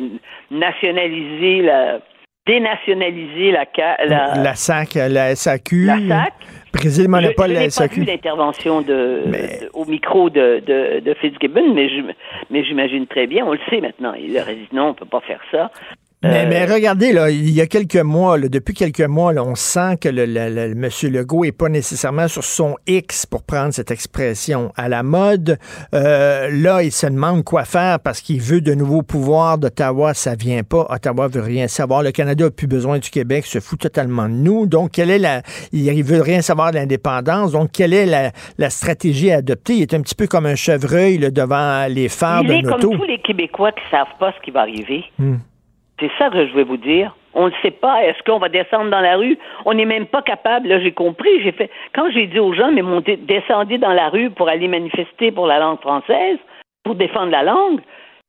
nationaliser la, dénationaliser la, la, la SAC, la SAQ. La SAC. Briser le monopole de la SAQ. Je n'ai pas vu l'intervention de, au micro de, de, de Fitzgibbon, mais, mais j'imagine très bien, on le sait maintenant. Il a dit non, on ne peut pas faire ça. Mais, mais, euh, regardez, là, il y a quelques mois, là, depuis quelques mois, là, on sent que le, le, le, M. Legault n'est pas nécessairement sur son X, pour prendre cette expression, à la mode. Euh, là, il se demande quoi faire parce qu'il veut de nouveaux pouvoirs d'Ottawa. Ça vient pas. Ottawa veut rien savoir. Le Canada a plus besoin du Québec, se fout totalement de nous. Donc, quelle est la... Il veut rien savoir de l'indépendance. Donc, quelle est la, la, stratégie à adopter? Il est un petit peu comme un chevreuil là, devant les phares de auto. comme tous les Québécois qui savent pas ce qui va arriver. Hmm. C'est ça que je vais vous dire. On ne sait pas. Est-ce qu'on va descendre dans la rue? On n'est même pas capable. Là, j'ai compris. J'ai fait. Quand j'ai dit aux gens, mais montez, descendez dans la rue pour aller manifester pour la langue française, pour défendre la langue.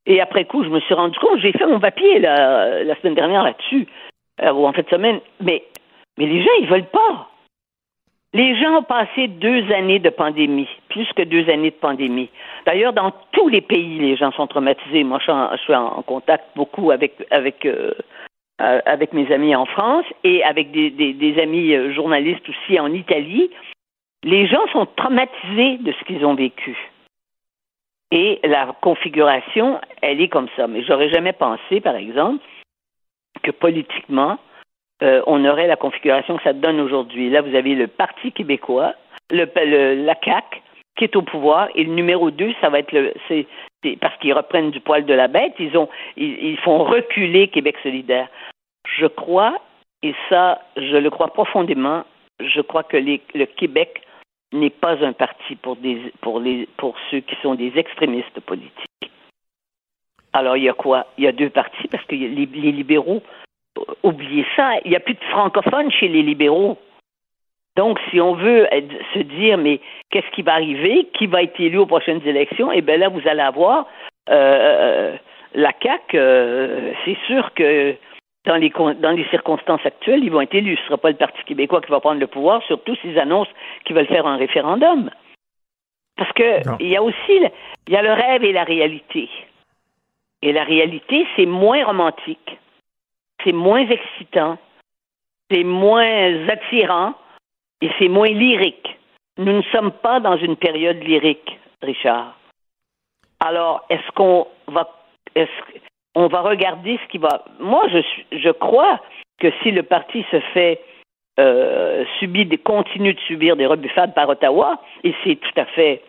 Et après coup, je me suis rendu compte. J'ai fait mon papier la, semaine dernière là-dessus, euh, ou en fait semaine. Mais, mais les gens, ils veulent pas. Les gens ont passé deux années de pandémie, plus que deux années de pandémie. D'ailleurs, dans tous les pays, les gens sont traumatisés. Moi, je suis en, contact beaucoup avec avec euh, euh, avec mes amis en France et avec des, des, amis euh, journalistes aussi en Italie. Les gens sont traumatisés de ce qu'ils ont vécu. Et la configuration, elle est comme ça. Mais j'aurais jamais pensé, par exemple, que politiquement, euh, on aurait la configuration que ça donne aujourd'hui. Là, vous avez le Parti québécois, le, la CAC qui est au pouvoir, et le numéro deux, ça va être le, parce qu'ils reprennent du poil de la bête, ils ont, ils, font reculer Québec solidaire. Je crois, et ça, je le crois profondément, je crois que le Québec n'est pas un parti pour des, pour les, pour ceux qui sont des extrémistes politiques. Alors, il y a quoi? Il y a deux partis parce que les, les libéraux oubliez ça, il n'y a plus de francophones chez les libéraux. Donc, si on veut se dire, mais qu'est-ce qui va arriver, qui va être élu aux prochaines élections, eh bien là, vous allez avoir euh, la CAQ, euh, c'est sûr que dans les, dans les circonstances actuelles, ils vont être élus. Ce ne sera pas le Parti québécois qui va prendre le pouvoir, surtout s'ils annoncent qu'ils veulent faire un référendum. Parce que il y a aussi il y a le rêve et la réalité. Et la réalité, c'est moins romantique, c'est moins excitant, c'est moins attirant et c'est moins lyrique. Nous ne sommes pas dans une période lyrique, Richard. Alors, est-ce qu'on va, est on va regarder ce qui va. Moi, je, je crois que si le parti se fait euh, subir, continue de subir des rebuffades par Ottawa, et c'est tout à fait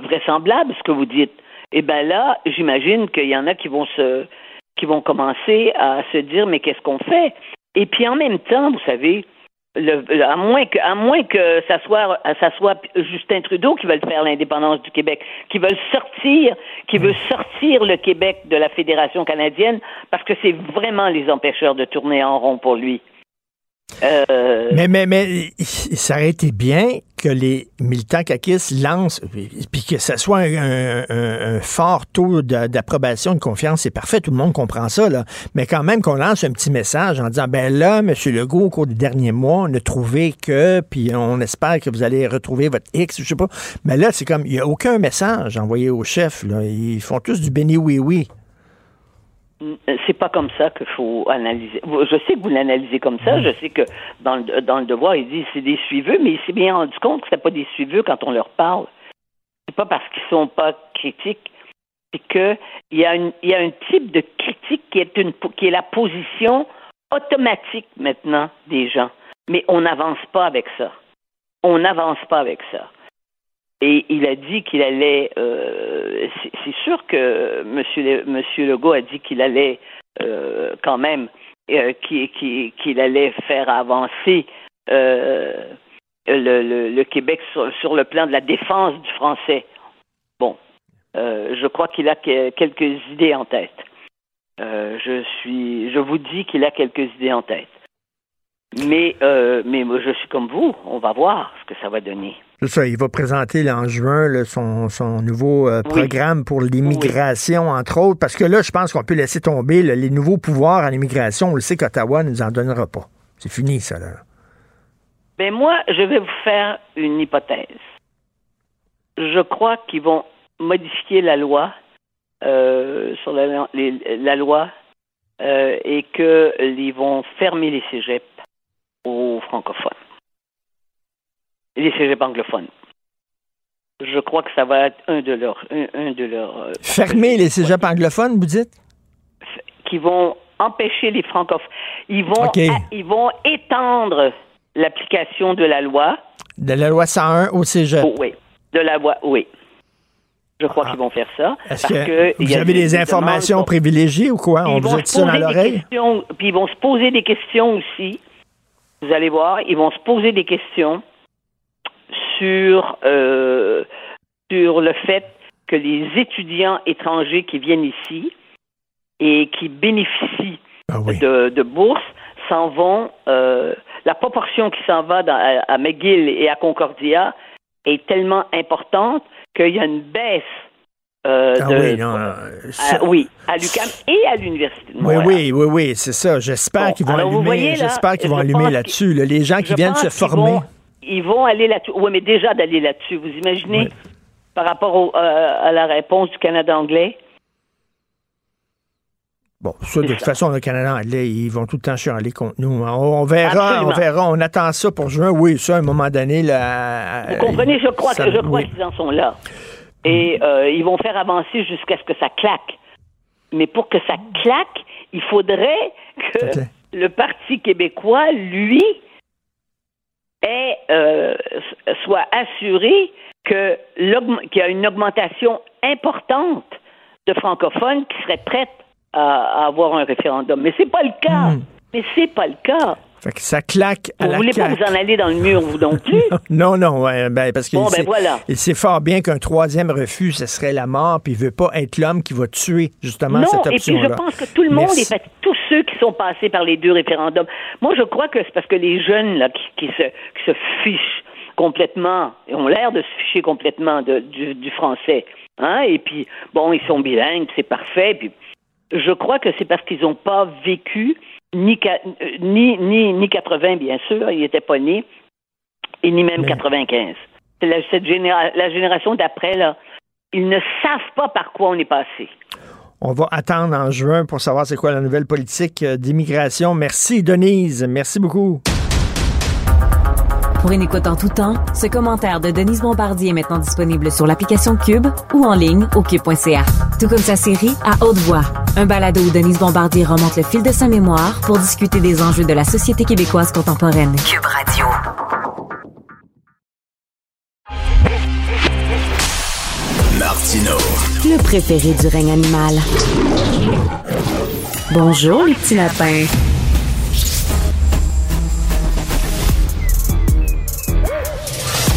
vraisemblable ce que vous dites, eh bien là, j'imagine qu'il y en a qui vont se, qui vont commencer à se dire mais qu'est-ce qu'on fait? Et puis en même temps, vous savez, à moins que, à moins que ça soit, ça soit Justin Trudeau qui veut faire l'indépendance du Québec, qui veut sortir, qui veut sortir le Québec de la Fédération canadienne, parce que c'est vraiment les empêcheurs de tourner en rond pour lui. Euh, mais, mais, mais ça aurait été bien que les militants caquistes lancent, puis que ce soit un, fort taux d'approbation, de confiance, c'est parfait, tout le monde comprend ça, là. Mais quand même qu'on lance un petit message en disant, ben là, M. Legault, au cours des derniers mois, on a trouvé que, puis on espère que vous allez retrouver votre X, je sais pas. Mais là, c'est comme, il n'y a aucun message envoyé au chef, là. Ils font tous du béni oui-oui. C'est pas comme ça qu'il faut analyser. Je sais que vous l'analysez comme ça. Je sais que dans le, dans le devoir, il dit c'est des suiveux, mais il s'est bien rendu compte que c'est pas des suiveux quand on leur parle. C'est pas parce qu'ils sont pas critiques, c'est qu'il y, a une, il y a un type de critique qui est, une, qui est la position automatique maintenant des gens. Mais on n'avance pas avec ça. On n'avance pas avec ça. Et il a dit qu'il allait. Euh, c'est sûr que Monsieur, Monsieur Legault a dit qu'il allait euh, quand même euh, qu'il allait faire avancer le, Québec sur, le plan de la défense du français. Bon, je crois qu'il a quelques idées en tête. je suis, je vous dis qu'il a quelques idées en tête. Mais, mais moi, je suis comme vous. On va voir ce que ça va donner. Ça, il va présenter en juin son, son, nouveau euh, programme pour l'immigration, entre autres, parce que là, je pense qu'on peut laisser tomber les nouveaux pouvoirs en immigration. On le sait qu'Ottawa ne nous en donnera pas. C'est fini, ça, là. Ben moi, je vais vous faire une hypothèse. Je crois qu'ils vont modifier la loi euh, sur la, la loi euh, et qu'ils vont fermer les cégeps aux francophones les cégeps anglophones. Je crois que ça va être un de leurs. Un, de leurs euh, Fermer les cégeps anglophones, vous dites? Qui vont empêcher les francophones. Ils vont, ils vont étendre l'application de la loi. De la loi 101 au cégep. Oh, oui. De la loi, oui. Je crois ah. qu'ils vont faire ça. Est-ce que, vous avez des, informations privilégiées ou quoi? On vous a dit ça dans l'oreille? Puis ils vont se poser des questions aussi. Vous allez voir, ils vont se poser des questions sur, euh, sur le fait que les étudiants étrangers qui viennent ici et qui bénéficient ah de, de bourses s'en vont. Euh, la proportion qui s'en va à, McGill et à Concordia est tellement importante qu'il y a une baisse euh, ah oui, non, à, oui, à l'UQAM et à l'Université de Montréal. Oui, oui, oui, oui, c'est ça. J'espère qu'ils vont allumer, j'espère qu'ils vont allumer là-dessus. les gens qui viennent se former ils vont aller là-dessus. Oui, mais déjà d'aller là-dessus. Vous imaginez par rapport euh, à la réponse du Canada anglais? Bon, ça, de toute façon, le Canada anglais, ils vont tout le temps chialer contre nous. On, verra, on verra. On attend ça pour juin. Oui, ça, à un moment donné, là. Vous comprenez? Je crois, que, je crois qu'ils en sont là. Et mm. euh, ils vont faire avancer jusqu'à ce que ça claque. Mais pour que ça claque, il faudrait que le Parti québécois, lui, euh, soit assuré que qu'il y a une augmentation importante de francophones qui seraient prêtes à, avoir un référendum. Mais c'est pas le cas. Hmm. Mais c'est pas le cas. Fait que ça claque à vous la voulez pas vous en aller dans le mur, vous non plus? non, non, ouais, ben, parce qu'il bon, ben voilà. il sait fort bien qu'un troisième refus, ce serait la mort, puis il veut pas être l'homme qui va tuer justement cette option-là. Non, et puis je pense que tout le monde est fait, tous ceux qui sont passés par les deux référendums. Moi, je crois que c'est parce que les jeunes là qui, se, qui se fichent complètement, ont l'air de se ficher complètement de, du, français. Hein? Et puis, bon, ils sont bilingues, c'est parfait. Puis, je crois que c'est parce qu'ils n'ont pas vécu ni, euh, ni, ni, ni 80, bien sûr, ils n'étaient pas nés, et ni même 95. C'est la, cette la génération d'après, là, ils ne savent pas par quoi on est passé. On va attendre en juin pour savoir c'est quoi la nouvelle politique euh, d'immigration. Merci, Denise. Merci beaucoup. Pour une écoute en tout temps, ce commentaire de Denise Bombardier est maintenant disponible sur l'application Cube ou en ligne au cube.ca. Tout comme sa série À haute voix, un balado où Denise Bombardier remonte le fil de sa mémoire pour discuter des enjeux de la société québécoise contemporaine. Cube Radio. Martino. Le préféré du règne animal. Bonjour les petits lapins.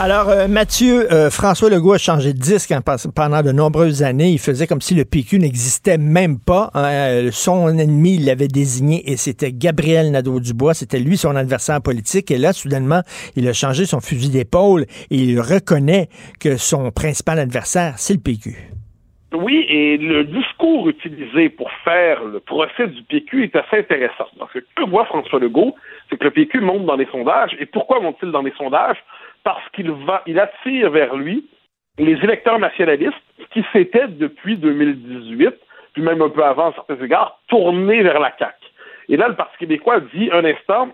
Alors, euh, Mathieu, euh, François Legault a changé de disque pendant de nombreuses années. Il faisait comme si le PQ n'existait même pas. Euh, son ennemi, il l'avait désigné et c'était Gabriel Nadeau-Dubois. C'était lui son adversaire politique. Et là, soudainement, il a changé son fusil d'épaule et il reconnaît que son principal adversaire, c'est le PQ. Oui, et le discours utilisé pour faire le procès du PQ est assez intéressant. Parce que que voit François Legault, c'est que le PQ monte dans les sondages. Et pourquoi monte-t-il dans les sondages? Parce qu'il attire vers lui les électeurs nationalistes qui s'étaient depuis 2018, puis même un peu avant à certains égards, tournés vers la CAQ. Et là, le Parti québécois dit un instant,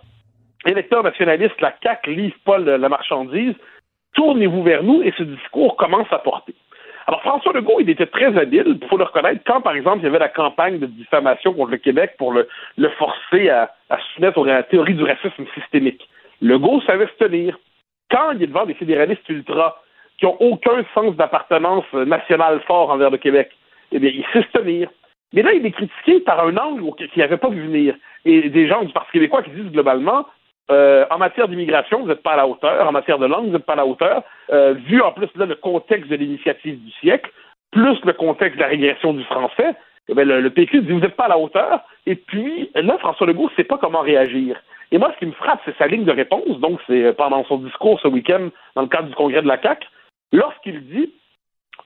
électeurs nationalistes, la CAQ livre pas la marchandise, tournez-vous vers nous et ce discours commence à porter. Alors, François Legault, il était très habile, il faut le reconnaître, quand, par exemple, il y avait la campagne de diffamation contre le Québec pour le, forcer à, à soumettre à la théorie du racisme systémique. Legault savait se tenir quand il est devant des fédéralistes ultra qui n'ont aucun sens d'appartenance nationale fort envers le Québec, eh bien, il sait se tenir. Mais là, il est critiqué par un angle qu'il n'avait pas vu venir. Et des gens du Parti québécois qui disent globalement, euh, en matière d'immigration, vous n'êtes pas à la hauteur. En matière de langue, vous n'êtes pas à la hauteur. Euh, vu en plus là, le contexte de l'initiative du siècle, plus le contexte de la régression du français, eh bien, le, PQ dit vous n'êtes pas à la hauteur. Et puis là, François Legault ne sait pas comment réagir. Et moi, ce qui me frappe, c'est sa ligne de réponse. Donc, c'est euh, pendant son discours ce week-end, dans le cadre du congrès de la CAQ, lorsqu'il dit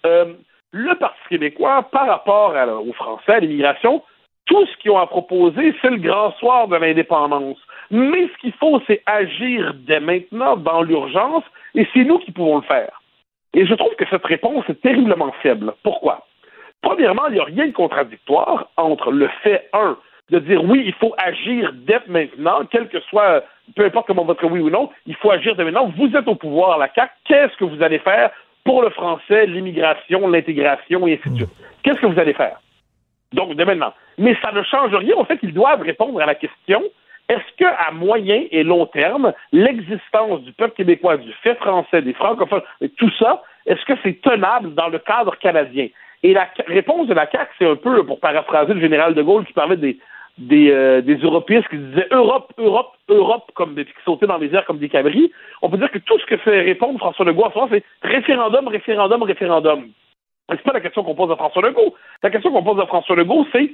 euh, le Parti québécois, par rapport aux Français, à l'immigration, tout ce qu'ils ont à proposer, c'est le grand soir de l'indépendance. Mais ce qu'il faut, c'est agir dès maintenant, dans l'urgence, et c'est nous qui pouvons le faire. Et je trouve que cette réponse est terriblement faible. Pourquoi? Premièrement, il n'y a rien de contradictoire entre le fait, un, de dire oui, il faut agir dès maintenant, quel que soit, peu importe comment votre oui ou non, il faut agir dès maintenant. Vous êtes au pouvoir à la CAQ, qu'est-ce que vous allez faire pour le français, l'immigration, l'intégration et ainsi de suite? Qu'est-ce que vous allez faire? Donc, dès maintenant. Mais ça ne change rien au fait qu'ils doivent répondre à la question est-ce qu'à moyen et long terme, l'existence du peuple québécois, du fait français, des francophones, tout ça, est-ce que c'est tenable dans le cadre canadien? Et la réponse de la CAQ, c'est un peu, pour paraphraser le général de Gaulle qui parlait des, des, euh, des européistes qui disaient Europe, Europe, Europe, comme des, qui sautaient dans les airs comme des cabris, on peut dire que tout ce que fait répondre François Legault en ce moment, c'est référendum, référendum, référendum. C'est pas la question qu'on pose à François Legault. La question qu'on pose à François Legault, c'est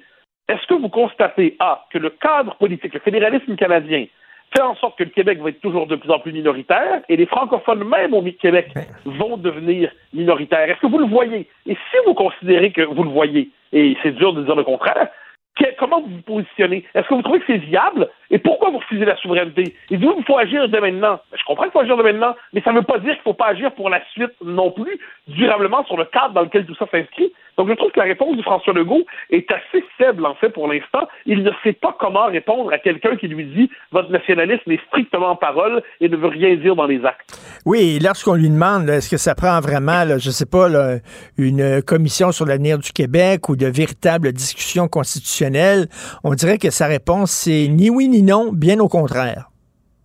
est-ce que vous constatez, A, que le cadre politique, le fédéralisme canadien, fait en sorte que le Québec va être toujours de plus en plus minoritaire et les francophones même au Québec vont devenir minoritaires? Est-ce que vous le voyez? Et si vous considérez que vous le voyez, et c'est dur de dire le contraire, comment vous vous positionnez? Est-ce que vous trouvez que c'est viable? Et pourquoi vous refusez la souveraineté? Et vous, il faut agir dès maintenant. Ben, je comprends qu'il faut agir dès maintenant, mais ça ne veut pas dire qu'il ne faut pas agir pour la suite non plus, durablement sur le cadre dans lequel tout ça s'inscrit. Donc, je trouve que la réponse de François Legault est assez faible, en fait, pour l'instant. Il ne sait pas comment répondre à quelqu'un qui lui dit votre nationalisme est strictement en parole et ne veut rien dire dans les actes. Oui, lorsqu'on lui demande est-ce que ça prend vraiment, je ne sais pas, une commission sur l'avenir du Québec ou de véritables discussions constitutionnelles, on dirait que sa réponse, c'est ni oui ni non, bien au contraire.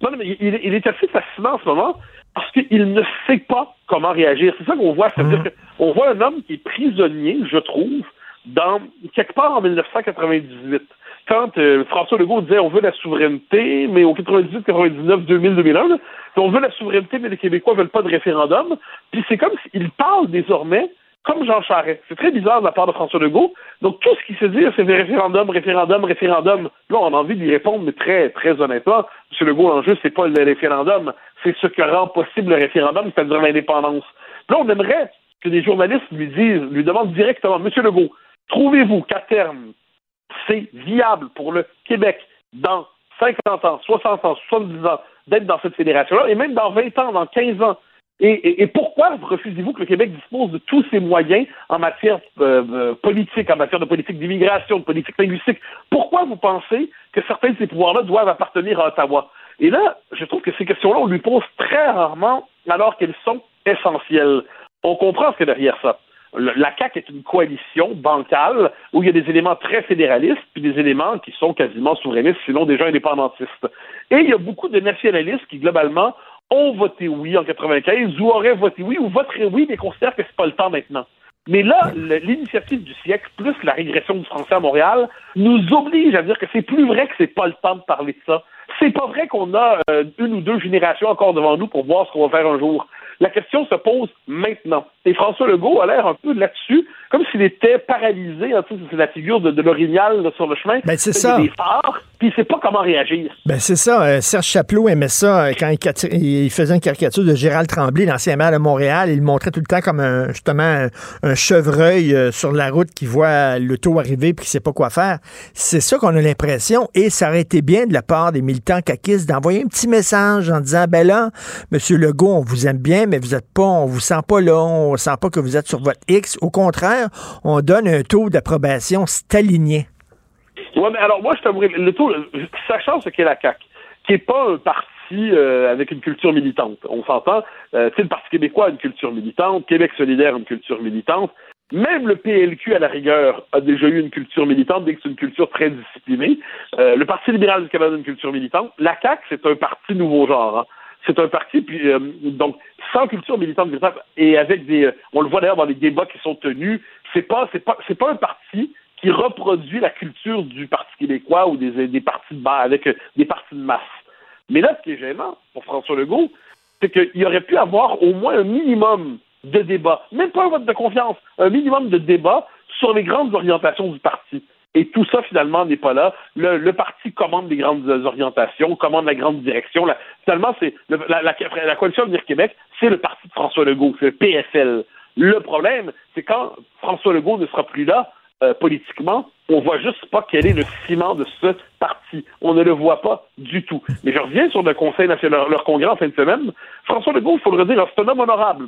Non, mais il, il est assez fascinant en ce moment parce qu'il ne sait pas comment réagir. C'est ça qu'on voit. cest dire mmh. Qu'on voit un homme qui est prisonnier, je trouve, dans quelque part en 1998. quand euh, François Legault disait on veut la souveraineté, mais au 98, 99, 2000, 2001, on veut la souveraineté, mais les Québécois veulent pas de référendum. Puis c'est comme s'il parle désormais comme Jean Charest. C'est très bizarre de la part de François Legault. Donc tout ce qui se dit, c'est référendum, référendum, référendum. Là, on a envie d'y répondre, mais très, très honnêtement, M. Legault, l'enjeu, c'est pas le référendum, c'est ce que rend possible le référendum, c'est-à-dire l'indépendance. Là, on aimerait que des journalistes lui disent, lui demandent directement, M. Legault, trouvez-vous qu'à terme, c'est viable pour le Québec dans 50 ans, 60 ans, 70 ans d'être dans cette fédération-là, et même dans 20 ans, dans 15 ans? Et, pourquoi refusez-vous que le Québec dispose de tous ses moyens en matière euh, euh, politique, en matière de politique d'immigration, de politique linguistique? Pourquoi vous pensez que certains de ces pouvoirs-là doivent appartenir à Ottawa? Et là, je trouve que ces questions-là, on lui pose très rarement alors qu'elles sont essentielles. On comprend ce qu'il y a derrière ça la CAQ est une coalition bancale où il y a des éléments très fédéralistes puis des éléments qui sont quasiment souverainistes, sinon déjà indépendantistes. Et il y a beaucoup de nationalistes qui, globalement, ont voté oui en 95 ou auraient voté oui ou voteraient oui, mais considèrent que c'est pas le temps maintenant. Mais là, l'initiative du siècle, plus la régression du français à Montréal, nous oblige à dire que c'est plus vrai que c'est pas le temps de parler de ça. C'est pas vrai qu'on a euh, une ou deux générations encore devant nous pour voir ce qu'on va faire un jour. La question se pose maintenant. Et François Legault a l'air un peu là-dessus, comme s'il était paralysé. Hein, c'est la figure de, de l'orignal sur le chemin. Ben, c'est ça. Des phares, puis il sait pas comment réagir. Ben, c'est ça. Euh, Serge Chaplot aimait ça euh, quand il, faisait une caricature de Gérald Tremblay, l'ancien maire de Montréal. Il le montrait tout le temps comme un, justement un, chevreuil euh, sur la route qui voit l'auto arriver puis qui sait pas quoi faire. C'est ça qu'on a l'impression. Et ça aurait été bien de la part des militants caquistes d'envoyer un petit message en disant, ben là, Monsieur Legault, on vous aime bien, mais vous êtes pas, on vous sent pas là, on sent pas que vous êtes sur votre X. Au contraire, on donne un taux d'approbation stalinien. Oui, mais alors moi, je t'avouerai, le taux, sachant ce qu'est la CAQ, qui n'est pas un parti euh, avec une culture militante. On s'entend, euh, le Parti québécois a une culture militante, Québec solidaire a une culture militante, même le PLQ, à la rigueur, a déjà eu une culture militante, dès que c'est une culture très disciplinée. Euh, le Parti libéral du Canada a une culture militante. La CAQ, c'est un parti nouveau genre. Hein c'est un parti puis euh, donc sans culture militante et avec des euh, on le voit d'ailleurs dans les débats qui sont tenus c'est pas c'est pas c'est pas un parti qui reproduit la culture du Parti québécois ou des, partis de bas avec euh, des partis de masse. Mais là, ce qui est gênant pour François Legault, c'est qu'il aurait pu avoir au moins un minimum de débat, même pas un vote de confiance, un minimum de débat sur les grandes orientations du parti. Et tout ça, finalement, n'est pas là. Le, parti commande les grandes orientations, commande la grande direction. finalement, c'est la, la, coalition Avenir Québec, c'est le parti de François Legault, c'est le PSL. Le problème, c'est quand François Legault ne sera plus là, euh, politiquement, on voit juste pas quel est le ciment de ce parti. On ne le voit pas du tout. Mais je reviens sur le Conseil national, leur congrès en fin de semaine. François Legault, il faut le redire, c'est un homme honorable.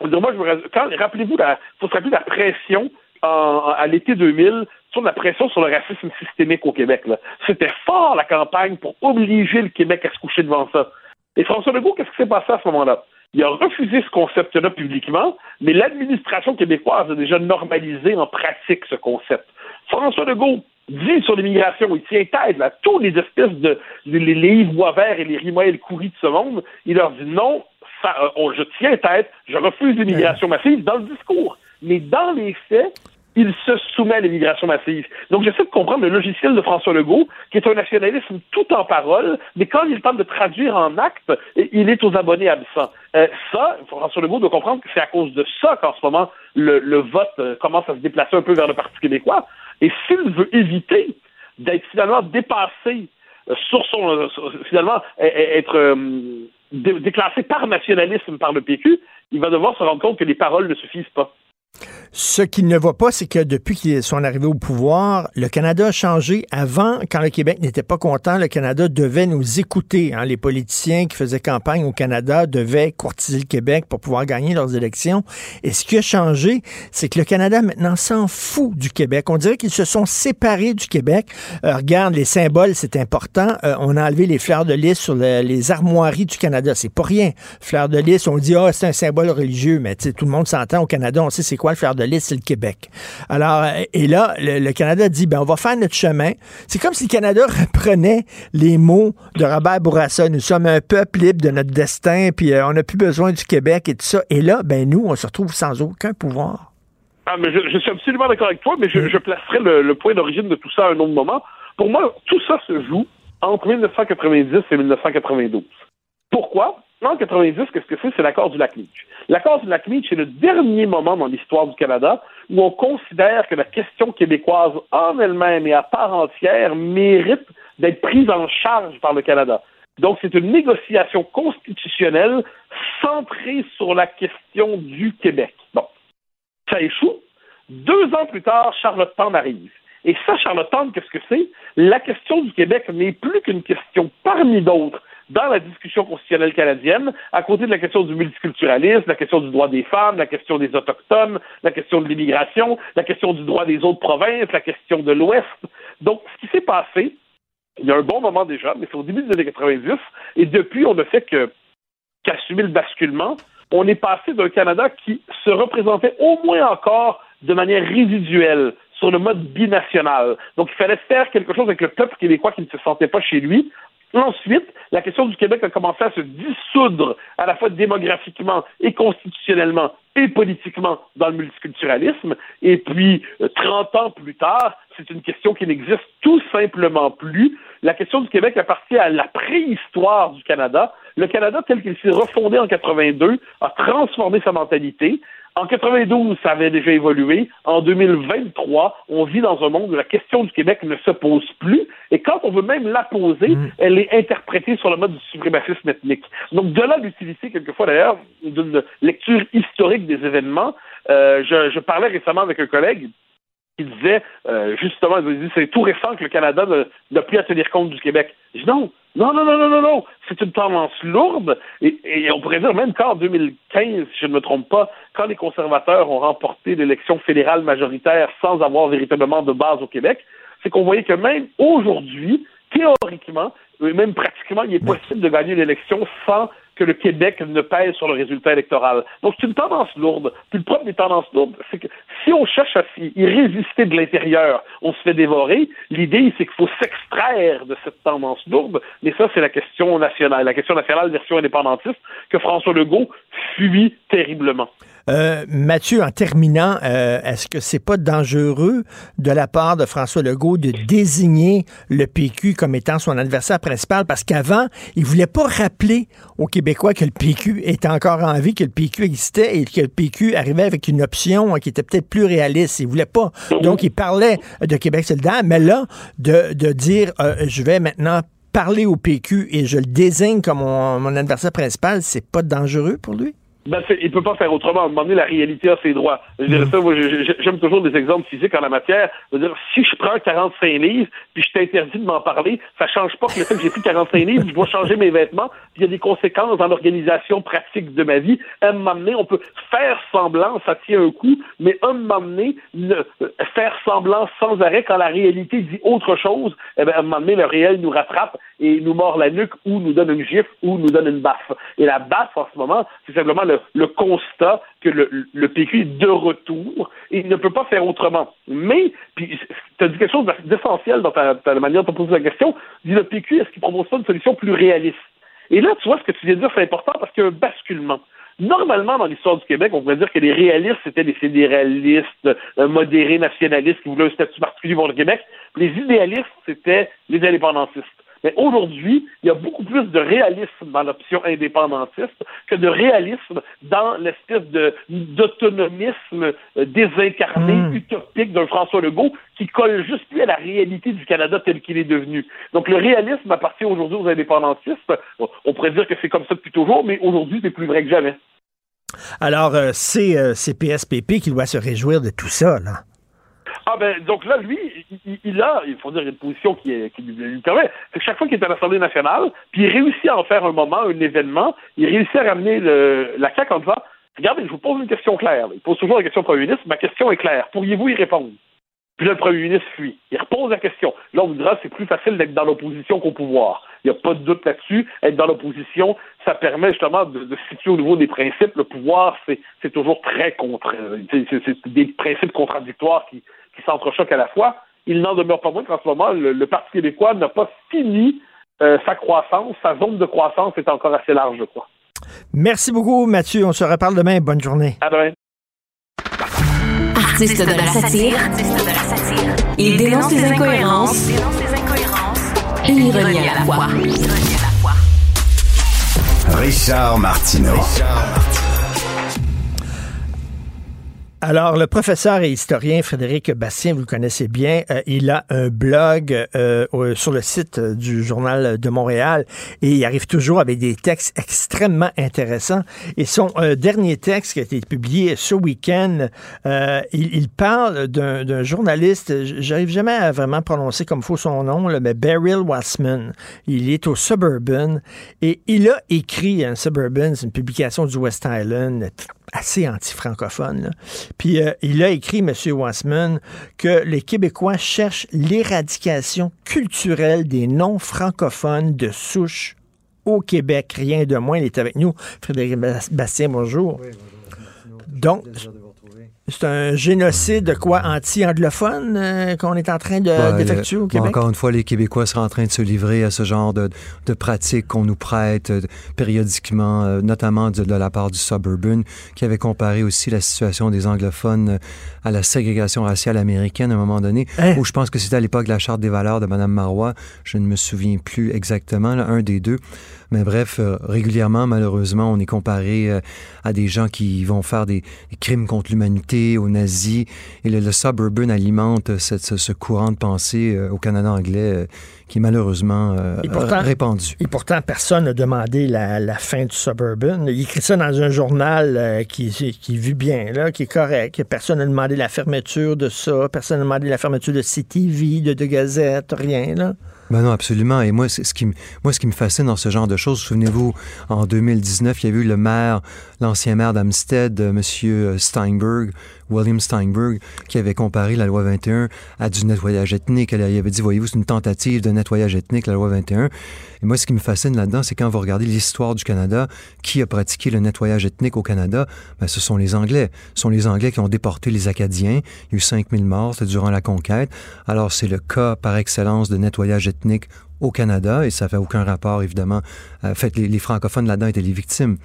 Moi, je rappelez-vous, il faut se rappeler la pression à l'été 2000 sur la pression sur le racisme systémique au Québec. C'était fort la campagne pour obliger le Québec à se coucher devant ça. Et François Legault, qu'est-ce qui s'est passé à ce moment-là? Il a refusé ce concept-là publiquement, mais l'administration québécoise a déjà normalisé en pratique ce concept. François Legault dit sur l'immigration, il tient tête à tous les espèces de les, les Yves Boisvert et les Rimaël Coury de ce monde. Il leur dit non, euh, je tiens tête, je refuse l'immigration massive dans le discours. Mais dans les faits, il se soumet à l'immigration massive. Donc, j'essaie de comprendre le logiciel de François Legault, qui est un nationalisme tout en parole, mais quand il tente de traduire en acte, il est aux abonnés absents. Euh, ça, François Legault doit comprendre que c'est à cause de ça qu'en ce moment, le, vote euh, commence à se déplacer un peu vers le Parti québécois. Et s'il veut éviter d'être finalement dépassé euh, sur son... finalement, être déclassé par nationalisme par le PQ, il va devoir se rendre compte que les paroles ne suffisent pas. Ce qu'il ne voit pas, c'est que depuis qu'ils sont arrivés au pouvoir, le Canada a changé. Avant, quand le Québec n'était pas content, le Canada devait nous écouter. Hein. Les politiciens qui faisaient campagne au Canada devaient courtiser le Québec pour pouvoir gagner leurs élections. Et ce qui a changé, c'est que le Canada maintenant s'en fout du Québec. On dirait qu'ils se sont séparés du Québec. Euh, regarde, les symboles, c'est important. Euh, on a enlevé les fleurs de lys sur les armoiries du Canada. C'est pas rien. Fleurs de lys, on dit, ah, c'est un symbole religieux, mais tout le monde s'entend au Canada, on sait c'est quoi le de lys, c'est le Québec. Alors, et là, le, Canada dit, ben, on va faire notre chemin. C'est comme si le Canada reprenait les mots de Robert Bourassa. Nous sommes un peuple libre de notre destin, puis euh, on n'a plus besoin du Québec et tout ça. Et là, ben, nous, on se retrouve sans aucun pouvoir. Ah, mais je, suis absolument d'accord avec toi, mais je, placerai le, point d'origine de tout ça à un autre moment. Pour moi, tout ça se joue entre 1990 et 1992. Pourquoi? En 90, qu'est-ce que c'est? C'est l'accord du lac Meach. L'accord du lac Meach est le dernier moment dans l'histoire du Canada où on considère que la question québécoise en elle-même et à part entière mérite d'être prise en charge par le Canada. Donc, c'est une négociation constitutionnelle centrée sur la question du Québec. Bon, ça échoue. Deux ans plus tard, Charlottetown arrive. Et ça, Charlottetown, qu'est-ce que c'est? La question du Québec n'est plus qu'une question parmi d'autres dans la discussion constitutionnelle canadienne, à côté de la question du multiculturalisme, la question du droit des femmes, la question des Autochtones, la question de l'immigration, la question du droit des autres provinces, la question de l'Ouest. Donc, ce qui s'est passé, il y a un bon moment déjà, mais c'est au début des années 90, et depuis, on ne fait que qu'assumer le basculement. On est passé d'un Canada qui se représentait au moins encore de manière résiduelle sur le mode binational. Donc, il fallait faire quelque chose avec le peuple québécois qui ne se sentait pas chez lui. Ensuite, la question du Québec a commencé à se dissoudre à la fois démographiquement et constitutionnellement et politiquement dans le multiculturalisme. Et puis, 30 euh, ans plus tard, c'est une question qui n'existe tout simplement plus. La question du Québec appartient à la préhistoire du Canada. Le Canada, tel qu'il s'est refondé en 82, a transformé sa mentalité. En 92, ça avait déjà évolué. En 2023, on vit dans un monde où la question du Québec ne se pose plus. Et quand on veut même la poser, mm. elle est interprétée sur le mode du suprémacisme ethnique. Donc, de là l'utilité, quelquefois d'ailleurs, d'une lecture historique des événements. Euh, je, je parlais récemment avec un collègue qui disait euh, justement, c'est tout récent que le Canada n'a plus à tenir compte du Québec. Je dis non, non, non, non, non, non, non, c'est une tendance lourde. Et, et on pourrait dire même qu'en 2015, si je ne me trompe pas, quand les conservateurs ont remporté l'élection fédérale majoritaire sans avoir véritablement de base au Québec, c'est qu'on voyait que même aujourd'hui, théoriquement, même pratiquement, il est possible de gagner l'élection sans que le Québec ne pèse sur le résultat électoral. Donc, c'est une tendance lourde. Puis le problème des tendances lourdes, c'est que si on cherche à y résister de l'intérieur, on se fait dévorer. L'idée, c'est qu'il faut s'extraire de cette tendance lourde. Mais ça, c'est la question nationale. La question nationale version indépendantiste que François Legault fuit terriblement. Euh, Mathieu, en terminant, euh, est-ce que c'est pas dangereux de la part de François Legault de désigner le PQ comme étant son adversaire principal? Parce qu'avant, il voulait pas rappeler aux Québécois que le PQ était encore en vie, que le PQ existait et que le PQ arrivait avec une option qui était peut-être plus réaliste. Il voulait pas. Donc, il parlait de Québec solidaire, mais là, de, de dire, euh, je vais maintenant parler au PQ et je le désigne comme mon, mon adversaire principal, c'est pas dangereux pour lui? Ben, il peut pas faire autrement. À un moment donné, la réalité a ses droits. Je dirais mm. ça, moi, j'aime toujours des exemples physiques en la matière. Je veux dire, si je prends 45 livres, puis je t'interdis de m'en parler, ça change pas que le fait que j'ai pris 45 livres, je dois changer mes vêtements, puis il y a des conséquences dans l'organisation pratique de ma vie. À un moment donné, on peut faire semblant, ça tient un coup, mais à un moment donné, faire semblant sans arrêt quand la réalité dit autre chose, eh ben, à un moment donné, le réel nous rattrape et nous mord la nuque ou nous donne une gifle ou nous donne une baffe. Et la baffe, en ce moment, c'est simplement le le, constat que le, PQ est de retour et il ne peut pas faire autrement. Mais, tu as dit quelque chose d'essentiel dans ta, manière de poser la question. Dis le PQ, est-ce qu'il propose pas une solution plus réaliste? Et là, tu vois, ce que tu viens de dire, c'est important parce qu'il y a un basculement. Normalement, dans l'histoire du Québec, on pourrait dire que les réalistes, c'était les fédéralistes, euh, modérés, nationalistes qui voulaient un statut particulier pour le Québec. Les idéalistes, c'était les indépendantistes. Mais aujourd'hui, il y a beaucoup plus de réalisme dans l'option indépendantiste que de réalisme dans l'espèce de d'autonomisme euh, désincarné, hmm. utopique d'un François Legault qui colle juste plus à la réalité du Canada tel qu'il est devenu. Donc le réalisme appartient aujourd'hui aux indépendantistes. On pourrait dire que c'est comme ça depuis toujours, mais aujourd'hui, c'est plus vrai que jamais. Alors, euh, c'est euh, PSPP qui doit se réjouir de tout ça, là. Ah ben donc là, lui, il, a, il faut dire, une position qui, est, lui permet. C'est que chaque fois qu'il est à l'Assemblée nationale, puis il réussit à en faire un moment, un événement, il réussit à ramener le, la CAQ en disant Regardez, je vous pose une question claire. Il pose toujours la question au Premier ministre. Ma question est claire. Pourriez-vous y répondre? Puis là, le premier ministre fuit. Il repose la question. Là, on vous dira c'est plus facile d'être dans l'opposition qu'au pouvoir. Il n'y a pas de doute là-dessus. Être dans l'opposition, ça permet justement de, de, se situer au niveau des principes. Le pouvoir, c'est toujours très contre. C'est des principes contradictoires qui, qui s'entrechoquent à la fois. Il n'en demeure pas moins qu'en ce moment, le, Parti québécois n'a pas fini euh, sa croissance. Sa zone de croissance est encore assez large, je crois. Merci beaucoup, Mathieu. On se reparle demain. Bonne journée. À demain. Artiste de la satire. Il dénonce les incohérences et l'ironie à la fois. Richard Martineau. Richard. Alors, le professeur et historien Frédéric Bastien, vous le connaissez bien, euh, il a un blog euh, sur le site du Journal de Montréal et il arrive toujours avec des textes extrêmement intéressants. Et son euh, dernier texte qui a été publié ce week-end, il, il, parle d'un journaliste, j'arrive jamais à vraiment prononcer comme faut son nom, là, mais Beryl Wassman. Il est au Suburban et il a écrit, un Suburban, c'est une publication du West Island, assez anti-francophone. Puis euh, il a écrit, M. Wassman, que les Québécois cherchent l'éradication culturelle des non-francophones de souche au Québec. Rien de moins. Il est avec nous. Frédéric Bastien, bonjour. Oui, bonjour. Donc, c'est un génocide quoi? Anti-anglophone euh, qu'on est en train d'effectuer au Québec? Encore une fois, les Québécois sont en train de se livrer à ce genre de, de pratiques qu'on nous prête euh, périodiquement, euh, notamment de, la part du Suburban, qui avait comparé aussi la situation des anglophones à la ségrégation raciale américaine à un moment donné, hein? où je pense que c'était à l'époque de la Charte des valeurs de Mme Marois. Je ne me souviens plus exactement, un des deux. Mais bref, régulièrement, malheureusement, on est comparé à des gens qui vont faire des crimes contre l'humanité aux nazis. Et le, suburban alimente ce, courant de pensée euh, au Canada anglais euh, qui est malheureusement euh, répandu. Et pourtant, personne n'a demandé la, fin du suburban. Il écrit ça dans un journal qui, qui vit bien, là, qui est correct. Personne n'a demandé la fermeture de ça. Personne n'a demandé la fermeture de CTV, de, de Gazette, rien. Là. Ben non, absolument. Et moi, ce qui, ce qui me fascine dans ce genre de choses, souvenez-vous, en 2019, il y a eu le maire, l'ancien maire d'Amstead, M. Steinberg, William Steinberg, qui avait comparé la loi 21 à du nettoyage ethnique. Il avait dit, voyez-vous, c'est une tentative de nettoyage ethnique, la loi 21. Et moi, ce qui me fascine là-dedans, c'est quand vous regardez l'histoire du Canada, qui a pratiqué le nettoyage ethnique au Canada, ben, ce sont les Anglais. Ce sont les Anglais qui ont déporté les Acadiens. Il y a eu 5000 morts, durant la conquête. Alors, c'est le cas par excellence de nettoyage ethnique au Canada, et ça fait aucun rapport, évidemment. En fait, les, francophones là-dedans étaient les victimes.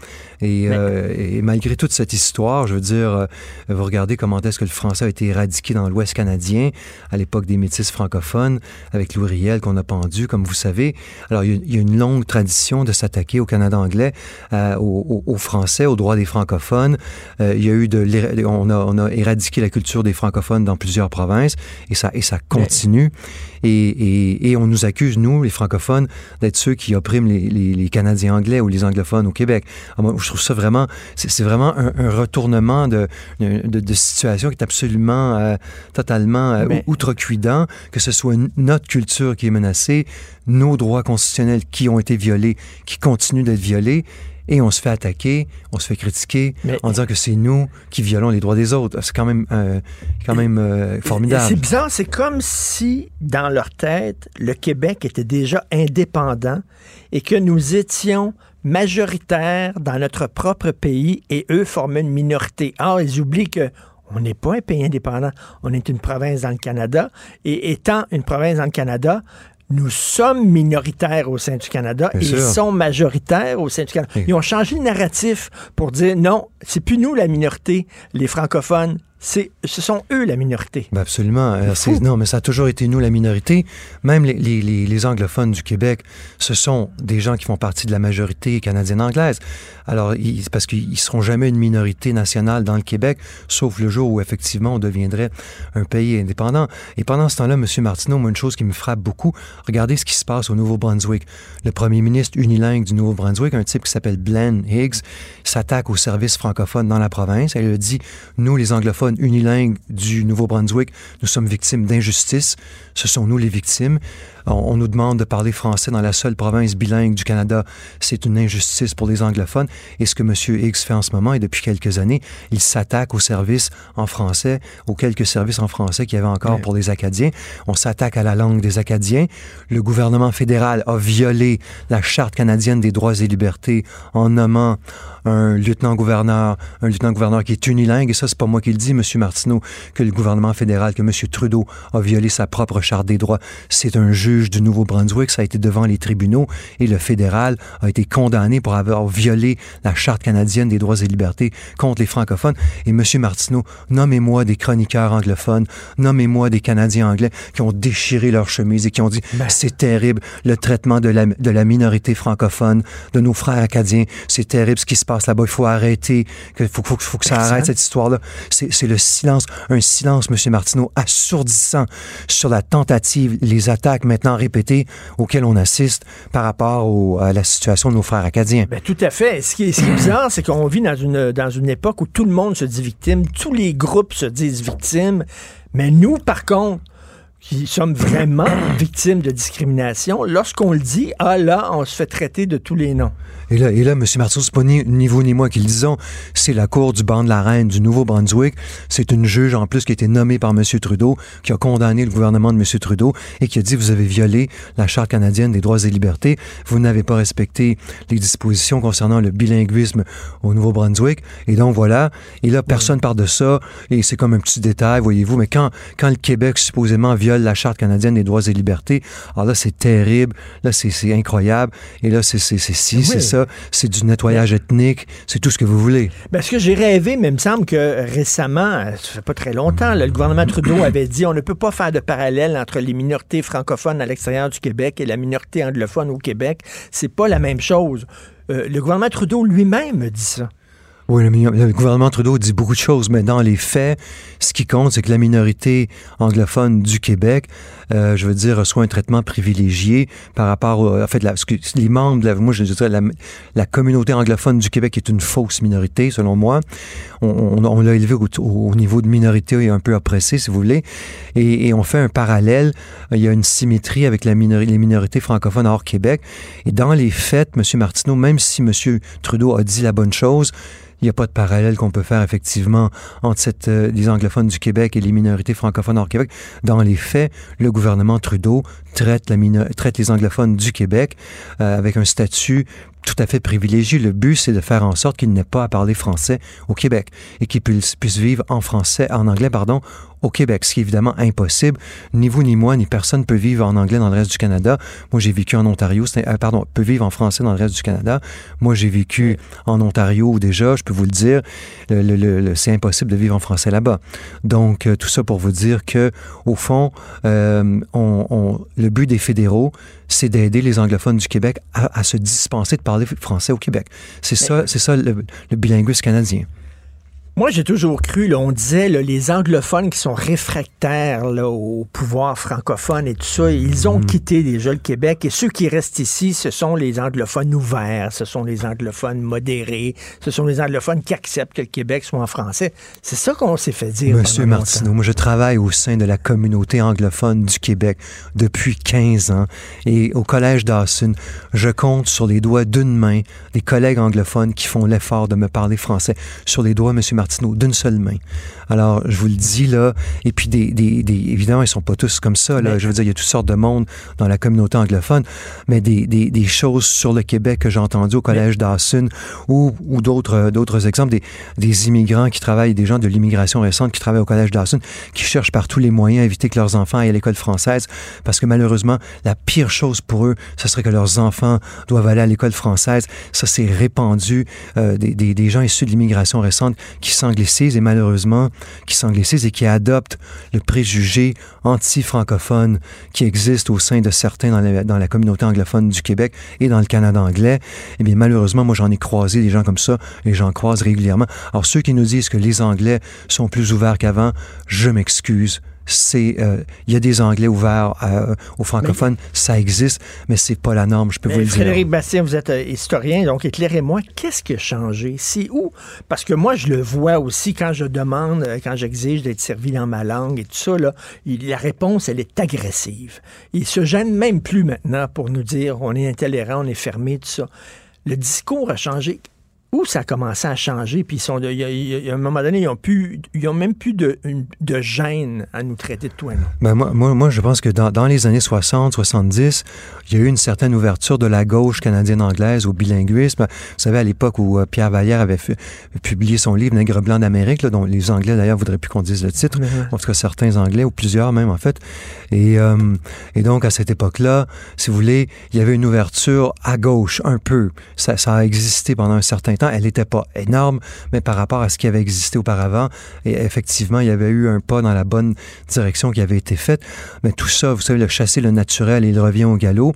Et, euh, et, malgré toute cette histoire, je veux dire, euh, vous regardez comment est-ce que le français a été éradiqué dans l'Ouest canadien à l'époque des métis francophones, avec Louis Riel qu'on a pendu, comme vous savez. Alors, il y a, une longue tradition de s'attaquer au Canada anglais, euh, aux, Français, aux droits des francophones. il y a eu de... On a, on a éradiqué la culture des francophones dans plusieurs provinces, et ça, et ça continue. Et, et, et on nous accuse, nous, les francophones, d'être ceux qui oppriment les, les, Canadiens anglais ou les anglophones au Québec. Alors, moi, je trouve ça vraiment, c'est vraiment un, un retournement de, de, de, situation qui est absolument, euh, totalement euh, outrecuidant, que ce soit notre culture qui est menacée, nos droits constitutionnels qui ont été violés, qui continuent d'être violés, et on se fait attaquer, on se fait critiquer en disant que c'est nous qui violons les droits des autres. C'est quand même, euh, quand même euh, formidable. C'est bizarre, c'est comme si dans leur tête, le Québec était déjà indépendant et que nous étions majoritaires dans notre propre pays et eux formaient une minorité. Or, ils oublient que on n'est pas un pays indépendant, on est une province dans le Canada. Et étant une province dans le Canada, nous sommes minoritaires au sein du Canada et ils sont majoritaires au sein du Canada. Ils ont changé le narratif pour dire non, c'est plus nous la minorité, les francophones, c'est, ce sont eux la minorité. Ben absolument. Euh, non, mais ça a toujours été nous la minorité. Même les, les, les, anglophones du Québec, ce sont des gens qui font partie de la majorité canadienne-anglaise. Alors, ils, parce qu'ils seront jamais une minorité nationale dans le Québec, sauf le jour où effectivement on deviendrait un pays indépendant. Et pendant ce temps-là, M. Martineau, moi, une chose qui me frappe beaucoup, regardez ce qui se passe au Nouveau-Brunswick. Le premier ministre unilingue du Nouveau-Brunswick, un type qui s'appelle Glenn Higgs, s'attaque aux services francophones dans la province. Elle a dit, nous, les anglophones, unilingue du Nouveau-Brunswick, nous sommes victimes d'injustice. Ce sont nous les victimes. On, nous demande de parler français dans la seule province bilingue du Canada. C'est une injustice pour les anglophones. Et ce que M. X fait en ce moment, et depuis quelques années, il s'attaque aux services en français, aux quelques services en français qu'il y avait encore pour les Acadiens. On s'attaque à la langue des Acadiens. Le gouvernement fédéral a violé la Charte canadienne des droits et libertés en nommant un lieutenant-gouverneur, un lieutenant-gouverneur qui est unilingue, et ça, c'est pas moi qui le dis, M. Martineau, que le gouvernement fédéral, que M. Trudeau a violé sa propre charte des droits. C'est un juge juge du Nouveau-Brunswick, ça a été devant les tribunaux et le fédéral a été condamné pour avoir violé la Charte canadienne des droits et libertés contre les francophones. Et M. Martineau, nommez-moi des chroniqueurs anglophones, nommez-moi des Canadiens anglais qui ont déchiré leur chemise et qui ont dit ben. c'est terrible le traitement de la, de la minorité francophone, de nos frères acadiens, c'est terrible ce qui se passe là-bas, il faut arrêter, il faut, faut, faut, que ça arrête cette histoire-là. C'est le silence, un silence, M. Martineau, assourdissant sur la tentative, les attaques maintenant répétées auxquelles on assiste par rapport à la situation de nos frères acadiens. Ben, tout à fait. Ce qui est, ce qui est bizarre, c'est qu'on vit dans une, dans une époque où tout le monde se dit victime, tous les groupes se disent victimes, mais nous, par contre, qui sommes vraiment victimes de discrimination, lorsqu'on le dit, ah là, on se fait traiter de tous les noms. Et là, et là M. Marceau, c'est pas ni, vous ni moi qui le disons, c'est la Cour du banc de la Reine du Nouveau-Brunswick. C'est une juge en plus qui a été nommée par M. Trudeau, qui a condamné le gouvernement de M. Trudeau et qui a dit vous avez violé la Charte canadienne des droits et libertés, vous n'avez pas respecté les dispositions concernant le bilinguisme au Nouveau-Brunswick. Et donc voilà, et là, personne parle de ça, et c'est comme un petit détail, voyez-vous, mais quand, quand le Québec supposément viole la Charte canadienne des droits et libertés, alors là, c'est terrible, là, c'est incroyable, et là, c'est si, c'est ça c'est du nettoyage ethnique, c'est tout ce que vous voulez. Ben, ce que j'ai rêvé, mais il me semble que récemment, ça fait pas très longtemps, le gouvernement Trudeau avait dit on ne peut pas faire de parallèle entre les minorités francophones à l'extérieur du Québec et la minorité anglophone au Québec. C'est pas la même chose. Euh, le gouvernement Trudeau lui-même dit ça. Oui, le, gouvernement Trudeau dit beaucoup de choses, mais dans les faits, ce qui compte, c'est que la minorité anglophone du Québec, euh, je veux dire, reçoit un traitement privilégié par rapport, au, en fait, la, les membres, de moi, je dirais, la, la, communauté anglophone du Québec est une fausse minorité, selon moi. On, l'a élevé au, niveau de minorité et un peu oppressé, si vous voulez, et, on fait un parallèle. Il y a une symétrie avec la les minorités francophones hors Québec. Et dans les faits, M. Martineau, même si M. Trudeau a dit la bonne chose, il n'y a pas de parallèle qu'on peut faire effectivement entre euh, les anglophones du Québec et les minorités francophones hors Québec. Dans les faits, le gouvernement Trudeau traite, les anglophones du Québec euh, avec un statut tout à fait privilégié. Le but, c'est de faire en sorte qu'ils n'aient pas à parler français au Québec et qu'ils puissent, puissent vivre en français, en anglais, pardon, au Québec, ce qui est évidemment impossible. Ni vous, ni moi, ni personne peut vivre en anglais dans le reste du Canada. Moi, j'ai vécu en Ontario, euh, pardon, peut vivre en français dans le reste du Canada. Moi, j'ai vécu en Ontario déjà, je peux vous le dire, le, c'est impossible de vivre en français là-bas. Donc, euh, tout ça pour vous dire que, au fond, euh, on, le but des fédéraux, c'est d'aider les anglophones du Québec à, se dispenser de parler français au Québec. C'est ça, c'est ça le, le bilinguisme canadien. Moi, j'ai toujours cru, là, on disait, les anglophones qui sont réfractaires au pouvoir francophone et tout ça, ils ont mhm. quitté déjà le Québec et ceux qui restent ici, ce sont les anglophones ouverts, ce sont les anglophones modérés, ce sont les anglophones qui acceptent que le Québec soit en français. C'est ça qu'on s'est fait dire. Monsieur Martineau, moi, je travaille au sein de la communauté anglophone du Québec depuis 15 ans et au Collège Dawson, je compte sur les doigts d'une main des collègues anglophones qui font l'effort de me parler français. Sur les doigts, Monsieur d'une seule main. Alors, je vous le dis là, et puis des, des, des évidemment, ils sont pas tous comme ça. Là. Je veux dire, il y a toutes sortes de monde dans la communauté anglophone, mais des, des, des choses sur le Québec que j'ai entendues au collège d'Assun ou, ou d'autres d'autres exemples, des, des immigrants qui travaillent, des gens de l'immigration récente qui travaillent au collège d'Assun, qui cherchent par tous les moyens à éviter que leurs enfants aillent à l'école française, parce que malheureusement, la pire chose pour eux, ce serait que leurs enfants doivent aller à l'école française. Ça, c'est répandu. Euh, des, des, des gens issus de l'immigration récente qui s'anglicisent et malheureusement qui s'anglicisent et qui adoptent le préjugé anti-francophone qui existe au sein de certains dans la, dans la, communauté anglophone du Québec et dans le Canada anglais. Eh bien, malheureusement, moi, j'en ai croisé des gens comme ça et j'en croise régulièrement. Alors, ceux qui nous disent que les Anglais sont plus ouverts qu'avant, je m'excuse c'est euh, il y a des Anglais ouverts euh, aux francophones, ça existe, mais c'est pas la norme, je peux vous le dire. Frédéric Bastien, vous êtes euh, historien, donc éclairez-moi, qu'est-ce qui a changé? C'est où? Parce que moi, je le vois aussi quand je demande, quand j'exige d'être servi dans ma langue et tout ça, là, la réponse, elle est agressive. Il se gêne même plus maintenant pour nous dire on est intolérant, on est fermé, tout ça. Le discours a changé où ça a commencé à changer, puis y, a, à un moment donné, ils ont, plus, ils ont même plus de, de gêne à nous traiter de toi. Ben moi, moi, moi, je pense que dans, dans, les années 60, 70, il y a eu une certaine ouverture de la gauche canadienne-anglaise au bilinguisme. Vous savez, à l'époque où euh, Pierre Vallière avait fait, publié son livre Nègre blanc d'Amérique, dont les Anglais d'ailleurs voudraient plus qu'on dise le titre, en tout cas certains Anglais, ou plusieurs même en fait. Et, euh, et donc à cette époque-là, si vous voulez, il y avait une ouverture à gauche un peu. Ça, ça a existé pendant un certain temps. Elle n'était pas énorme, mais par rapport à ce qui avait existé auparavant, et effectivement, il y avait eu un pas dans la bonne direction qui avait été faite. Mais tout ça, vous savez, le chasser le naturel, il revient au galop.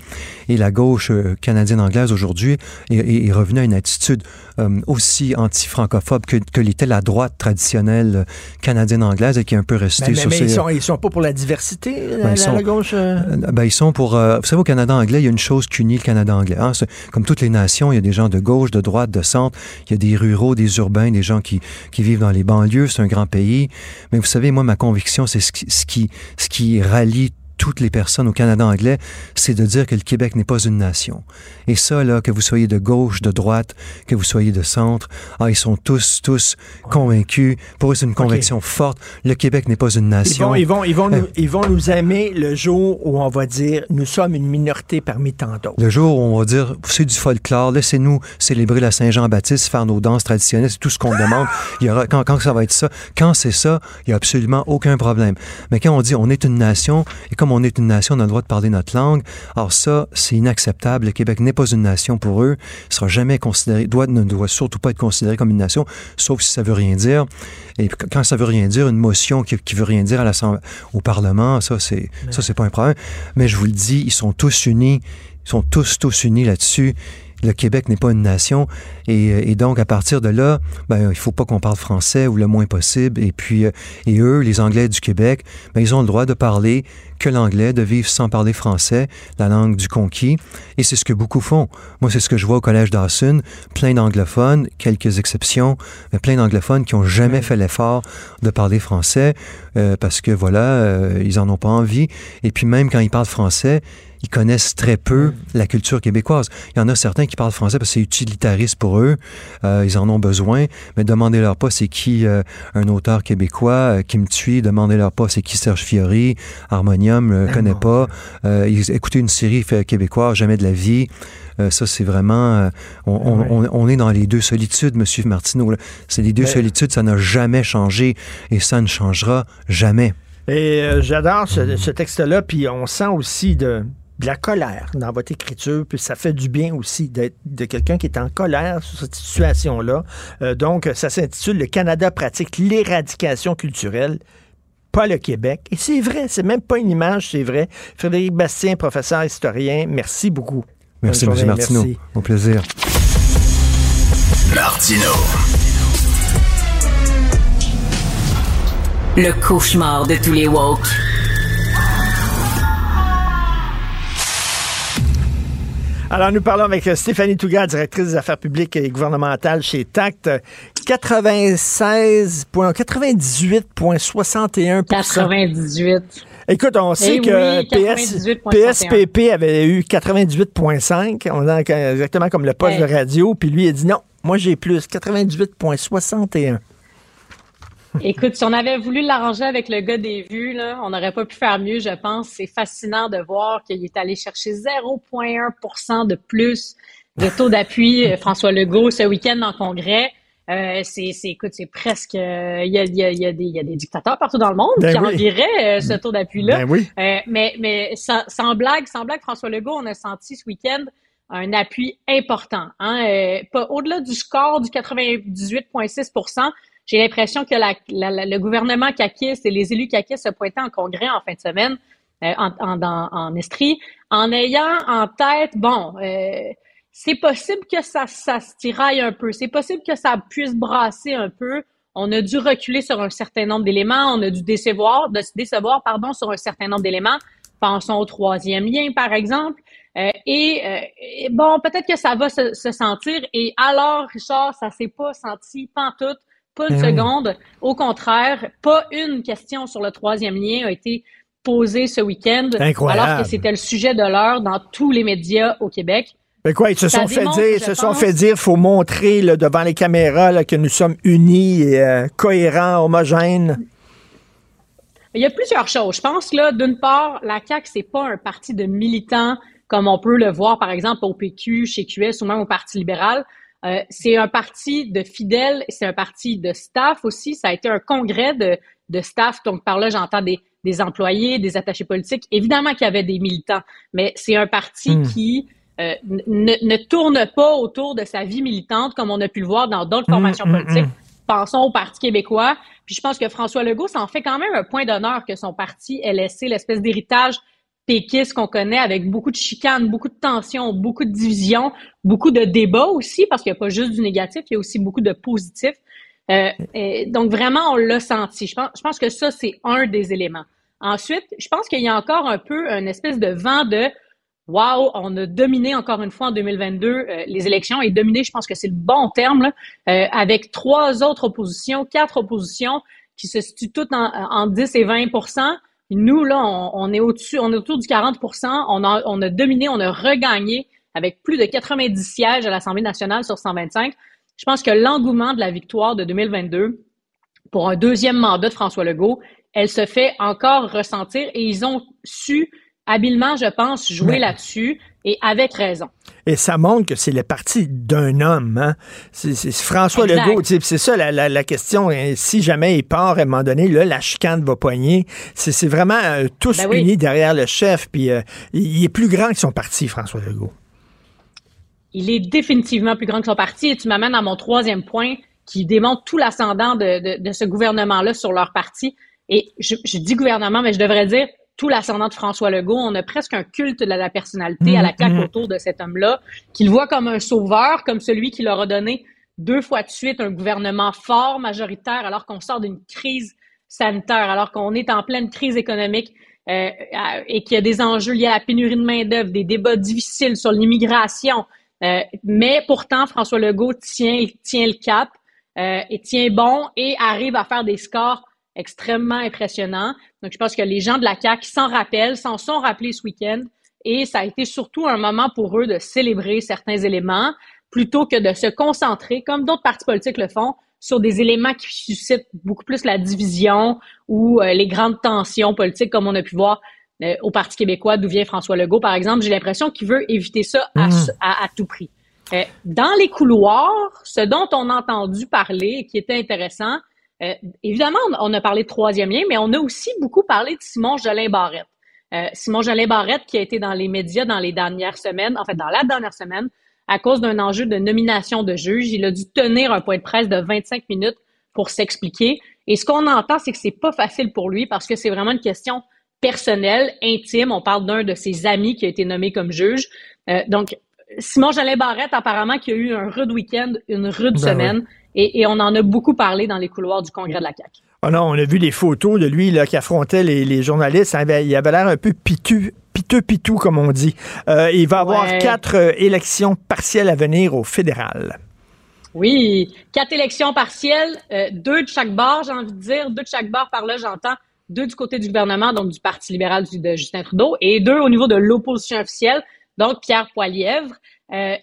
Et la gauche euh, canadienne-anglaise aujourd'hui est, est, revenue à une attitude euh, aussi anti-francophobe que, que l'était la droite traditionnelle canadienne-anglaise et qui est un peu restée mais, sur mais ils sont, ils sont pas pour la diversité, la, ben, ils sont, la gauche? Euh... Ben, ils sont pour... Euh, vous savez, au Canada anglais, il y a une chose qui unit le Canada anglais. Hein? Comme toutes les nations, il y a des gens de gauche, de droite, de centre. Il y a des ruraux, des urbains, des gens qui, qui vivent dans les banlieues. C'est un grand pays. Mais vous savez, moi, ma conviction, c'est ce qui, ce qui, ce qui rallie toutes les personnes au Canada anglais, c'est de dire que le Québec n'est pas une nation. Et ça, là, que vous soyez de gauche, de droite, que vous soyez de centre, ah, ils sont tous, tous convaincus. Pour eux, c'est une conviction okay. forte. Le Québec n'est pas une nation. Ils vont, ils vont, ils vont, nous, ils vont nous aimer le jour où on va dire nous sommes une minorité parmi tant d'autres. Le jour où on va dire c'est du folklore, laissez-nous célébrer la Saint-Jean-Baptiste, faire nos danses traditionnelles, c'est tout ce qu'on demande. Il y aura, quand, quand ça va être ça, quand c'est ça, il n'y a absolument aucun problème. Mais quand on dit on est une nation, et comme on est une nation, on a le droit de parler notre langue. Alors ça, c'est inacceptable. Le Québec n'est pas une nation pour eux. Il sera jamais considéré, doit, ne doit surtout pas être considéré comme une nation, sauf si ça veut rien dire. Et quand ça veut rien dire, une motion qui, qui veut rien dire à l'Assemblée, au Parlement, ça, c'est, ça, c'est pas un problème. Mais je vous le dis, ils sont tous unis. Ils sont tous, tous unis là-dessus le Québec n'est pas une nation. Et, et, donc, à partir de là, ben, il faut pas qu'on parle français ou le moins possible. Et puis, et eux, les Anglais du Québec, ben, ils ont le droit de parler que l'anglais, de vivre sans parler français, la langue du conquis. Et c'est ce que beaucoup font. Moi, c'est ce que je vois au Collège Dawson. Plein d'anglophones, quelques exceptions, mais plein d'anglophones qui ont jamais fait l'effort de parler français euh, parce que, voilà, euh, ils en ont pas envie. Et puis, même quand ils parlent français, ils connaissent très peu la culture québécoise. Il y en a certains qui parlent français parce que c'est utilitariste pour eux. Euh, ils en ont besoin. Mais demandez-leur pas c'est qui euh, un auteur québécois, euh, Kim Thuy. Demandez-leur pas c'est qui Serge Fiori, Harmonium, ne connaît pas. ils, écoutez une série québécoise, jamais de la vie. Ça, c'est vraiment... On, on, on, est dans les deux solitudes, Monsieur Martineau. C'est les deux Mais... solitudes, ça n'a jamais changé et ça ne changera jamais. Et euh, j'adore ce, ce texte-là, puis on sent aussi de, de la colère dans votre écriture, puis ça fait du bien aussi d'être de quelqu'un qui est en colère sur cette situation-là. Euh, donc, ça s'intitule Le Canada pratique l'éradication culturelle pas le Québec. Et c'est vrai, c'est même pas une image, c'est vrai. Frédéric Bastien, professeur historien, merci beaucoup. Merci, M. Martineau. Merci. Au plaisir. Martineau. Le cauchemar de tous les woke. Alors, nous parlons avec Stéphanie Touga, directrice des affaires publiques et gouvernementales chez TACT. 96, 98,61 98. Écoute, on sait Eh que oui, PS, 98,61. PSPP avait eu 98,5. On est exactement comme le poste Ouais. de radio. Puis lui, il a dit non, moi j'ai plus, 98,61. Écoute, si on avait voulu l'arranger avec le gars des vues, là, on n'aurait pas pu faire mieux, je pense. C'est fascinant de voir qu'il est allé chercher 0,1% de plus de taux d'appui, euh, François Legault, ce week-end en congrès. Euh, c'est, c'est, écoute, c'est presque, euh, il y, a, y, a, y, a y a des dictateurs partout dans le monde Ben qui oui. envieraient euh, ce taux d'appui-là. Ben oui. Euh, mais, mais sans, sans blague, sans blague, François Legault, on a senti ce week-end un appui important. Hein, euh, pas au-delà du score du 98,6 j'ai l'impression que la, la, la- le gouvernement caquiste et les élus caquistes se pointaient en congrès en fin de semaine, euh, en, en, en, Estrie, en ayant en tête, bon, euh, c'est possible que ça, ça se tiraille un peu, c'est possible que ça puisse brasser un peu. On a dû reculer sur un certain nombre d'éléments, on a dû décevoir, de se décevoir, pardon, sur un certain nombre d'éléments. Pensons au troisième lien, par exemple. Euh, et, euh, bon, peut-être que ça va se, se sentir. Et alors, Richard, ça s'est pas senti pantoute, pas une Ben oui. seconde. Au contraire, pas une question sur le troisième lien a été posée ce week-end. Incroyable. Alors que c'était le sujet de l'heure dans tous les médias au Québec. Mais quoi, ils se sont fait dire, se sont fait dire, faut montrer là, devant les caméras que nous sommes unis et euh, cohérents, homogènes. Il y a plusieurs choses. Je pense que là, d'une part, la CAQ, c'est pas un parti de militants comme on peut le voir, par exemple, au PQ, chez QS ou même au Parti libéral. Euh, c'est un parti de fidèles, c'est un parti de staff aussi. Ça a été un congrès de, de staff. Donc, par là, j'entends des, des employés, des attachés politiques. Évidemment qu'il y avait des militants, mais c'est un parti hmm. qui euh, ne, ne, tourne pas autour de sa vie militante comme on a pu le voir dans d'autres hmm, formations hmm, politiques. Pensons au Parti québécois. Puis je pense que François Legault, ça en fait quand même un point d'honneur que son parti ait laissé l'espèce d'héritage péquiste qu'on connaît avec beaucoup de chicanes, beaucoup de tensions, beaucoup de divisions, beaucoup de débats aussi, parce qu'il n'y a pas juste du négatif, il y a aussi beaucoup de positifs. Euh, donc vraiment, on l'a senti. Je pense, je pense que ça, c'est un des éléments. Ensuite, je pense qu'il y a encore un peu une espèce de vent de Wow, on a dominé encore une fois en 2022 euh, les élections et dominé, je pense que c'est le bon terme, là, euh, avec trois autres oppositions, quatre oppositions qui se situent toutes en, en 10 et 20 Nous, là, on, est au-dessus, on est autour du 40 on a, on a dominé, on a regagné avec plus de 90 sièges à l'Assemblée nationale sur 125. Je pense que l'engouement de la victoire de 2022 pour un deuxième mandat de François Legault elle se fait encore ressentir et ils ont su habilement, je pense, jouer là-dessus et avec raison. Et ça montre que c'est le parti d'un homme. Hein? C'est François Legault. C'est ça la, question. Hein. Si jamais il part à un moment donné, là, la chicane va poigner. C'est vraiment euh, tous ben unis derrière le chef. Puis euh, il est plus grand que son parti, François Legault. Il est définitivement plus grand que son parti. Et tu m'amènes à mon troisième point qui démontre tout l'ascendant de, de, ce gouvernement-là sur leur parti. Et je, dis gouvernement, mais je devrais dire tout l'ascendant de François Legault. On a presque un culte de la personnalité à la claque mm-hmm. autour de cet homme-là, qu'il voit comme un sauveur, comme celui qui leur a donné deux fois de suite un gouvernement fort, majoritaire, alors qu'on sort d'une crise sanitaire, alors qu'on est en pleine crise économique euh, et qu'il y a des enjeux liés à la pénurie de main-d'œuvre, des débats difficiles sur l'immigration. Euh, mais pourtant, François Legault tient, tient le cap euh, et tient bon et arrive à faire des scores extrêmement impressionnant. Donc, je pense que les gens de la CAQ s'en rappellent, s'en sont rappelés ce week-end. Et ça a été surtout un moment pour eux de célébrer certains éléments plutôt que de se concentrer, comme d'autres partis politiques le font, sur des éléments qui suscitent beaucoup plus la division ou euh, les grandes tensions politiques, comme on a pu voir euh, au Parti québécois, d'où vient François Legault, par exemple. J'ai l'impression qu'il veut éviter ça à, mmh. à, tout prix. Euh, dans les couloirs, ce dont on a entendu parler et qui était intéressant, euh, évidemment, on, a parlé de troisième lien, mais on a aussi beaucoup parlé de Simon Jolin Barrette. Euh, Simon Jolin Barrette qui a été dans les médias dans les dernières semaines, en fait dans la dernière semaine, à cause d'un enjeu de nomination de juge. Il a dû tenir un point de presse de 25 minutes pour s'expliquer. Et ce qu'on entend, c'est que c'est pas facile pour lui parce que c'est vraiment une question personnelle, intime. On parle d'un de ses amis qui a été nommé comme juge. Euh, donc, Simon Jolin Barrette, apparemment, qui a eu un rude week-end, une rude ben semaine. Et, on en a beaucoup parlé dans les couloirs du congrès de la CAQ. Oh non, on a vu des photos de lui là, qui affrontait les, journalistes. Il avait l'air un peu piteux, piteux, pitou, comme on dit. Euh, il va avoir quatre euh, élections partielles à venir au fédéral. Oui, quatre élections partielles, euh, deux de chaque bord, j'ai envie de dire, deux de chaque bord par là, j'entends, deux du côté du gouvernement, donc du Parti libéral de Justin Trudeau, et deux au niveau de l'opposition officielle, donc Pierre Poilièvre.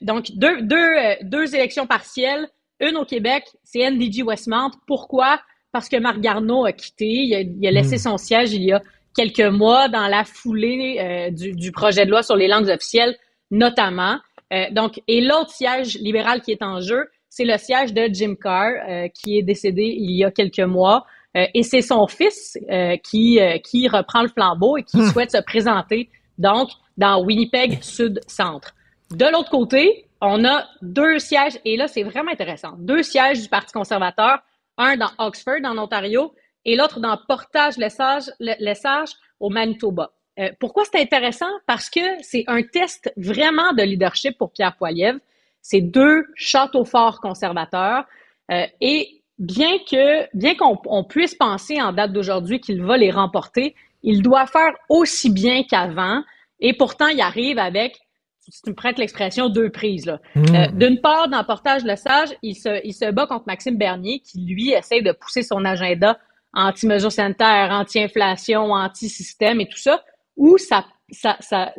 donc deux, deux, deux élections partielles, une au Québec, c'est NDG Westmount. Pourquoi? Parce que Marc Garneau a quitté, il a, laissé hmm. son siège il y a quelques mois dans la foulée euh, du, projet de loi sur les langues officielles, notamment. Euh, donc, et l'autre siège libéral qui est en jeu, c'est le siège de Jim Carr, euh, qui est décédé il y a quelques mois. et c'est son fils qui, qui reprend le flambeau et qui hmm. souhaite se présenter, donc, dans Winnipeg Sud-Centre. De l'autre côté, on a deux sièges, et là, c'est vraiment intéressant. Deux sièges du Parti conservateur, un dans Oxford, en Ontario, et l'autre dans Portage-Lessage au Manitoba. Euh, pourquoi c'est intéressant? Parce que c'est un test vraiment de leadership pour Pierre Poilievre. C'est deux châteaux forts conservateurs. Euh, et bien que, bien qu'on puisse penser en date d'aujourd'hui qu'il va les remporter, il doit faire aussi bien qu'avant. Et pourtant, il arrive avec si tu me prêtes l'expression, deux prises. Là. Hmm. Euh, d'une part, dans Portage Le Sage, il se, il se bat contre Maxime Bernier, qui, lui, essaie de pousser son agenda anti-mesures sanitaires, anti-inflation, anti-système et tout ça, où, ça, ça, ça,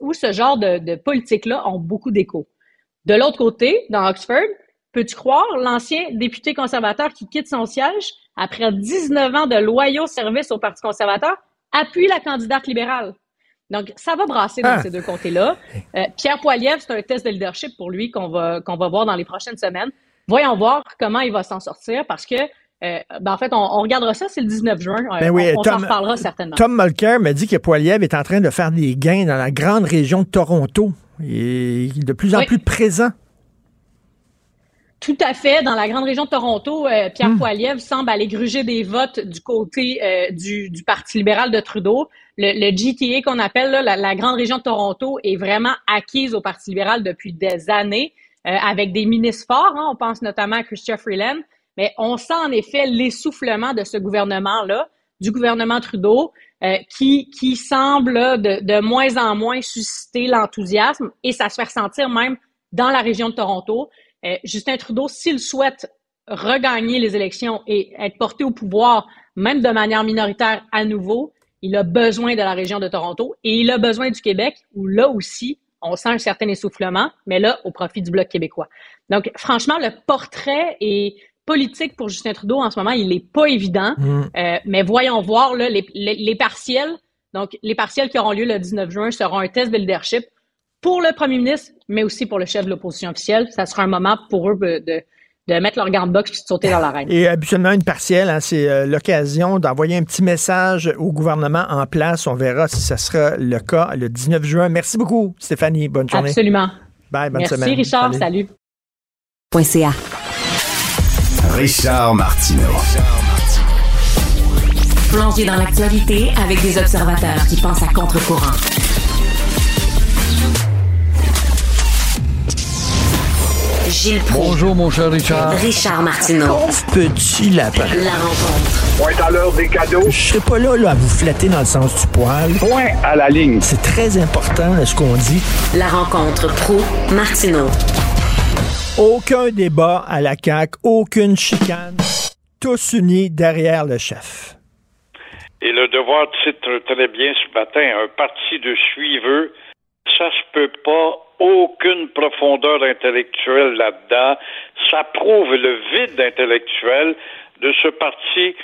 où ce genre de, de politique-là ont beaucoup d'écho. De l'autre côté, dans Oxford, peux-tu croire l'ancien député conservateur qui quitte son siège après 19 ans de loyaux services au Parti conservateur appuie la candidate libérale? Donc, ça va brasser dans ah. ces deux côtés-là. Euh, Pierre Poilievre, c'est un test de leadership pour lui qu'on va, qu'on va voir dans les prochaines semaines. Voyons voir comment il va s'en sortir parce que euh, ben en fait, on, regardera ça, c'est le 19 juin. Euh, ben oui, on, s'en reparlera certainement. Tom Mulcair m'a dit que Poiliev est en train de faire des gains dans la grande région de Toronto. Et il est de plus en plus présent. Tout à fait. Dans la grande région de Toronto, euh, Pierre. Poilievre semble aller gruger des votes du côté du, Parti libéral de Trudeau. Le, GTA qu'on appelle la, grande région de Toronto est vraiment acquise au Parti libéral depuis des années, avec des ministres forts. Hein. on pense notamment à Christian Freeland. Mais on sent en effet l'essoufflement de ce gouvernement-là, du gouvernement Trudeau, euh, qui, qui semble de, de moins en moins susciter l'enthousiasme et ça se fait ressentir même dans la région de Toronto. Euh, Justin Trudeau, s'il souhaite regagner les élections et être porté au pouvoir, même de manière minoritaire à nouveau, il a besoin de la région de Toronto et il a besoin du Québec, où là aussi, on sent un certain essoufflement, mais là, au profit du Bloc québécois. Donc, franchement, le portrait est politique pour Justin Trudeau en ce moment, il n'est pas évident. Mm. Euh, mais voyons voir là, les, les, partiels. Donc, les partiels qui auront lieu le 19 juin seront un test de leadership pour le premier ministre, mais aussi pour le chef de l'opposition officielle. Ça sera un moment pour eux de, de mettre leur gant de boxe et de sauter dans l'arène. Et habituellement, une partielle, hein, c'est euh, l'occasion d'envoyer un petit message au gouvernement en place. On verra si ce sera le cas le 19 juin. Merci beaucoup, Stéphanie. Bonne journée. Absolument. Bye, bonne Merci, semaine. Merci, Richard. Salut. Salut. Richard Martineau. Plongé dans l'actualité avec des observateurs qui pensent à contre-courant. Gilles Proulx. Bonjour, mon cher Richard. Richard Martineau. petit lapin. La rencontre. Point à l'heure des cadeaux. Je serai pas là, là à vous flatter dans le sens du poil. Point à la ligne. C'est très important ce qu'on dit. La rencontre pro martineau aucun débat à la CAQ, aucune chicane, tous unis derrière le chef. Et le devoir titre très bien ce matin, un parti de suiveux, ça se peut pas, aucune profondeur intellectuelle là-dedans. Ça prouve le vide intellectuel de ce parti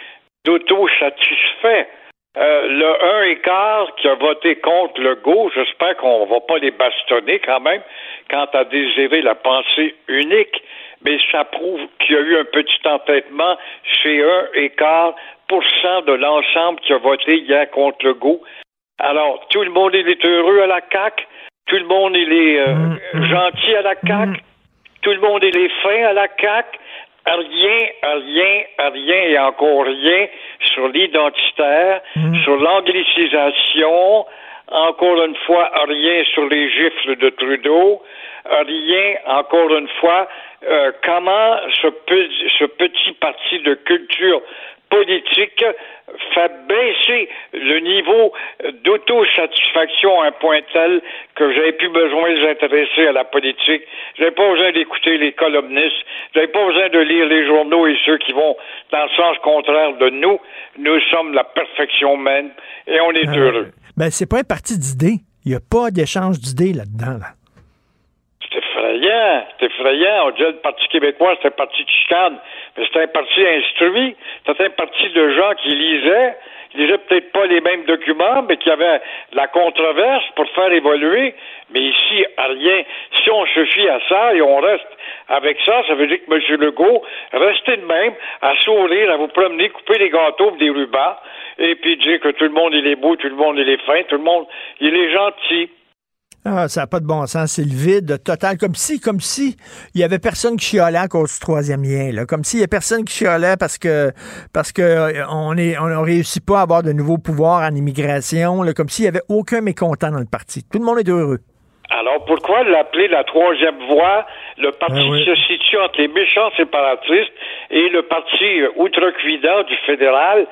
d'auto-satisfait. Euh, le 1 et quart qui a voté contre le go, j'espère qu'on va pas les bastonner quand même quant à désirer la pensée unique, mais ça prouve qu'il y a eu un petit entêtement chez 1 et quart pour cent de l'ensemble qui a voté hier contre le go. Alors, tout le monde est heureux à la CAQ, tout le monde il est euh, mm, mm. gentil à la CAQ, mm. tout le monde il est fin à la CAQ, rien, rien, rien et encore rien sur l'identitaire, mm. sur l'anglicisation, encore une fois, rien sur les gifles de Trudeau, rien, encore une fois, euh, comment ce, ce petit parti de culture politique fait baisser le niveau d'autosatisfaction à un point tel que j'avais plus besoin de s'intéresser à la politique. J'avais pas besoin d'écouter les columnistes. J'avais pas besoin de lire les journaux et ceux qui vont dans le sens contraire de nous. Nous sommes la perfection même et on est euh, heureux. Ben, c'est pas un parti d'idées. Il n'y a pas d'échange d'idées là-dedans, là. C'est effrayant. C'est effrayant. On disait le Parti québécois, c'était un parti de chicane. Mais c'était un parti instruit. C'était un parti de gens qui lisaient, qui lisaient peut-être pas les mêmes documents, mais qui avaient la controverse pour faire évoluer. Mais ici, rien. Si on se fie à ça et on reste avec ça, ça veut dire que M. Legault, restez de même, à sourire, à vous promener, couper les gâteaux des rubans, et puis dire que tout le monde il est beau, tout le monde il est fin, tout le monde il est gentil. Ah, ça n'a pas de bon sens. C'est le vide total. Comme si, comme si il y avait personne qui chialait à cause du troisième lien. Là. Comme s'il y a personne qui chialait parce que parce que euh, on est on réussit pas à avoir de nouveaux pouvoirs en immigration. Là. Comme s'il y avait aucun mécontent dans le parti. Tout le monde est heureux. Alors pourquoi l'appeler la troisième voie, le parti ah qui se situe entre les méchants séparatistes et le parti outrecuidant du fédéral?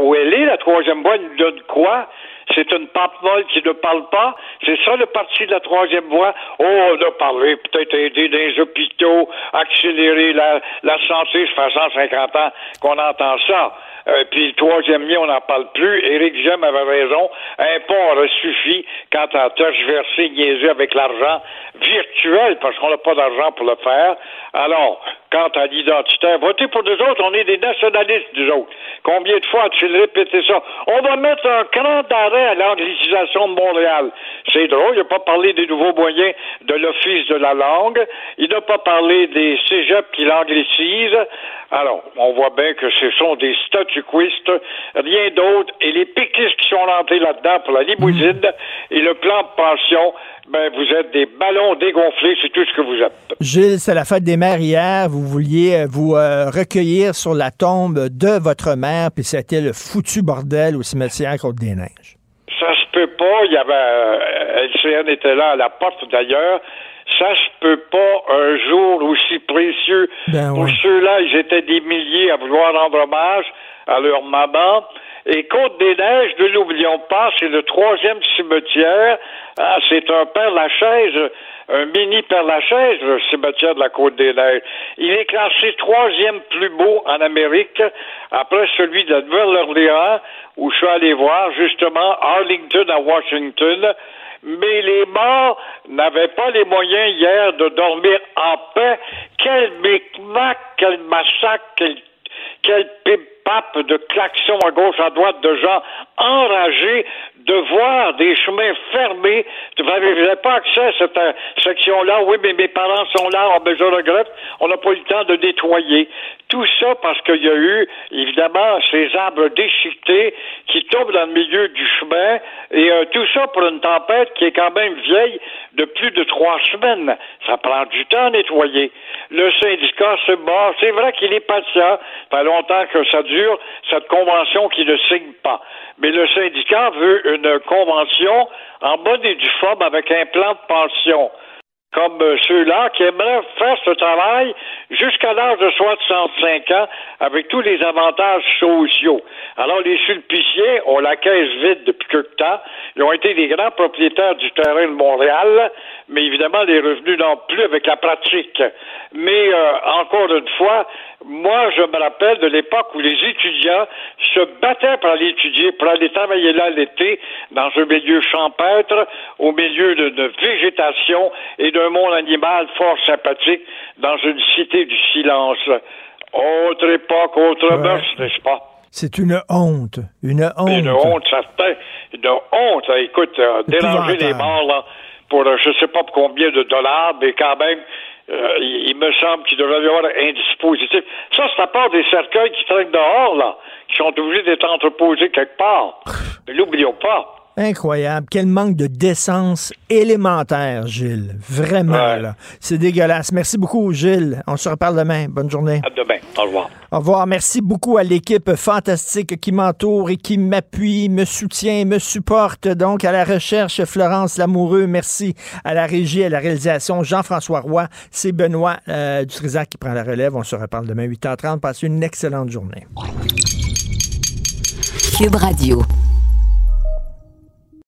Où elle est, la troisième voie, nous donne quoi? C'est une pape molle qui ne parle pas. C'est ça le parti de la troisième voie. Oh, on a parlé, peut-être aider dans les hôpitaux, accélérer la, la santé. Ça fait 150 ans qu'on entend ça. Euh, puis le troisième lien, on n'en parle plus. Éric Jem avait raison. Un pont aurait suffi quant à tergiverser, niaiser avec l'argent virtuel, parce qu'on n'a pas d'argent pour le faire. Alors, quant à l'identitaire, votez pour nous autres, on est des nationalistes, nous autres. Combien de fois as-tu répété ça? On va mettre un cran d'arrêt à l'anglicisation de Montréal. C'est drôle, il n'a pas parlé des nouveaux moyens de l'Office de la langue. Il n'a pas parlé des cégeps qui l'anglicisent. Alors, on voit bien que ce sont des rien d'autre. Et les péquistes qui sont rentrés là-dedans pour la limousine et le plan de pension, ben, vous êtes des ballons dégonflés, c'est tout ce que vous êtes. Gilles, c'est la fête des mères hier. Vous vouliez euh, vous euh, recueillir sur la tombe de votre mère, puis c'était le foutu bordel au cimetière Côte-des-Neiges. Ça se peut pas. Il y avait euh, LCN était là à la porte d'ailleurs. Ça se peut pas un jour aussi précieux. Ben Pour ceux-là, ils étaient des milliers à vouloir rendre hommage à leur maman. Et Côte-des-Neiges, ne l'oublions pas, c'est le troisième cimetière. Ah, c'est un Père Lachaise, un mini Père Lachaise, le cimetière de la Côte-des-Neiges. Il est classé troisième plus beau en Amérique, après celui de Nouvelle-Orléans, où je suis allé voir justement Arlington à Washington. Mais les morts n'avaient pas les moyens hier de dormir en paix. Quel micmac, quel massacre, quel, quel pip-pap de klaxons à gauche, à droite, de gens enragés de voir des chemins fermés. Vous n'avez pas accès à cette euh, section-là. Oui, mais mes parents sont là. Ah, ben, je regrette. On n'a pas eu le temps de nettoyer. Tout ça parce qu'il y a eu, évidemment, ces arbres déchiquetés qui tombent dans le milieu du chemin. Et euh, tout ça pour une tempête qui est quand même vieille de plus de trois semaines. Ça prend du temps à nettoyer. Le syndicat se bat. C'est vrai qu'il est patient. Ça fait longtemps que ça dure, cette convention qui ne signe pas. Mais le syndicat veut une convention en bonne et due forme avec un plan de pension. Comme euh, ceux-là qui aimeraient faire ce travail jusqu'à l'âge de 65 ans avec tous les avantages sociaux. Alors, les sulpiciers ont la caisse vide depuis quelque temps. Ils ont été des grands propriétaires du terrain de Montréal, mais évidemment, les revenus n'ont plus avec la pratique. Mais, euh, encore une fois, moi, je me rappelle de l'époque où les étudiants se battaient pour aller étudier, pour aller travailler là l'été, dans un milieu champêtre, au milieu de, de végétation et monde animal fort sympathique, dans une cité du silence. Autre époque, autre Ouais. mœurs, n'est-ce pas? C'est une honte. Une honte. Une honte, certain. Une honte. Écoute, euh, déranger les morts, là, pour euh, je sais pas combien de dollars, mais quand même, euh, il, me semble qu'il devrait y avoir un dispositif. Ça, c'est à part des cercueils qui traînent dehors, là, qui sont obligés d'être entreposés quelque part. Ne l'oublions pas. Incroyable. Quel manque de décence élémentaire, Gilles. Vraiment, là. C'est dégueulasse. Merci beaucoup, Gilles. On se reparle demain. Bonne journée. À demain. Au revoir. Au revoir. Merci beaucoup à l'équipe fantastique qui m'entoure et qui m'appuie, me soutient, me supporte. Donc, à la recherche, Florence Lamoureux. Merci à la régie, à la réalisation, Jean-François Roy. C'est Benoît euh, Dutrisac qui prend la relève. On se reparle demain 8h30. Passez une excellente journée. Cube Radio.